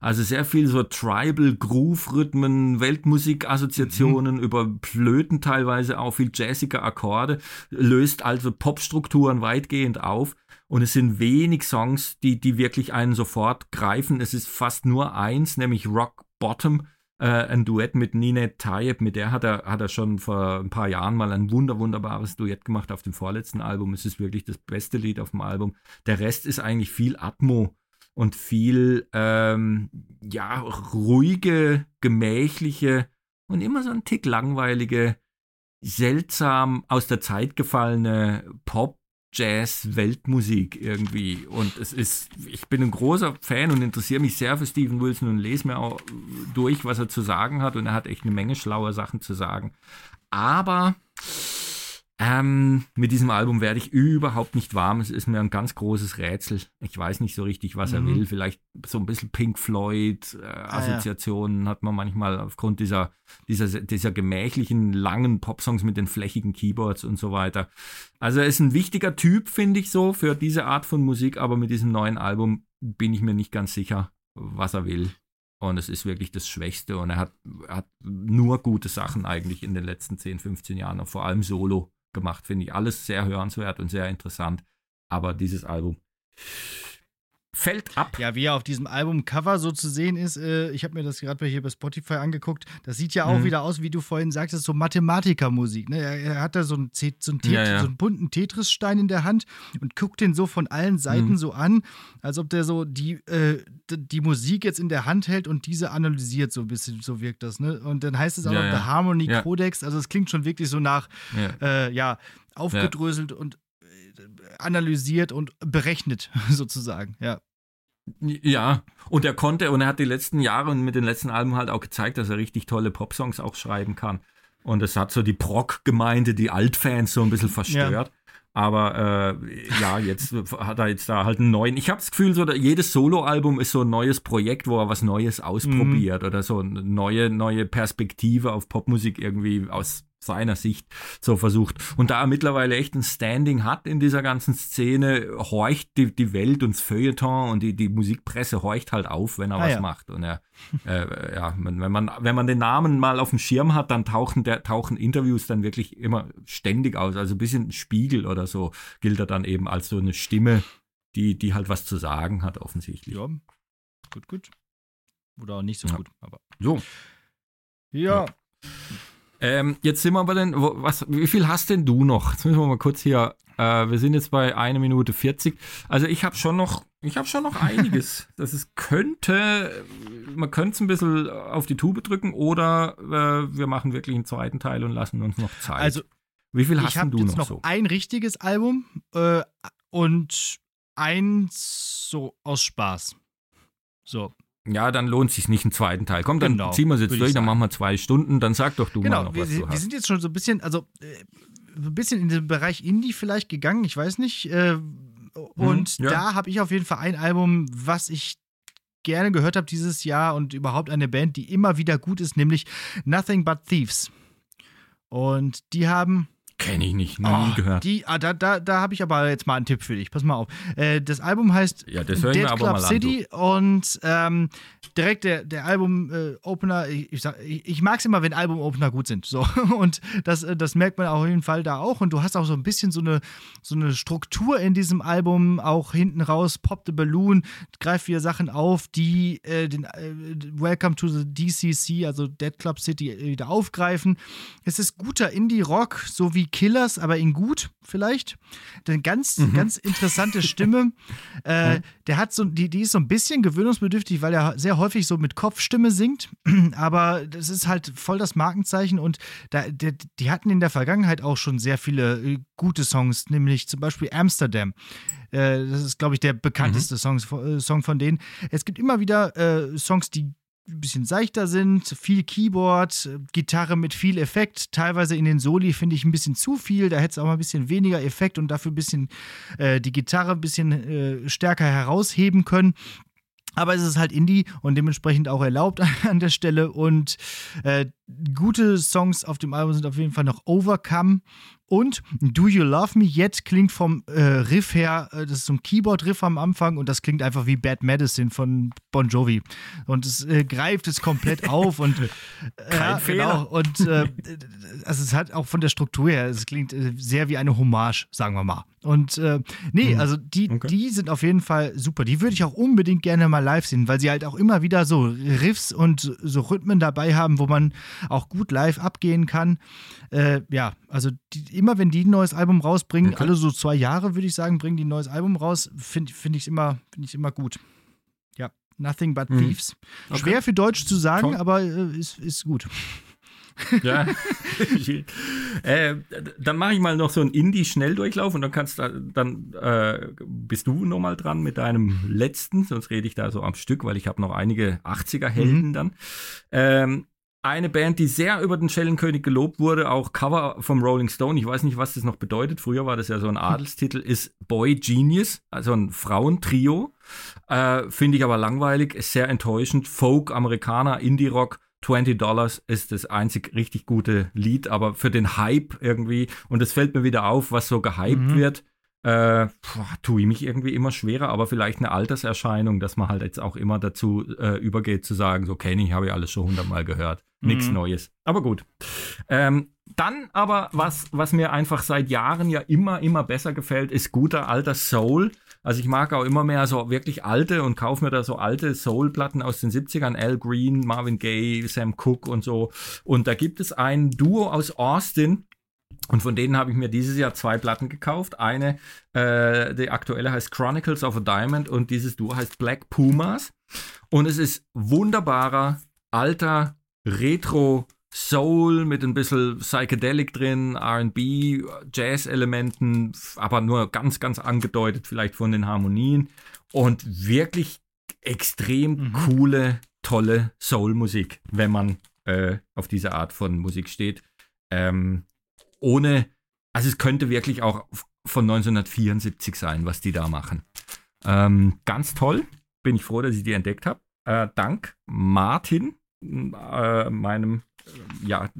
Also sehr viel so Tribal Groove-Rhythmen, Weltmusik-Assoziationen mhm. über Flöten teilweise auch viel jazzige Akkorde, löst also Popstrukturen weitgehend auf. Und es sind wenig Songs, die, die wirklich einen sofort greifen. Es ist fast nur eins, nämlich Rock Bottom, äh, ein Duett mit Nine Tayeb, mit der hat er, hat er schon vor ein paar Jahren mal ein wunder, wunderbares Duett gemacht auf dem vorletzten Album. Es ist wirklich das beste Lied auf dem Album. Der Rest ist eigentlich viel Atmo und viel, ähm, ja, ruhige, gemächliche und immer so ein Tick langweilige, seltsam aus der Zeit gefallene Pop Jazz, Weltmusik irgendwie. Und es ist, ich bin ein großer Fan und interessiere mich sehr für Steven Wilson und lese mir auch durch, was er zu sagen hat. Und er hat echt eine Menge schlauer Sachen zu sagen. Aber ähm, mit diesem Album werde ich überhaupt nicht warm. Es ist mir ein ganz großes Rätsel. Ich weiß nicht so richtig, was mhm. er will. Vielleicht so ein bisschen Pink Floyd äh, ah, ja. hat man manchmal aufgrund dieser, dieser, dieser gemächlichen, langen Popsongs mit den flächigen Keyboards und so weiter. Also er ist ein wichtiger Typ, finde ich so, für diese Art von Musik. Aber mit diesem neuen Album bin ich mir nicht ganz sicher, was er will. Und es ist wirklich das Schwächste. Und er hat, er hat nur gute Sachen eigentlich in den letzten 10, 15 Jahren, vor allem Solo gemacht, finde ich. Alles sehr hörenswert und sehr interessant. Aber dieses Album fällt ab. Ja, wie er auf diesem Albumcover so zu sehen ist, äh, ich habe mir das gerade hier bei Spotify angeguckt, das sieht ja auch mhm. wieder aus, wie du vorhin sagtest, so Mathematikermusik. Ne? Er, er, hat da so einen, so einen, ja, ja. so einen bunten Tetris-Stein in der Hand und guckt den so von allen Seiten mhm. so an, als ob der so die, äh, die Musik jetzt in der Hand hält und diese analysiert, so ein bisschen, so wirkt das. Ne? Und dann heißt es auch ja, noch der Harmony Codex, also es klingt schon wirklich so nach, ja, äh, aufgedröselt und äh, analysiert und berechnet sozusagen, ja. Ja, und er konnte, und er hat die letzten Jahre und mit den letzten Alben halt auch gezeigt, dass er richtig tolle Popsongs auch schreiben kann. Und es hat so die Prog-Gemeinde, die Altfans so ein bisschen verstört. Ja. Aber äh, ja, jetzt hat er jetzt da halt einen neuen. Ich habe das Gefühl, so jedes Soloalbum ist so ein neues Projekt, wo er was Neues ausprobiert mhm. oder so eine neue, neue Perspektive auf Popmusik irgendwie aus seiner Sicht so versucht. Und da er mittlerweile echt ein Standing hat in dieser ganzen Szene, horcht die, die Welt und das Feuilleton und die, die Musikpresse horcht halt auf, wenn er ah, was ja. macht. Und er, äh, ja, wenn man, wenn man den Namen mal auf dem Schirm hat, dann tauchen, der, tauchen Interviews dann wirklich immer ständig aus. Also ein bisschen Spiegel oder so gilt er dann eben als so eine Stimme, die, die halt was zu sagen hat, offensichtlich. Ja, gut, gut. Oder auch nicht so ja. gut, aber. So. Ja. ja. Ähm, jetzt sind wir aber denn, was, wie viel hast denn du noch? Jetzt müssen wir mal kurz hier, äh, wir sind jetzt bei 1 Minute 40. Also ich habe schon noch, ich habe schon noch einiges. das ist, könnte, man könnte es ein bisschen auf die Tube drücken oder äh, wir machen wirklich einen zweiten Teil und lassen uns noch Zeit. Also, wie viel hast du noch, noch so? Ein richtiges Album äh, und eins so aus Spaß. So, ja, dann lohnt es sich nicht einen zweiten Teil. Komm, dann genau, ziehen wir es jetzt durch, dann machen wir zwei Stunden, dann sag doch du genau, mal noch, was wir, du hast. Wir sind jetzt schon so ein bisschen, also äh, ein bisschen in den Bereich Indie vielleicht gegangen, ich weiß nicht. Äh, und mhm, ja. da habe ich auf jeden Fall ein Album, was ich gerne gehört habe dieses Jahr und überhaupt eine Band, die immer wieder gut ist, nämlich Nothing But Thieves. Und die haben Kenne ich nicht, noch oh, nie gehört. Die, ah, da da, da habe ich aber jetzt mal einen Tipp für dich. Pass mal auf. Äh, das Album heißt ja, das Dead Club City und ähm, direkt der, der Album-Opener, ich, ich, ich mag es immer, wenn Album-Opener gut sind. So. Und das, äh, das merkt man auf jeden Fall da auch. Und du hast auch so ein bisschen so eine, so eine Struktur in diesem Album, auch hinten raus, Pop the Balloon, greift wieder Sachen auf, die äh, den äh, Welcome to the DCC, also Dead Club City, äh, wieder aufgreifen. Es ist guter Indie-Rock, so wie Killers, aber in gut vielleicht. Denn ganz, mhm. ganz interessante Stimme. äh, der hat so, die, die ist so ein bisschen gewöhnungsbedürftig, weil er sehr häufig so mit Kopfstimme singt. aber das ist halt voll das Markenzeichen und da, der, die hatten in der Vergangenheit auch schon sehr viele äh, gute Songs, nämlich zum Beispiel Amsterdam. Äh, das ist, glaube ich, der bekannteste mhm. Song, äh, Song von denen. Es gibt immer wieder Songs, die ein bisschen seichter sind, viel Keyboard, Gitarre mit viel Effekt. Teilweise in den Soli finde ich ein bisschen zu viel. Da hätte es auch mal ein bisschen weniger Effekt und dafür ein bisschen äh, die Gitarre ein bisschen äh, stärker herausheben können. Aber es ist halt Indie und dementsprechend auch erlaubt an der Stelle. Und äh, gute Songs auf dem Album sind auf jeden Fall noch Overcome und Do You Love Me Yet klingt vom äh, Riff her, äh, das ist so ein Keyboard-Riff am Anfang und das klingt einfach wie Bad Medicine von Bon Jovi. Und es äh, greift es komplett auf und äh, Kein Fehler. Genau. Und äh, also es hat auch von der Struktur her, es klingt äh, sehr wie eine Hommage, sagen wir mal. Und äh, nee, mhm. also die, okay. die sind auf jeden Fall super. Die würde ich auch unbedingt gerne mal live sehen, weil sie halt auch immer wieder so Riffs und so Rhythmen dabei haben, wo man auch gut live abgehen kann. Äh, ja, also die, immer wenn die ein neues Album rausbringen, okay. alle so zwei Jahre, würde ich sagen, bringen die ein neues Album raus, finde find ich immer, finde ich immer gut. Ja, Nothing But mhm. Thieves. Okay. Schwer für Deutsch zu sagen, Tom. aber äh, ist, ist gut. ja. äh, dann mache ich mal noch so einen Indie-Schnelldurchlauf und dann kannst dann äh, bist du nochmal dran mit deinem letzten, sonst rede ich da so am Stück, weil ich habe noch einige 80er-Helden mhm. dann. Ähm, eine Band, die sehr über den Schellenkönig gelobt wurde, auch Cover vom Rolling Stone. Ich weiß nicht, was das noch bedeutet. Früher war das ja so ein Adelstitel, ist Boy Genius, also ein Frauentrio. Äh, Finde ich aber langweilig, ist sehr enttäuschend. Folk, Amerikaner, Indie-Rock. 20 Dollars ist das einzig richtig gute Lied, aber für den Hype irgendwie, und es fällt mir wieder auf, was so gehypt mhm. wird, äh, tue ich mich irgendwie immer schwerer, aber vielleicht eine Alterserscheinung, dass man halt jetzt auch immer dazu äh, übergeht zu sagen, so kenne ich, habe ich alles schon hundertmal gehört. Nichts mhm. Neues. Aber gut. Ähm, dann aber, was, was mir einfach seit Jahren ja immer, immer besser gefällt, ist guter alter Soul. Also ich mag auch immer mehr so wirklich alte und kaufe mir da so alte Soul-Platten aus den 70ern, Al Green, Marvin Gaye, Sam Cooke und so. Und da gibt es ein Duo aus Austin, und von denen habe ich mir dieses Jahr zwei Platten gekauft. Eine, äh, die aktuelle heißt Chronicles of a Diamond und dieses Duo heißt Black Pumas. Und es ist wunderbarer, alter, Retro Soul mit ein bisschen Psychedelic drin, RB, Jazz-Elementen, aber nur ganz, ganz angedeutet vielleicht von den Harmonien. Und wirklich extrem mhm. coole, tolle Soul-Musik, wenn man äh, auf diese Art von Musik steht. Ähm, ohne, also es könnte wirklich auch von 1974 sein, was die da machen. Ähm, ganz toll, bin ich froh, dass ich die entdeckt habe. Äh, dank Martin, äh, meinem, äh, ja,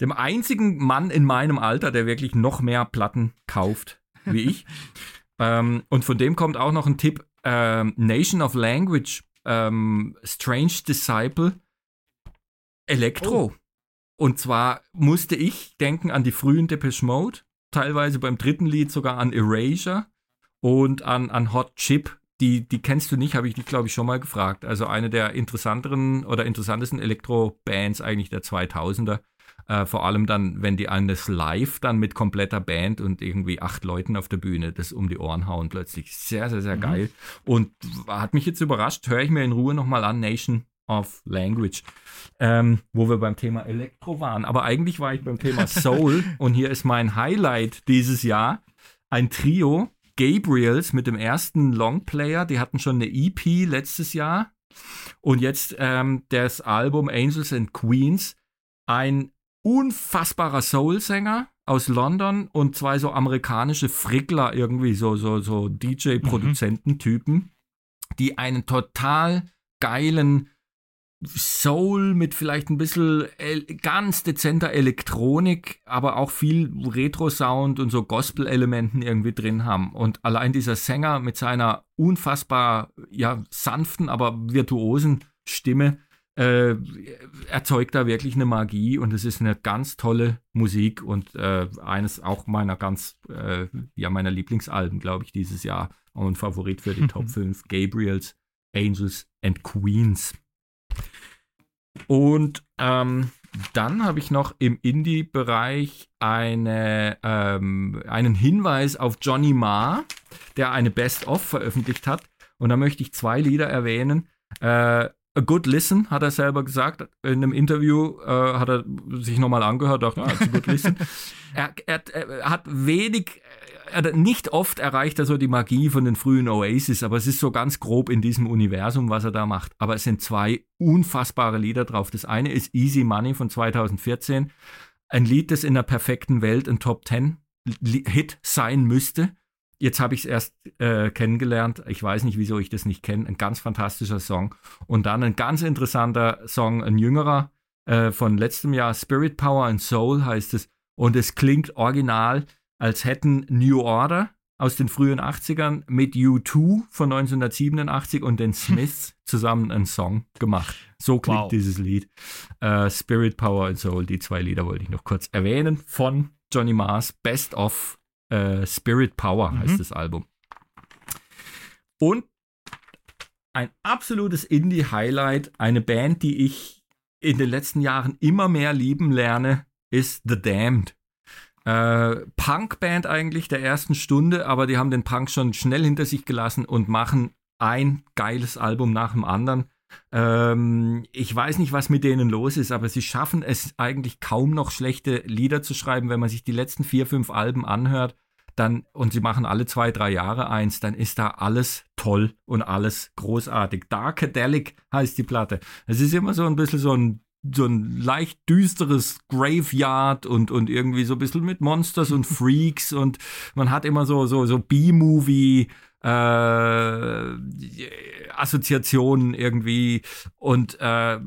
dem einzigen Mann in meinem Alter, der wirklich noch mehr Platten kauft wie ich. ähm, und von dem kommt auch noch ein Tipp: ähm, Nation of Language, ähm, Strange Disciple, Elektro. Oh. Und zwar musste ich denken an die frühen Depeche Mode, teilweise beim dritten Lied sogar an Erasure und an, an Hot Chip. Die, die kennst du nicht, habe ich dich, glaube ich, schon mal gefragt. Also eine der interessanteren oder interessantesten Elektro-Bands eigentlich der 2000er. Äh, vor allem dann, wenn die eines live dann mit kompletter Band und irgendwie acht Leuten auf der Bühne das um die Ohren hauen plötzlich. Sehr, sehr, sehr mhm. geil. Und hat mich jetzt überrascht, höre ich mir in Ruhe nochmal an, Nation of Language, ähm, wo wir beim Thema Elektro waren. Aber eigentlich war ich beim Thema Soul und hier ist mein Highlight dieses Jahr. Ein Trio, Gabriels mit dem ersten Longplayer, die hatten schon eine EP letztes Jahr. Und jetzt ähm, das Album Angels and Queens. Ein unfassbarer Soul-Sänger aus London und zwei so amerikanische Frickler, irgendwie so, so, so DJ-Produzententypen, mhm. die einen total geilen Soul mit vielleicht ein bisschen ganz dezenter Elektronik, aber auch viel Retro-Sound und so Gospel-Elementen irgendwie drin haben. Und allein dieser Sänger mit seiner unfassbar ja, sanften, aber virtuosen Stimme äh, erzeugt da wirklich eine Magie und es ist eine ganz tolle Musik und äh, eines auch meiner ganz, äh, ja, meiner Lieblingsalben, glaube ich, dieses Jahr. Und ein Favorit für die Top 5, Gabriels, Angels and Queens. Und ähm, dann habe ich noch im Indie-Bereich eine, ähm, einen Hinweis auf Johnny Marr, der eine Best-of veröffentlicht hat. Und da möchte ich zwei Lieder erwähnen. Äh, A Good Listen, hat er selber gesagt. In einem Interview äh, hat er sich nochmal angehört, dachte, it's a good listen. er, er, er, hat wenig nicht oft erreicht er so die Magie von den frühen Oasis, aber es ist so ganz grob in diesem Universum, was er da macht. Aber es sind zwei unfassbare Lieder drauf. Das eine ist Easy Money von 2014. Ein Lied, das in der perfekten Welt ein Top 10 Hit sein müsste. Jetzt habe ich es erst äh, kennengelernt. Ich weiß nicht, wieso ich das nicht kenne. Ein ganz fantastischer Song. Und dann ein ganz interessanter Song, ein jüngerer äh, von letztem Jahr, Spirit Power and Soul heißt es. Und es klingt original als hätten New Order aus den frühen 80ern mit U2 von 1987 und den Smiths zusammen einen Song gemacht. So klingt wow. dieses Lied. Uh, Spirit Power and Soul, die zwei Lieder wollte ich noch kurz erwähnen von Johnny Mars. Best of uh, Spirit Power heißt mhm. das Album. Und ein absolutes Indie-Highlight, eine Band, die ich in den letzten Jahren immer mehr lieben lerne, ist The Damned. Äh, Punkband eigentlich der ersten Stunde, aber die haben den Punk schon schnell hinter sich gelassen und machen ein geiles Album nach dem anderen. Ähm, ich weiß nicht, was mit denen los ist, aber sie schaffen es eigentlich kaum noch schlechte Lieder zu schreiben, wenn man sich die letzten vier, fünf Alben anhört. Dann, und sie machen alle zwei, drei Jahre eins, dann ist da alles toll und alles großartig. Darkadelic heißt die Platte. Es ist immer so ein bisschen so ein so ein leicht düsteres Graveyard und, und irgendwie so ein bisschen mit Monsters und Freaks und man hat immer so, so, so B-Movie, äh, Assoziationen irgendwie und äh,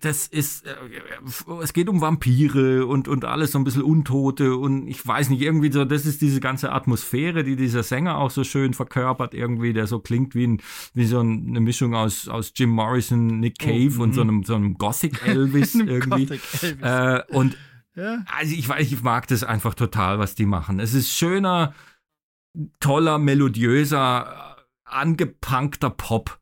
das ist äh, es geht um Vampire und und alles so ein bisschen Untote und ich weiß nicht irgendwie so das ist diese ganze Atmosphäre die dieser Sänger auch so schön verkörpert irgendwie der so klingt wie ein wie so eine Mischung aus aus Jim Morrison Nick oh, Cave oh, und so mhm. einem so einem Gothic Elvis irgendwie Gothic Elvis. Äh, und ja. also ich weiß ich mag das einfach total was die machen es ist schöner toller, melodiöser, angepunkter Pop.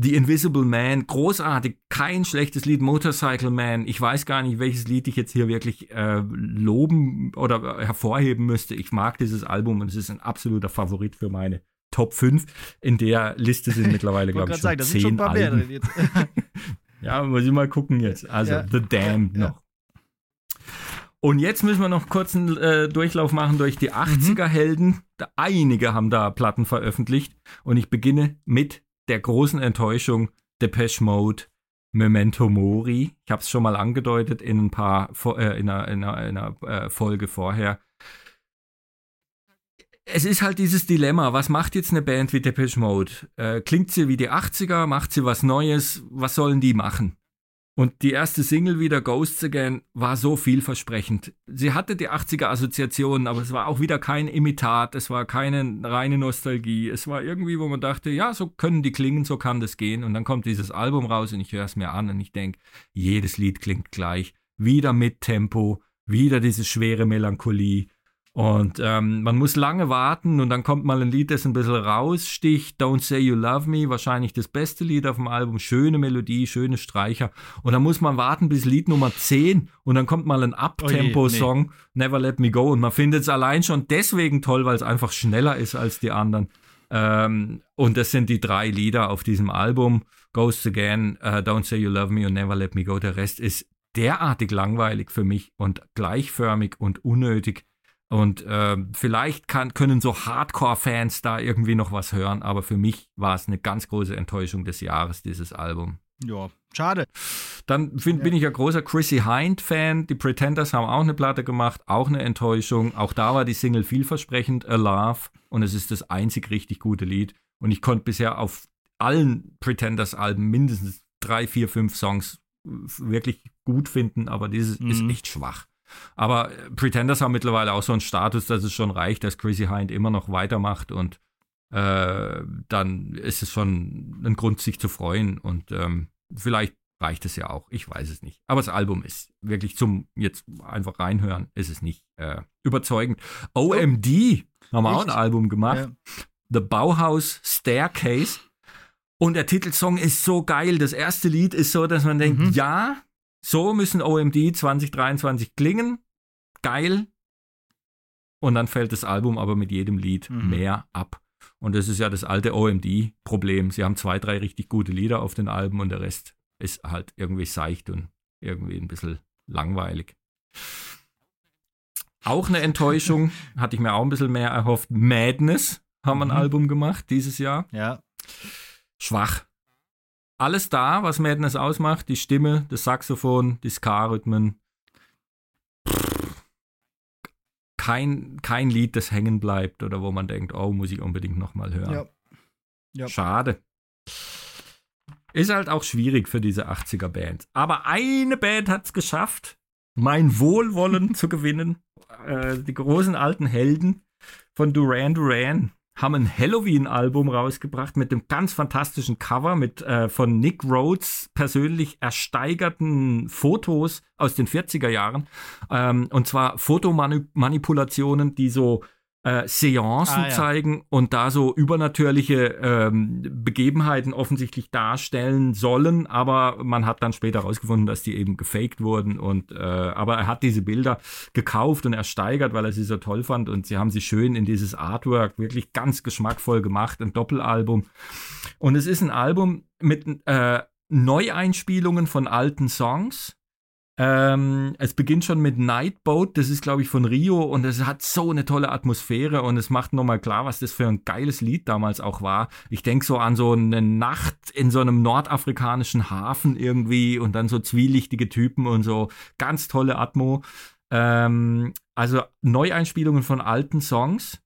The Invisible Man, großartig, kein schlechtes Lied, Motorcycle Man. Ich weiß gar nicht, welches Lied ich jetzt hier wirklich äh, loben oder hervorheben müsste. Ich mag dieses Album und es ist ein absoluter Favorit für meine Top 5. In der Liste sind mittlerweile, glaube ich, schon sagen, zehn schon Alben. ja, muss ich mal gucken jetzt. Also ja. The Damned noch. Und jetzt müssen wir noch kurz einen äh, Durchlauf machen durch die 80er-Helden. Mhm. Einige haben da Platten veröffentlicht. Und ich beginne mit der großen Enttäuschung Depeche Mode Memento Mori. Ich habe es schon mal angedeutet in ein paar äh, in einer, in einer, in einer äh, Folge vorher. Es ist halt dieses Dilemma, was macht jetzt eine Band wie Depeche Mode? Äh, klingt sie wie die 80er, macht sie was Neues, was sollen die machen? Und die erste Single wieder, Ghosts Again, war so vielversprechend. Sie hatte die 80er-Assoziationen, aber es war auch wieder kein Imitat, es war keine reine Nostalgie. Es war irgendwie, wo man dachte, ja, so können die klingen, so kann das gehen. Und dann kommt dieses Album raus und ich höre es mir an und ich denke, jedes Lied klingt gleich. Wieder mit Tempo, wieder diese schwere Melancholie. Und ähm, man muss lange warten und dann kommt mal ein Lied, das ein bisschen raussticht. Don't Say You Love Me, wahrscheinlich das beste Lied auf dem Album. Schöne Melodie, schöne Streicher. Und dann muss man warten bis Lied Nummer 10 und dann kommt mal ein Abtempo-Song, nee. Never Let Me Go. Und man findet es allein schon deswegen toll, weil es einfach schneller ist als die anderen. Ähm, und das sind die drei Lieder auf diesem Album. Ghosts Again, uh, Don't Say You Love Me und Never Let Me Go. Der Rest ist derartig langweilig für mich und gleichförmig und unnötig und äh, vielleicht kann, können so Hardcore-Fans da irgendwie noch was hören, aber für mich war es eine ganz große Enttäuschung des Jahres, dieses Album. Ja, schade. Dann find, ja. bin ich ja großer Chrissy Hind-Fan. Die Pretenders haben auch eine Platte gemacht, auch eine Enttäuschung. Auch da war die Single vielversprechend, A Love. Und es ist das einzig richtig gute Lied. Und ich konnte bisher auf allen Pretenders-Alben mindestens drei, vier, fünf Songs wirklich gut finden, aber dieses mhm. ist echt schwach. Aber Pretenders haben mittlerweile auch so einen Status, dass es schon reicht, dass Chrissy Hind immer noch weitermacht und äh, dann ist es schon ein Grund, sich zu freuen. Und ähm, vielleicht reicht es ja auch. Ich weiß es nicht. Aber das Album ist wirklich zum jetzt einfach reinhören, ist es nicht äh, überzeugend. OMD haben wir auch ein Album gemacht. Ja. The Bauhaus Staircase. Und der Titelsong ist so geil. Das erste Lied ist so, dass man denkt, mhm. ja, so müssen OMD 2023 klingen. Geil. Und dann fällt das Album aber mit jedem Lied mhm. mehr ab. Und das ist ja das alte OMD-Problem. Sie haben zwei, drei richtig gute Lieder auf den Alben und der Rest ist halt irgendwie seicht und irgendwie ein bisschen langweilig. Auch eine Enttäuschung, hatte ich mir auch ein bisschen mehr erhofft. Madness haben mhm. ein Album gemacht dieses Jahr. Ja. Schwach alles da, was Madness ausmacht. Die Stimme, das Saxophon, die Ska-Rhythmen. Kein, kein Lied, das hängen bleibt oder wo man denkt, oh, muss ich unbedingt nochmal hören. Ja. Ja. Schade. Ist halt auch schwierig für diese 80er-Bands. Aber eine Band hat es geschafft, mein Wohlwollen zu gewinnen. Äh, die großen alten Helden von Duran Duran haben ein Halloween-Album rausgebracht mit einem ganz fantastischen Cover mit äh, von Nick Rhodes persönlich ersteigerten Fotos aus den 40er Jahren. Ähm, und zwar Fotomanipulationen, die so äh, Seancen ah, ja. zeigen und da so übernatürliche ähm, Begebenheiten offensichtlich darstellen sollen, aber man hat dann später herausgefunden, dass die eben gefaked wurden und äh, aber er hat diese Bilder gekauft und ersteigert, weil er sie so toll fand. Und sie haben sie schön in dieses Artwork wirklich ganz geschmackvoll gemacht, ein Doppelalbum. Und es ist ein Album mit äh, Neueinspielungen von alten Songs ähm, es beginnt schon mit Nightboat, das ist glaube ich von Rio und es hat so eine tolle Atmosphäre und es macht nochmal klar, was das für ein geiles Lied damals auch war. Ich denke so an so eine Nacht in so einem nordafrikanischen Hafen irgendwie und dann so zwielichtige Typen und so ganz tolle Atmo. Ähm, also Neueinspielungen von alten Songs.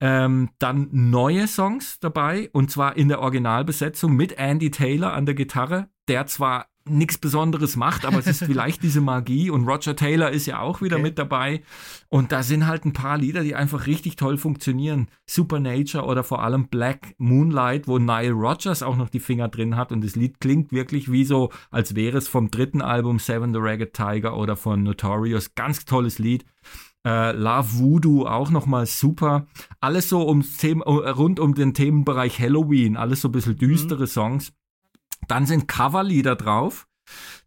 Ähm, dann neue Songs dabei und zwar in der Originalbesetzung mit Andy Taylor an der Gitarre, der zwar nichts Besonderes macht, aber es ist vielleicht diese Magie und Roger Taylor ist ja auch wieder okay. mit dabei und da sind halt ein paar Lieder, die einfach richtig toll funktionieren. Supernature oder vor allem Black Moonlight, wo Nile Rogers auch noch die Finger drin hat und das Lied klingt wirklich wie so, als wäre es vom dritten Album Seven the Ragged Tiger oder von Notorious. Ganz tolles Lied. Uh, Love Voodoo auch nochmal super. Alles so ums Thema, rund um den Themenbereich Halloween, alles so ein bisschen düstere mhm. Songs. Dann sind Coverlieder drauf.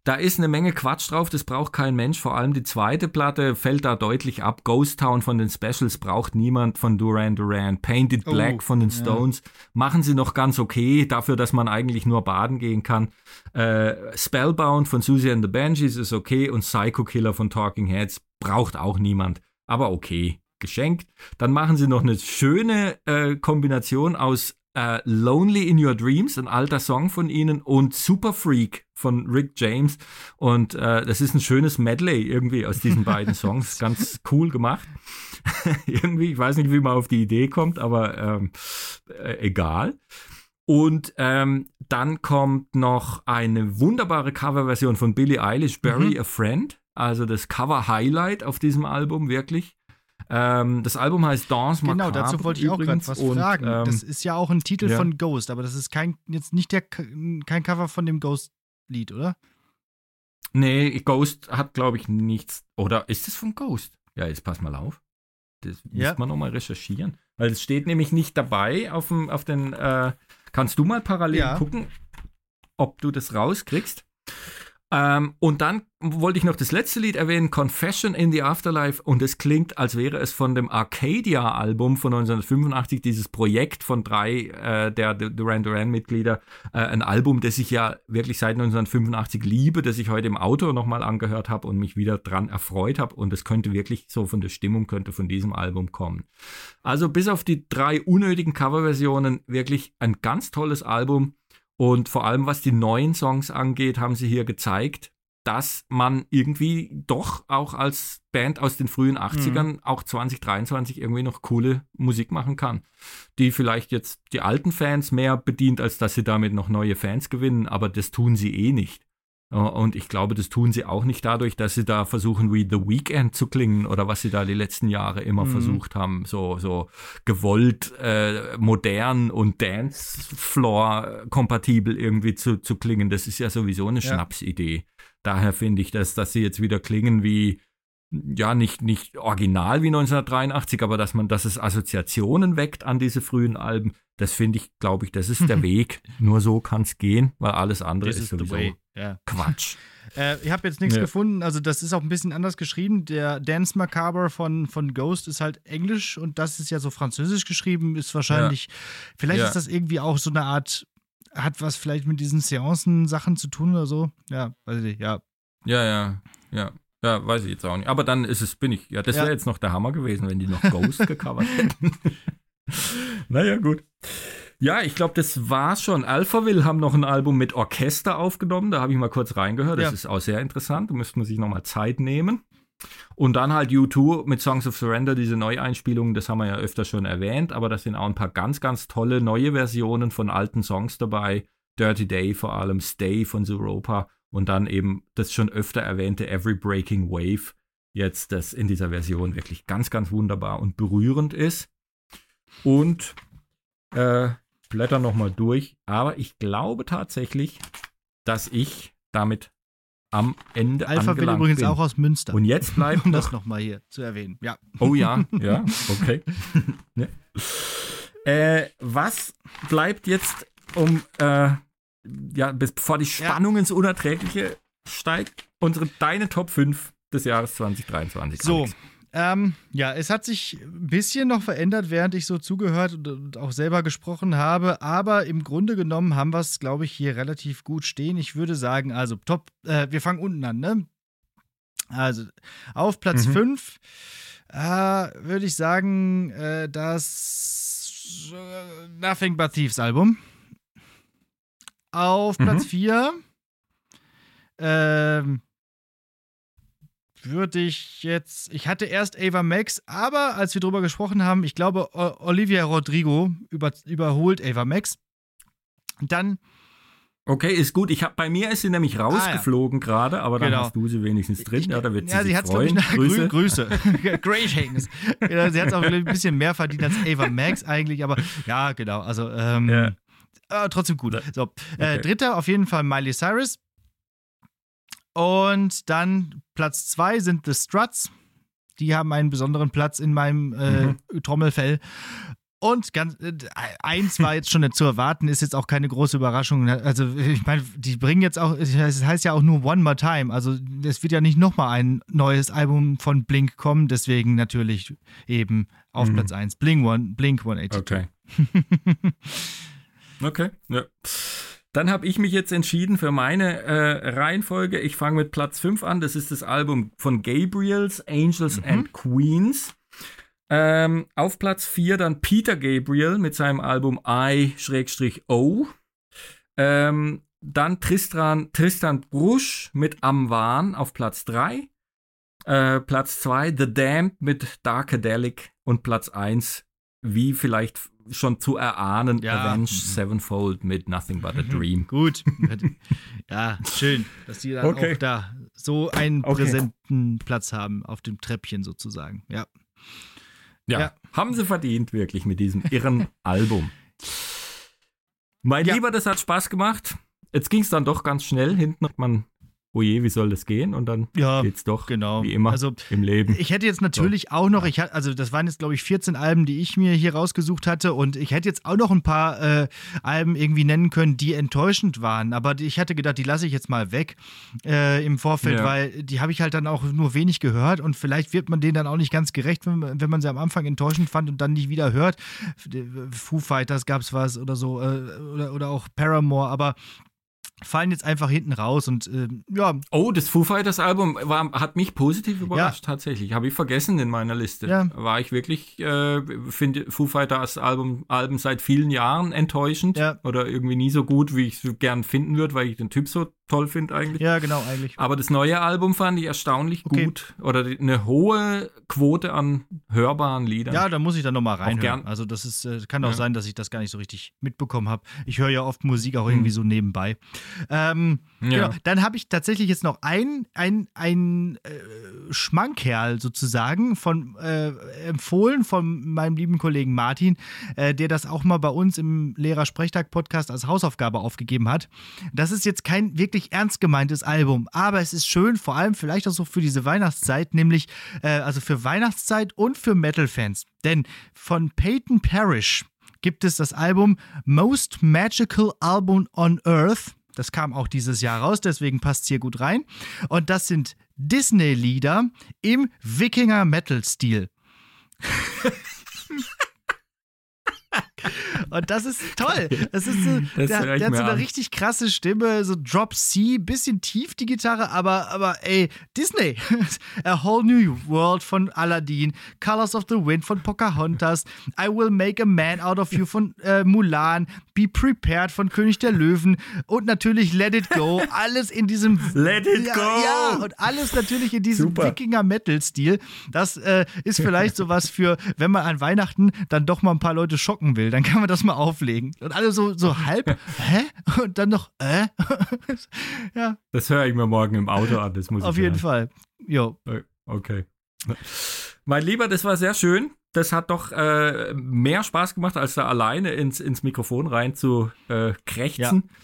Da ist eine Menge Quatsch drauf, das braucht kein Mensch. Vor allem die zweite Platte fällt da deutlich ab. Ghost Town von den Specials braucht niemand von Duran Duran. Painted oh, Black oh, von den Stones ja. machen sie noch ganz okay, dafür, dass man eigentlich nur baden gehen kann. Äh, Spellbound von Susie and the Banshees ist okay und Psycho Killer von Talking Heads braucht auch niemand. Aber okay, geschenkt. Dann machen sie noch eine schöne äh, Kombination aus Uh, Lonely in Your Dreams, ein alter Song von ihnen, und Super Freak von Rick James. Und uh, das ist ein schönes Medley irgendwie aus diesen beiden Songs. Ganz cool gemacht. irgendwie, ich weiß nicht, wie man auf die Idee kommt, aber ähm, äh, egal. Und ähm, dann kommt noch eine wunderbare Coverversion von Billie Eilish, Bury mhm. a Friend. Also das Cover-Highlight auf diesem Album, wirklich. Ähm, das Album heißt Dance Genau, dazu wollte ich auch gerade was und, fragen. Ähm, das ist ja auch ein Titel ja. von Ghost, aber das ist kein, jetzt nicht der, kein Cover von dem Ghost-Lied, oder? Nee, Ghost hat, glaube ich, nichts. Oder ist es von Ghost? Ja, jetzt pass mal auf. Das ja. muss man nochmal recherchieren. Weil es steht nämlich nicht dabei auf, dem, auf den. Äh, kannst du mal parallel ja. gucken, ob du das rauskriegst? Ähm, und dann wollte ich noch das letzte Lied erwähnen, Confession in the Afterlife. Und es klingt, als wäre es von dem Arcadia-Album von 1985, dieses Projekt von drei äh, der Duran Duran-Mitglieder. Äh, ein Album, das ich ja wirklich seit 1985 liebe, das ich heute im Auto nochmal angehört habe und mich wieder dran erfreut habe. Und es könnte wirklich so von der Stimmung könnte von diesem Album kommen. Also bis auf die drei unnötigen Coverversionen wirklich ein ganz tolles Album. Und vor allem, was die neuen Songs angeht, haben sie hier gezeigt, dass man irgendwie doch auch als Band aus den frühen 80ern, mhm. auch 2023, irgendwie noch coole Musik machen kann, die vielleicht jetzt die alten Fans mehr bedient, als dass sie damit noch neue Fans gewinnen, aber das tun sie eh nicht. Äh, und ich glaube, das tun sie auch nicht dadurch, dass sie da versuchen, wie The Weeknd zu klingen oder was sie da die letzten Jahre immer mhm. versucht haben, so, so gewollt, äh, modern und Dancefloor-kompatibel irgendwie zu, zu klingen. Das ist ja sowieso eine ja. Schnapsidee. Daher finde ich, dass, dass sie jetzt wieder klingen wie ja, nicht, nicht original wie 1983, aber dass man, dass es Assoziationen weckt an diese frühen Alben, das finde ich, glaube ich, das ist der Weg. Nur so kann es gehen, weil alles andere This ist sowieso yeah. Quatsch. äh, ich habe jetzt nichts ja. gefunden, also das ist auch ein bisschen anders geschrieben. Der Dance Macabre von, von Ghost ist halt Englisch und das ist ja so französisch geschrieben, ist wahrscheinlich, ja. vielleicht ja. ist das irgendwie auch so eine Art, hat was vielleicht mit diesen Seancen-Sachen zu tun oder so. Ja, weiß ich nicht, ja. Ja, ja, ja. Ja, weiß ich jetzt auch nicht. Aber dann ist es, bin ich. Ja, das wäre jetzt noch der Hammer gewesen, wenn die noch Ghost gecovert hätten. naja, gut. Ja, ich glaube, das war's schon. Alphaville haben noch ein Album mit Orchester aufgenommen. Da habe ich mal kurz reingehört. Das ja. ist auch sehr interessant. Da müsste man sich nochmal Zeit nehmen. Und dann halt U2 mit Songs of Surrender, diese Neueinspielungen, das haben wir ja öfter schon erwähnt, aber da sind auch ein paar ganz, ganz tolle neue Versionen von alten Songs dabei. Dirty Day vor allem, Stay von Europa und dann eben das schon öfter erwähnte Every Breaking Wave, jetzt das in dieser Version wirklich ganz, ganz wunderbar und berührend ist. Und äh, blätter nochmal durch. Aber ich glaube tatsächlich, dass ich damit am Ende Alpha will übrigens bin. auch aus Münster. Und jetzt bleibt um das nochmal hier zu erwähnen. Ja. Oh ja, ja, okay. ja. Äh, was bleibt jetzt, um äh, ja, bis, bevor die Spannung ja. ins Unerträgliche steigt, unsere deine Top 5 des Jahres 2023. So. Ähm, ja, es hat sich ein bisschen noch verändert, während ich so zugehört und auch selber gesprochen habe. Aber im Grunde genommen haben wir es, glaube ich, hier relativ gut stehen. Ich würde sagen, also top, äh, wir fangen unten an, ne? Also auf Platz 5 mhm. äh, würde ich sagen, äh, das äh, Nothing But Thieves Album. Auf Platz 4 mhm. ähm, würde ich jetzt. Ich hatte erst Ava Max, aber als wir drüber gesprochen haben, ich glaube, Olivia Rodrigo über, überholt Ava Max. Dann. Okay, ist gut. Ich hab, bei mir ist sie nämlich rausgeflogen ah, ja. gerade, aber dann genau. hast du sie wenigstens drin. Ich, ja, da wird sie ja, sie hat. Ich, Grüße. Grüße. Greetings. ja, sie hat es auch ein bisschen mehr verdient als Ava Max eigentlich, aber ja, genau. Also, ähm, ja. Äh, trotzdem gut. So, äh, okay. dritter auf jeden Fall Miley Cyrus. Und dann Platz zwei sind The Struts. Die haben einen besonderen Platz in meinem äh, mhm. Trommelfell. Und ganz, äh, eins war jetzt schon zu erwarten, ist jetzt auch keine große Überraschung. Also, ich meine, die bringen jetzt auch, es heißt ja auch nur One More Time. Also, es wird ja nicht nochmal ein neues Album von Blink kommen. Deswegen natürlich eben auf mhm. Platz 1 Blink, One, Blink 182. Okay. okay, ja. Dann habe ich mich jetzt entschieden für meine äh, Reihenfolge. Ich fange mit Platz 5 an. Das ist das Album von Gabriels, Angels mhm. and Queens. Ähm, auf Platz 4 dann Peter Gabriel mit seinem Album I-O. Ähm, dann Tristan, Tristan Brusch mit Amwan auf Platz 3. Äh, Platz 2 The Damned mit Darkadelic und Platz 1, wie vielleicht schon zu erahnen, ja. Avenged Sevenfold mit Nothing But a mhm. Dream. Gut. ja, schön, dass die dann okay. auch da so einen okay. präsenten Platz haben auf dem Treppchen sozusagen. Ja. Ja, ja. haben sie verdient wirklich mit diesem irren Album. Mein ja. Lieber, das hat Spaß gemacht. Jetzt ging es dann doch ganz schnell. Hinten hat man oh je, wie soll das gehen? Und dann ja, geht's doch, genau. wie immer also, im Leben. Ich hätte jetzt natürlich so. auch noch, ich, also das waren jetzt, glaube ich, 14 Alben, die ich mir hier rausgesucht hatte. Und ich hätte jetzt auch noch ein paar äh, Alben irgendwie nennen können, die enttäuschend waren. Aber ich hatte gedacht, die lasse ich jetzt mal weg äh, im Vorfeld, ja. weil die habe ich halt dann auch nur wenig gehört. Und vielleicht wird man denen dann auch nicht ganz gerecht, wenn, wenn man sie am Anfang enttäuschend fand und dann nicht wieder hört. Foo Fighters gab es was oder so, äh, oder, oder auch Paramore. Aber fallen jetzt einfach hinten raus und äh, ja. Oh, das Foo Fighters Album war, hat mich positiv überrascht, ja. tatsächlich. Habe ich vergessen in meiner Liste. Ja. War ich wirklich, äh, finde Foo Fighters Album, Alben seit vielen Jahren enttäuschend ja. oder irgendwie nie so gut, wie ich es gern finden würde, weil ich den Typ so toll finde eigentlich. Ja, genau, eigentlich. Aber das neue Album fand ich erstaunlich okay. gut. Oder eine hohe Quote an hörbaren Liedern. Ja, da muss ich dann nochmal reinhören. Also das ist, äh, kann auch ja. sein, dass ich das gar nicht so richtig mitbekommen habe. Ich höre ja oft Musik auch irgendwie hm. so nebenbei. Ähm, ja. Genau. Dann habe ich tatsächlich jetzt noch ein, ein, ein äh, Schmankerl sozusagen von äh, empfohlen von meinem lieben Kollegen Martin, äh, der das auch mal bei uns im Lehrer-Sprechtag-Podcast als Hausaufgabe aufgegeben hat. Das ist jetzt kein wirklich ernst gemeintes Album, aber es ist schön, vor allem vielleicht auch so für diese Weihnachtszeit, nämlich äh, also für Weihnachtszeit und für Metal-Fans. Denn von Peyton Parrish gibt es das Album Most Magical Album on Earth. Das kam auch dieses Jahr raus, deswegen passt es hier gut rein. Und das sind Disney-Lieder im Wikinger-Metal-Stil. Und das ist toll. Das ist so, das der, der hat so eine an. richtig krasse Stimme, so Drop C, bisschen tief die Gitarre, aber, aber ey, Disney. A Whole New World von Aladdin, Colors of the Wind von Pocahontas, I Will Make a Man Out of You von äh, Mulan, Be Prepared von König der Löwen und natürlich Let It Go. Alles in diesem. Let It ja, Go! Ja, und alles natürlich in diesem Wikinger-Metal-Stil. Das äh, ist vielleicht sowas für, wenn man an Weihnachten dann doch mal ein paar Leute schocken will, dann kann man das mal auflegen. Und alle so, so halb, hä? Und dann noch, äh? ja. Das höre ich mir morgen im Auto an, das muss Auf ich jeden Fall. Jo. Okay. Mein Lieber, das war sehr schön. Das hat doch äh, mehr Spaß gemacht, als da alleine ins, ins Mikrofon rein zu äh, krächzen. Ja.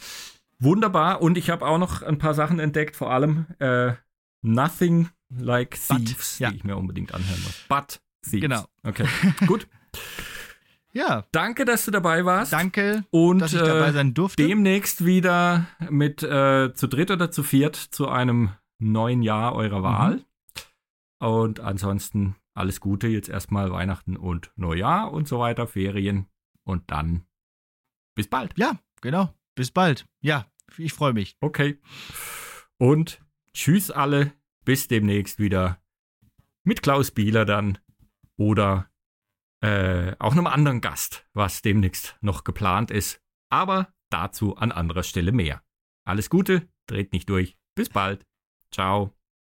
Wunderbar. Und ich habe auch noch ein paar Sachen entdeckt, vor allem äh, Nothing Like Thieves, But, ja. die ich mir unbedingt anhören muss. But Thieves. Genau. Okay, gut. Ja. Danke, dass du dabei warst. Danke, und, dass ich dabei sein durfte. Demnächst wieder mit äh, zu dritt oder zu viert zu einem neuen Jahr eurer mhm. Wahl. Mhm. Und ansonsten alles Gute jetzt erstmal Weihnachten und Neujahr und so weiter, Ferien und dann bis bald. Ja, genau. Bis bald. Ja, ich freue mich. Okay. Und tschüss alle. Bis demnächst wieder mit Klaus Bieler dann oder äh, auch einem anderen Gast, was demnächst noch geplant ist. Aber dazu an anderer Stelle mehr. Alles Gute, dreht nicht durch. Bis bald. Ciao.